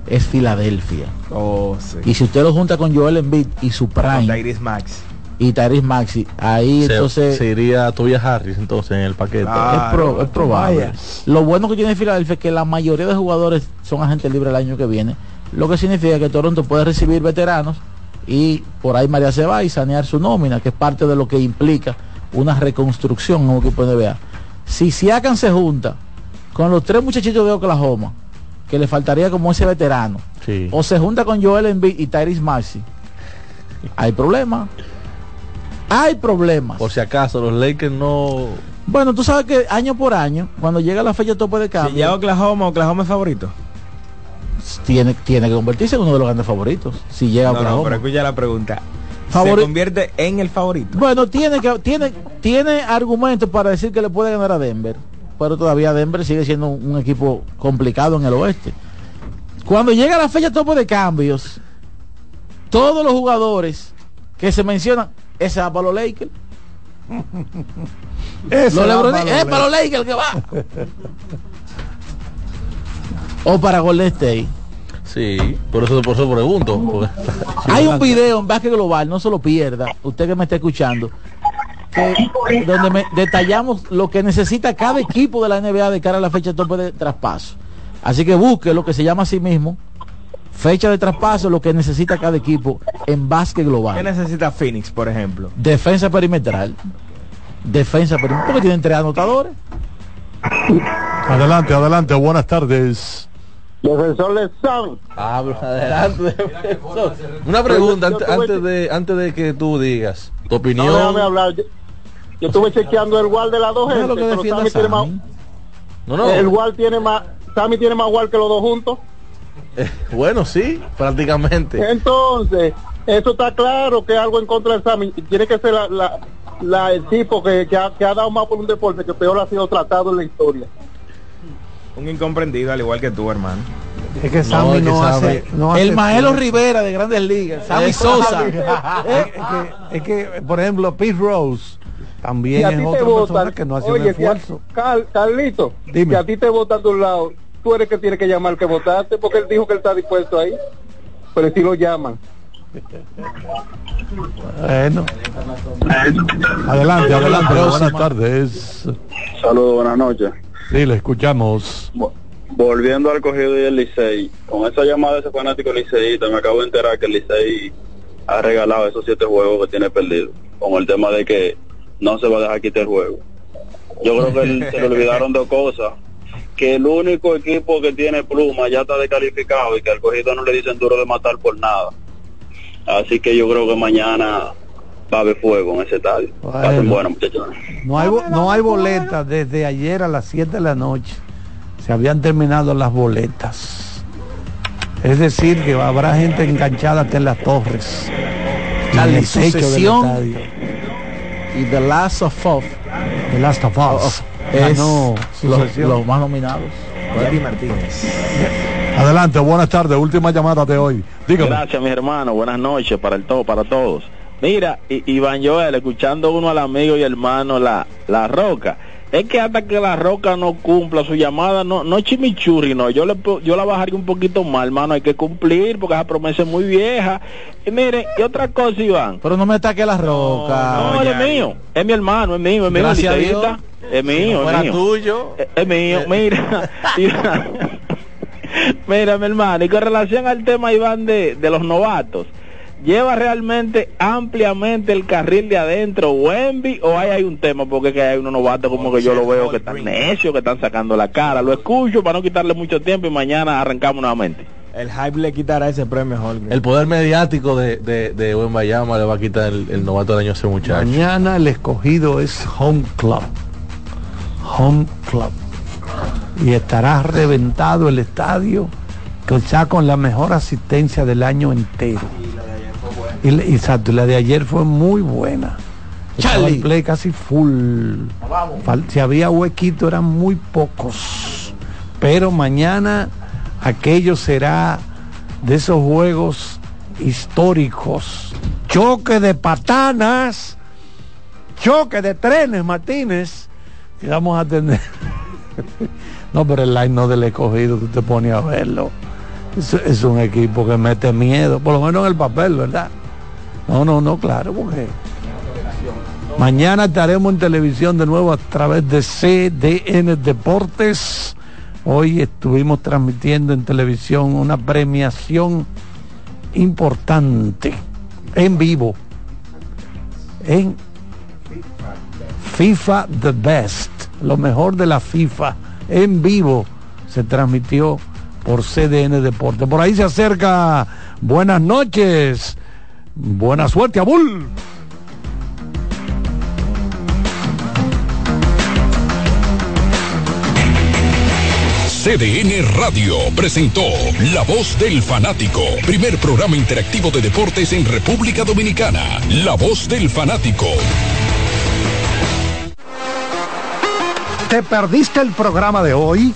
es Filadelfia. Oh, sí. Y si usted lo junta con Joel Embiid y su prime Tyrese Max. y Tyrese Maxi, ahí se, entonces se iría Tobias Harris entonces en el paquete. Ah, es, pro- es probable. vaya. Lo bueno que tiene Filadelfia es que la mayoría de jugadores son agentes libres el año que viene, lo que significa que Toronto puede recibir veteranos y por ahí María se va y sanear su nómina, que es parte de lo que implica una reconstrucción en un equipo de NBA. Si Siakam se junta con los tres muchachitos de Oklahoma, que le faltaría como ese veterano, Sí. o se junta con Joel Embiid y Tyrese Maxi, hay problemas. Hay problemas. Por si acaso los Lakers no Bueno, tú sabes que año por año, cuando llega la fecha tope de Si cambio, llega Oklahoma, Oklahoma es favorito. tiene, tiene que convertirse en uno de los grandes favoritos. Si llega no, Oklahoma. pero escucha la pregunta. Favori- Se convierte en el favorito. Bueno, tiene que tiene tiene argumentos para decir que le puede ganar a Denver, pero todavía Denver sigue siendo un, un equipo complicado en el oeste. Cuando llega la fecha tope de cambios, todos los jugadores que se mencionan, ese va para los Lakers. Ese Los va LeBron- para los es para los Lakers el que va. o para Golden State. Sí, por eso por eso pregunto. Hay un video en Básquet Global, no se lo pierda, usted que me está escuchando, que, donde me detallamos lo que necesita cada equipo de la NBA de cara a la fecha tope de traspaso. Así que busque lo que se llama a sí mismo, fecha de traspaso, lo que necesita cada equipo en Básquet ¿Qué Global. necesita Phoenix, por ejemplo? Defensa perimetral. Defensa perimetral, porque tienen tres anotadores. Adelante, adelante, buenas tardes. Defensor de. Ah, adelante. Una pregunta antes, antes de antes de que tú digas tu No, opinión. déjame hablar. Yo, estuve chequeando el wall de las dos gente, lo que pero defiende Sammy tiene más, Sammy. No, no. el wall tiene más, Sammy tiene más wall que los dos juntos. eh, bueno, sí, prácticamente. Entonces, eso está claro que es algo en contra de Sammy. Y Tiene que ser la, la- la- el tipo que, que ha, que ha dado más por un deporte que peor ha sido tratado en la historia. Un incomprendido, al igual que tú, hermano. Es que Sammy no, Sammy- hace, no hace El Maelo. Rivera de Grandes Ligas, Sammy Sosa. Sammy. es, que, es que, por ejemplo, Pete Rose también a es ti te otra votan, que no hace un oye, si a- esfuerzo. Car- Carlito, Dime. si a ti te votan de un lado, tú eres que tiene que llamar que votaste, porque él dijo que él está dispuesto ahí. Pero si lo llaman. Bueno. Adelante, adelante, buenas tardes. Saludos, buenas noches. Sí, le escuchamos. Volviendo al cogido y el Licey, con esa llamada de ese fanático liceísta, me acabo de enterar que el Licey ha regalado esos siete juegos que tiene perdido, con el tema de que no se va a dejar quitar el juego. Yo creo que él- se le olvidaron dos cosas, que el único equipo que tiene pluma ya está descalificado y que al cogido no le dicen duro de matar por nada. Así que yo creo que mañana va a haber fuego en ese estadio. Pasen bueno, muchachos. No hay, no hay boletas desde ayer a las 7 de la noche. Se habían terminado las boletas. Es decir, que habrá gente enganchada hasta en las torres. del sucesión estadio. Y The Last of Us The Last of Us. es Ganó los, más nominados. Eddie Martínez. Adelante, buenas tardes. Última llamada de hoy. Dígame. Gracias, mis hermanos. Buenas noches para el todo, para todos. Mira, Iván Joel, escuchando uno al amigo y hermano La, la Roca. Es que hasta que La Roca no cumpla su llamada, no, no chimichurri, no. Yo, le, yo la bajaría un poquito más, hermano. Hay que cumplir porque esa promesa es muy vieja. Y mire, y otra cosa, Iván. Pero no me ataque la roca. No, es mío. Es mi hermano, es mío, es mío. Gracias a. Dios. Es mío, es mío. tuyo. Es, es mío, mira. mira. Mira, mi hermano, y con relación al tema, Iván, de, de los novatos, ¿lleva realmente ampliamente el carril de adentro Wemby o hay, hay un tema? Porque es que hay unos novatos como que yo lo veo que están necios, que están sacando la cara. Lo escucho para no quitarle mucho tiempo y mañana arrancamos nuevamente. El hype le quitará ese premio a Holgren. El poder mediático de, de, de Buen Bayama le va a quitar el, el novato del año a ese muchacho. Mañana el escogido es Home Club. Home Club. Y estará reventado el estadio, que está con la mejor asistencia del año entero. Y, exacto, la de ayer fue muy buena. Charlie. el play casi full. Si había huequito eran muy pocos. Pero mañana aquello será de esos juegos históricos. Choque de patanas, choque de trenes, Martínez. Y vamos a tener. no, pero el line no del escogido, tú te pones a verlo. Es, es un equipo que mete miedo, por lo menos en el papel, ¿verdad? No, no, no, claro, porque mañana estaremos en televisión de nuevo a través de CDN Deportes. Hoy estuvimos transmitiendo en televisión una premiación importante en vivo en FIFA The Best, lo mejor de la FIFA en vivo se transmitió por CDN Deportes. Por ahí se acerca. Buenas noches. Buena suerte, Abul. CDN Radio presentó La Voz del Fanático, primer programa interactivo de deportes en República Dominicana. La Voz del Fanático. ¿Te perdiste el programa de hoy?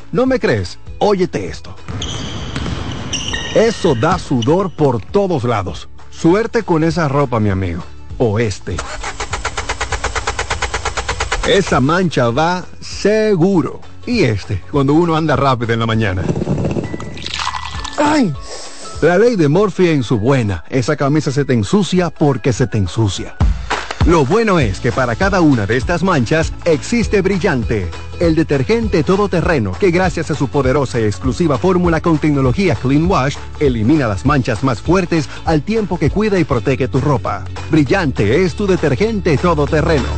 ¿No me crees? Óyete esto. Eso da sudor por todos lados. Suerte con esa ropa, mi amigo. O este. Esa mancha va seguro. Y este, cuando uno anda rápido en la mañana. ¡Ay! La ley de Morphy en su buena. Esa camisa se te ensucia porque se te ensucia. Lo bueno es que para cada una de estas manchas existe Brillante, el detergente todoterreno que gracias a su poderosa y exclusiva fórmula con tecnología Clean Wash elimina las manchas más fuertes al tiempo que cuida y protege tu ropa. Brillante es tu detergente todoterreno.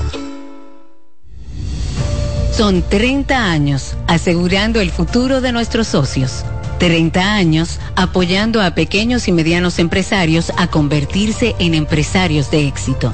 Son 30 años asegurando el futuro de nuestros socios. 30 años apoyando a pequeños y medianos empresarios a convertirse en empresarios de éxito.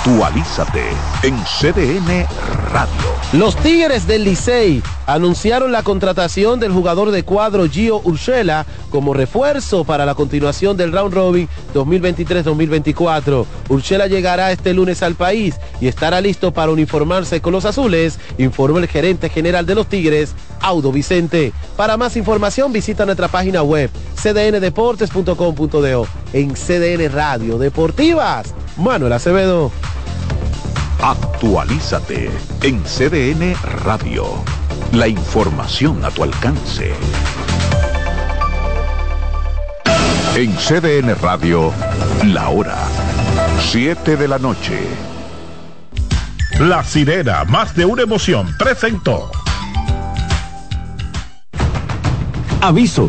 Actualízate en CDN Radio. Los Tigres del Licey anunciaron la contratación del jugador de cuadro Gio Urshela como refuerzo para la continuación del Round Robin 2023-2024. Urshela llegará este lunes al país y estará listo para uniformarse con los azules, informó el gerente general de los Tigres, Audo Vicente. Para más información visita nuestra página web cdndeportes.com.do en CDN Radio Deportivas. Manuel Acevedo. Actualízate en CDN Radio. La información a tu alcance. En CDN Radio, la hora 7 de la noche. La sirena, más de una emoción, presentó. Aviso,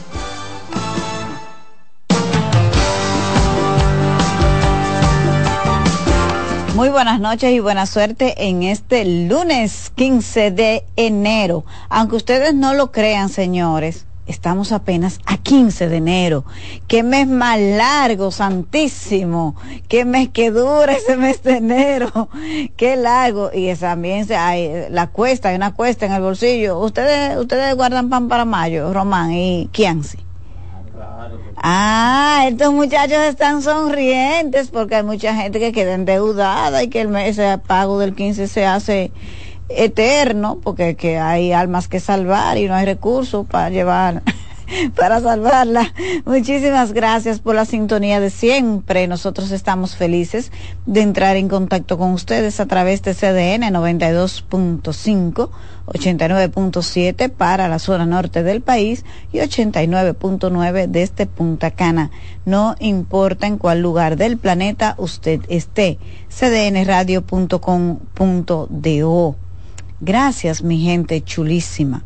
Muy buenas noches y buena suerte en este lunes 15 de enero. Aunque ustedes no lo crean, señores, estamos apenas a 15 de enero. Qué mes más largo, santísimo. Qué mes que dura ese mes de enero. Qué largo. Y también hay la cuesta, hay una cuesta en el bolsillo. Ustedes, ustedes guardan pan para mayo, Román y Kianci. Ah, estos muchachos están sonrientes porque hay mucha gente que queda endeudada y que el mes de pago del 15 se hace eterno porque que hay almas que salvar y no hay recursos para llevar para salvarla. Muchísimas gracias por la sintonía de siempre. Nosotros estamos felices de entrar en contacto con ustedes a través de CDN 92.5, 89.7 para la zona norte del país y 89.9 desde Punta Cana. No importa en cuál lugar del planeta usted esté. cdnradio.com.do. Gracias, mi gente chulísima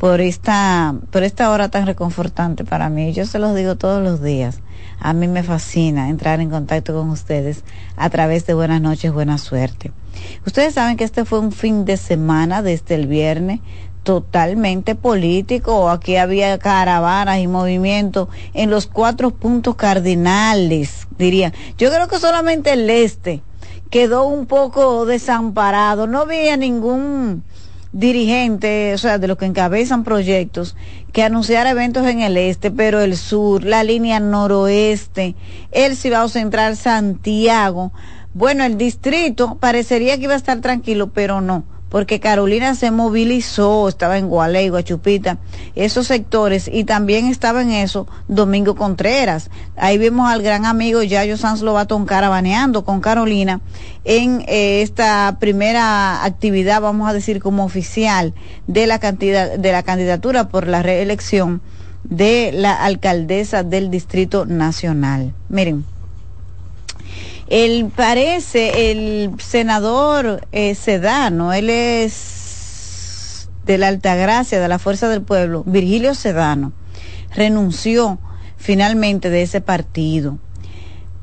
por esta, por esta hora tan reconfortante para mí. Yo se los digo todos los días. A mí me fascina entrar en contacto con ustedes a través de Buenas noches, buena suerte. Ustedes saben que este fue un fin de semana desde el viernes totalmente político. Aquí había caravanas y movimientos en los cuatro puntos cardinales, diría. Yo creo que solamente el este quedó un poco desamparado. No había ningún dirigentes, o sea, de los que encabezan proyectos, que anunciar eventos en el este, pero el sur, la línea noroeste, el Cibao Central, Santiago. Bueno, el distrito parecería que iba a estar tranquilo, pero no, porque Carolina se movilizó, estaba en Gualey, Guachupita, esos sectores, y también estaba en eso Domingo Contreras. Ahí vimos al gran amigo Yayo Sanz Lobatón carabaneando con Carolina en eh, esta primera actividad, vamos a decir como oficial, de la, cantidad, de la candidatura por la reelección de la alcaldesa del Distrito Nacional. Miren. Él parece el senador eh, Sedano, él es de la Altagracia, de la Fuerza del Pueblo, Virgilio Sedano, renunció finalmente de ese partido.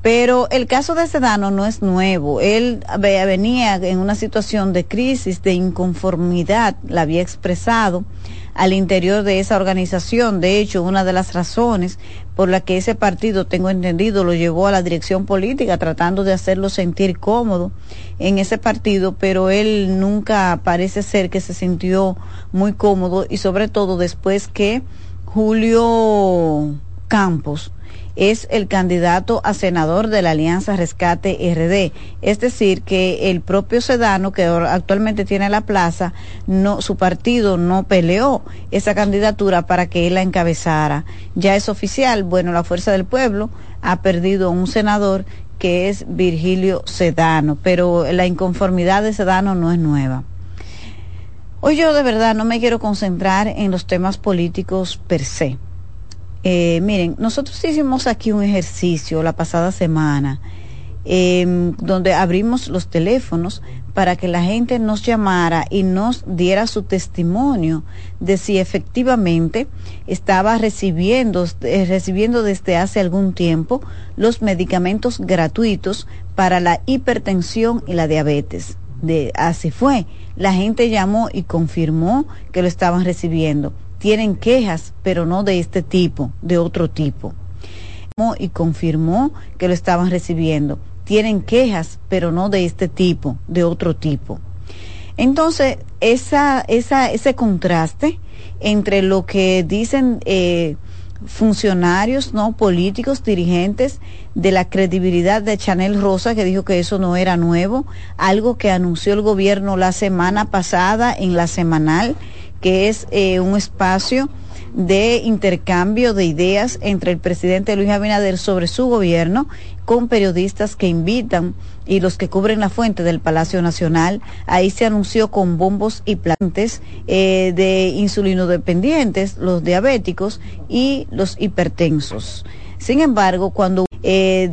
Pero el caso de Sedano no es nuevo. Él venía en una situación de crisis, de inconformidad, la había expresado al interior de esa organización. De hecho, una de las razones por la que ese partido, tengo entendido, lo llevó a la dirección política, tratando de hacerlo sentir cómodo en ese partido, pero él nunca parece ser que se sintió muy cómodo y sobre todo después que Julio Campos es el candidato a senador de la Alianza Rescate RD. Es decir, que el propio Sedano, que actualmente tiene la plaza, no, su partido no peleó esa candidatura para que él la encabezara. Ya es oficial, bueno, la Fuerza del Pueblo ha perdido un senador que es Virgilio Sedano, pero la inconformidad de Sedano no es nueva. Hoy yo de verdad no me quiero concentrar en los temas políticos per se eh, miren, nosotros hicimos aquí un ejercicio la pasada semana em, donde abrimos los teléfonos para que la gente nos llamara y nos diera su testimonio de si efectivamente estaba recibiendo, eh, recibiendo desde hace algún tiempo los medicamentos gratuitos para la hipertensión y la diabetes. De, así fue. La gente llamó y confirmó que lo estaban recibiendo tienen quejas, pero no de este tipo, de otro tipo. Y confirmó que lo estaban recibiendo. Tienen quejas, pero no de este tipo, de otro tipo. Entonces, esa, esa, ese contraste entre lo que dicen eh, funcionarios, no políticos, dirigentes, de la credibilidad de Chanel Rosa, que dijo que eso no era nuevo, algo que anunció el gobierno la semana pasada en la semanal, que es eh, un espacio de intercambio de ideas entre el presidente Luis Abinader sobre su gobierno con periodistas que invitan y los que cubren la fuente del Palacio Nacional. Ahí se anunció con bombos y plantes eh, de insulinodependientes, los diabéticos y los hipertensos. Sin embargo, cuando eh,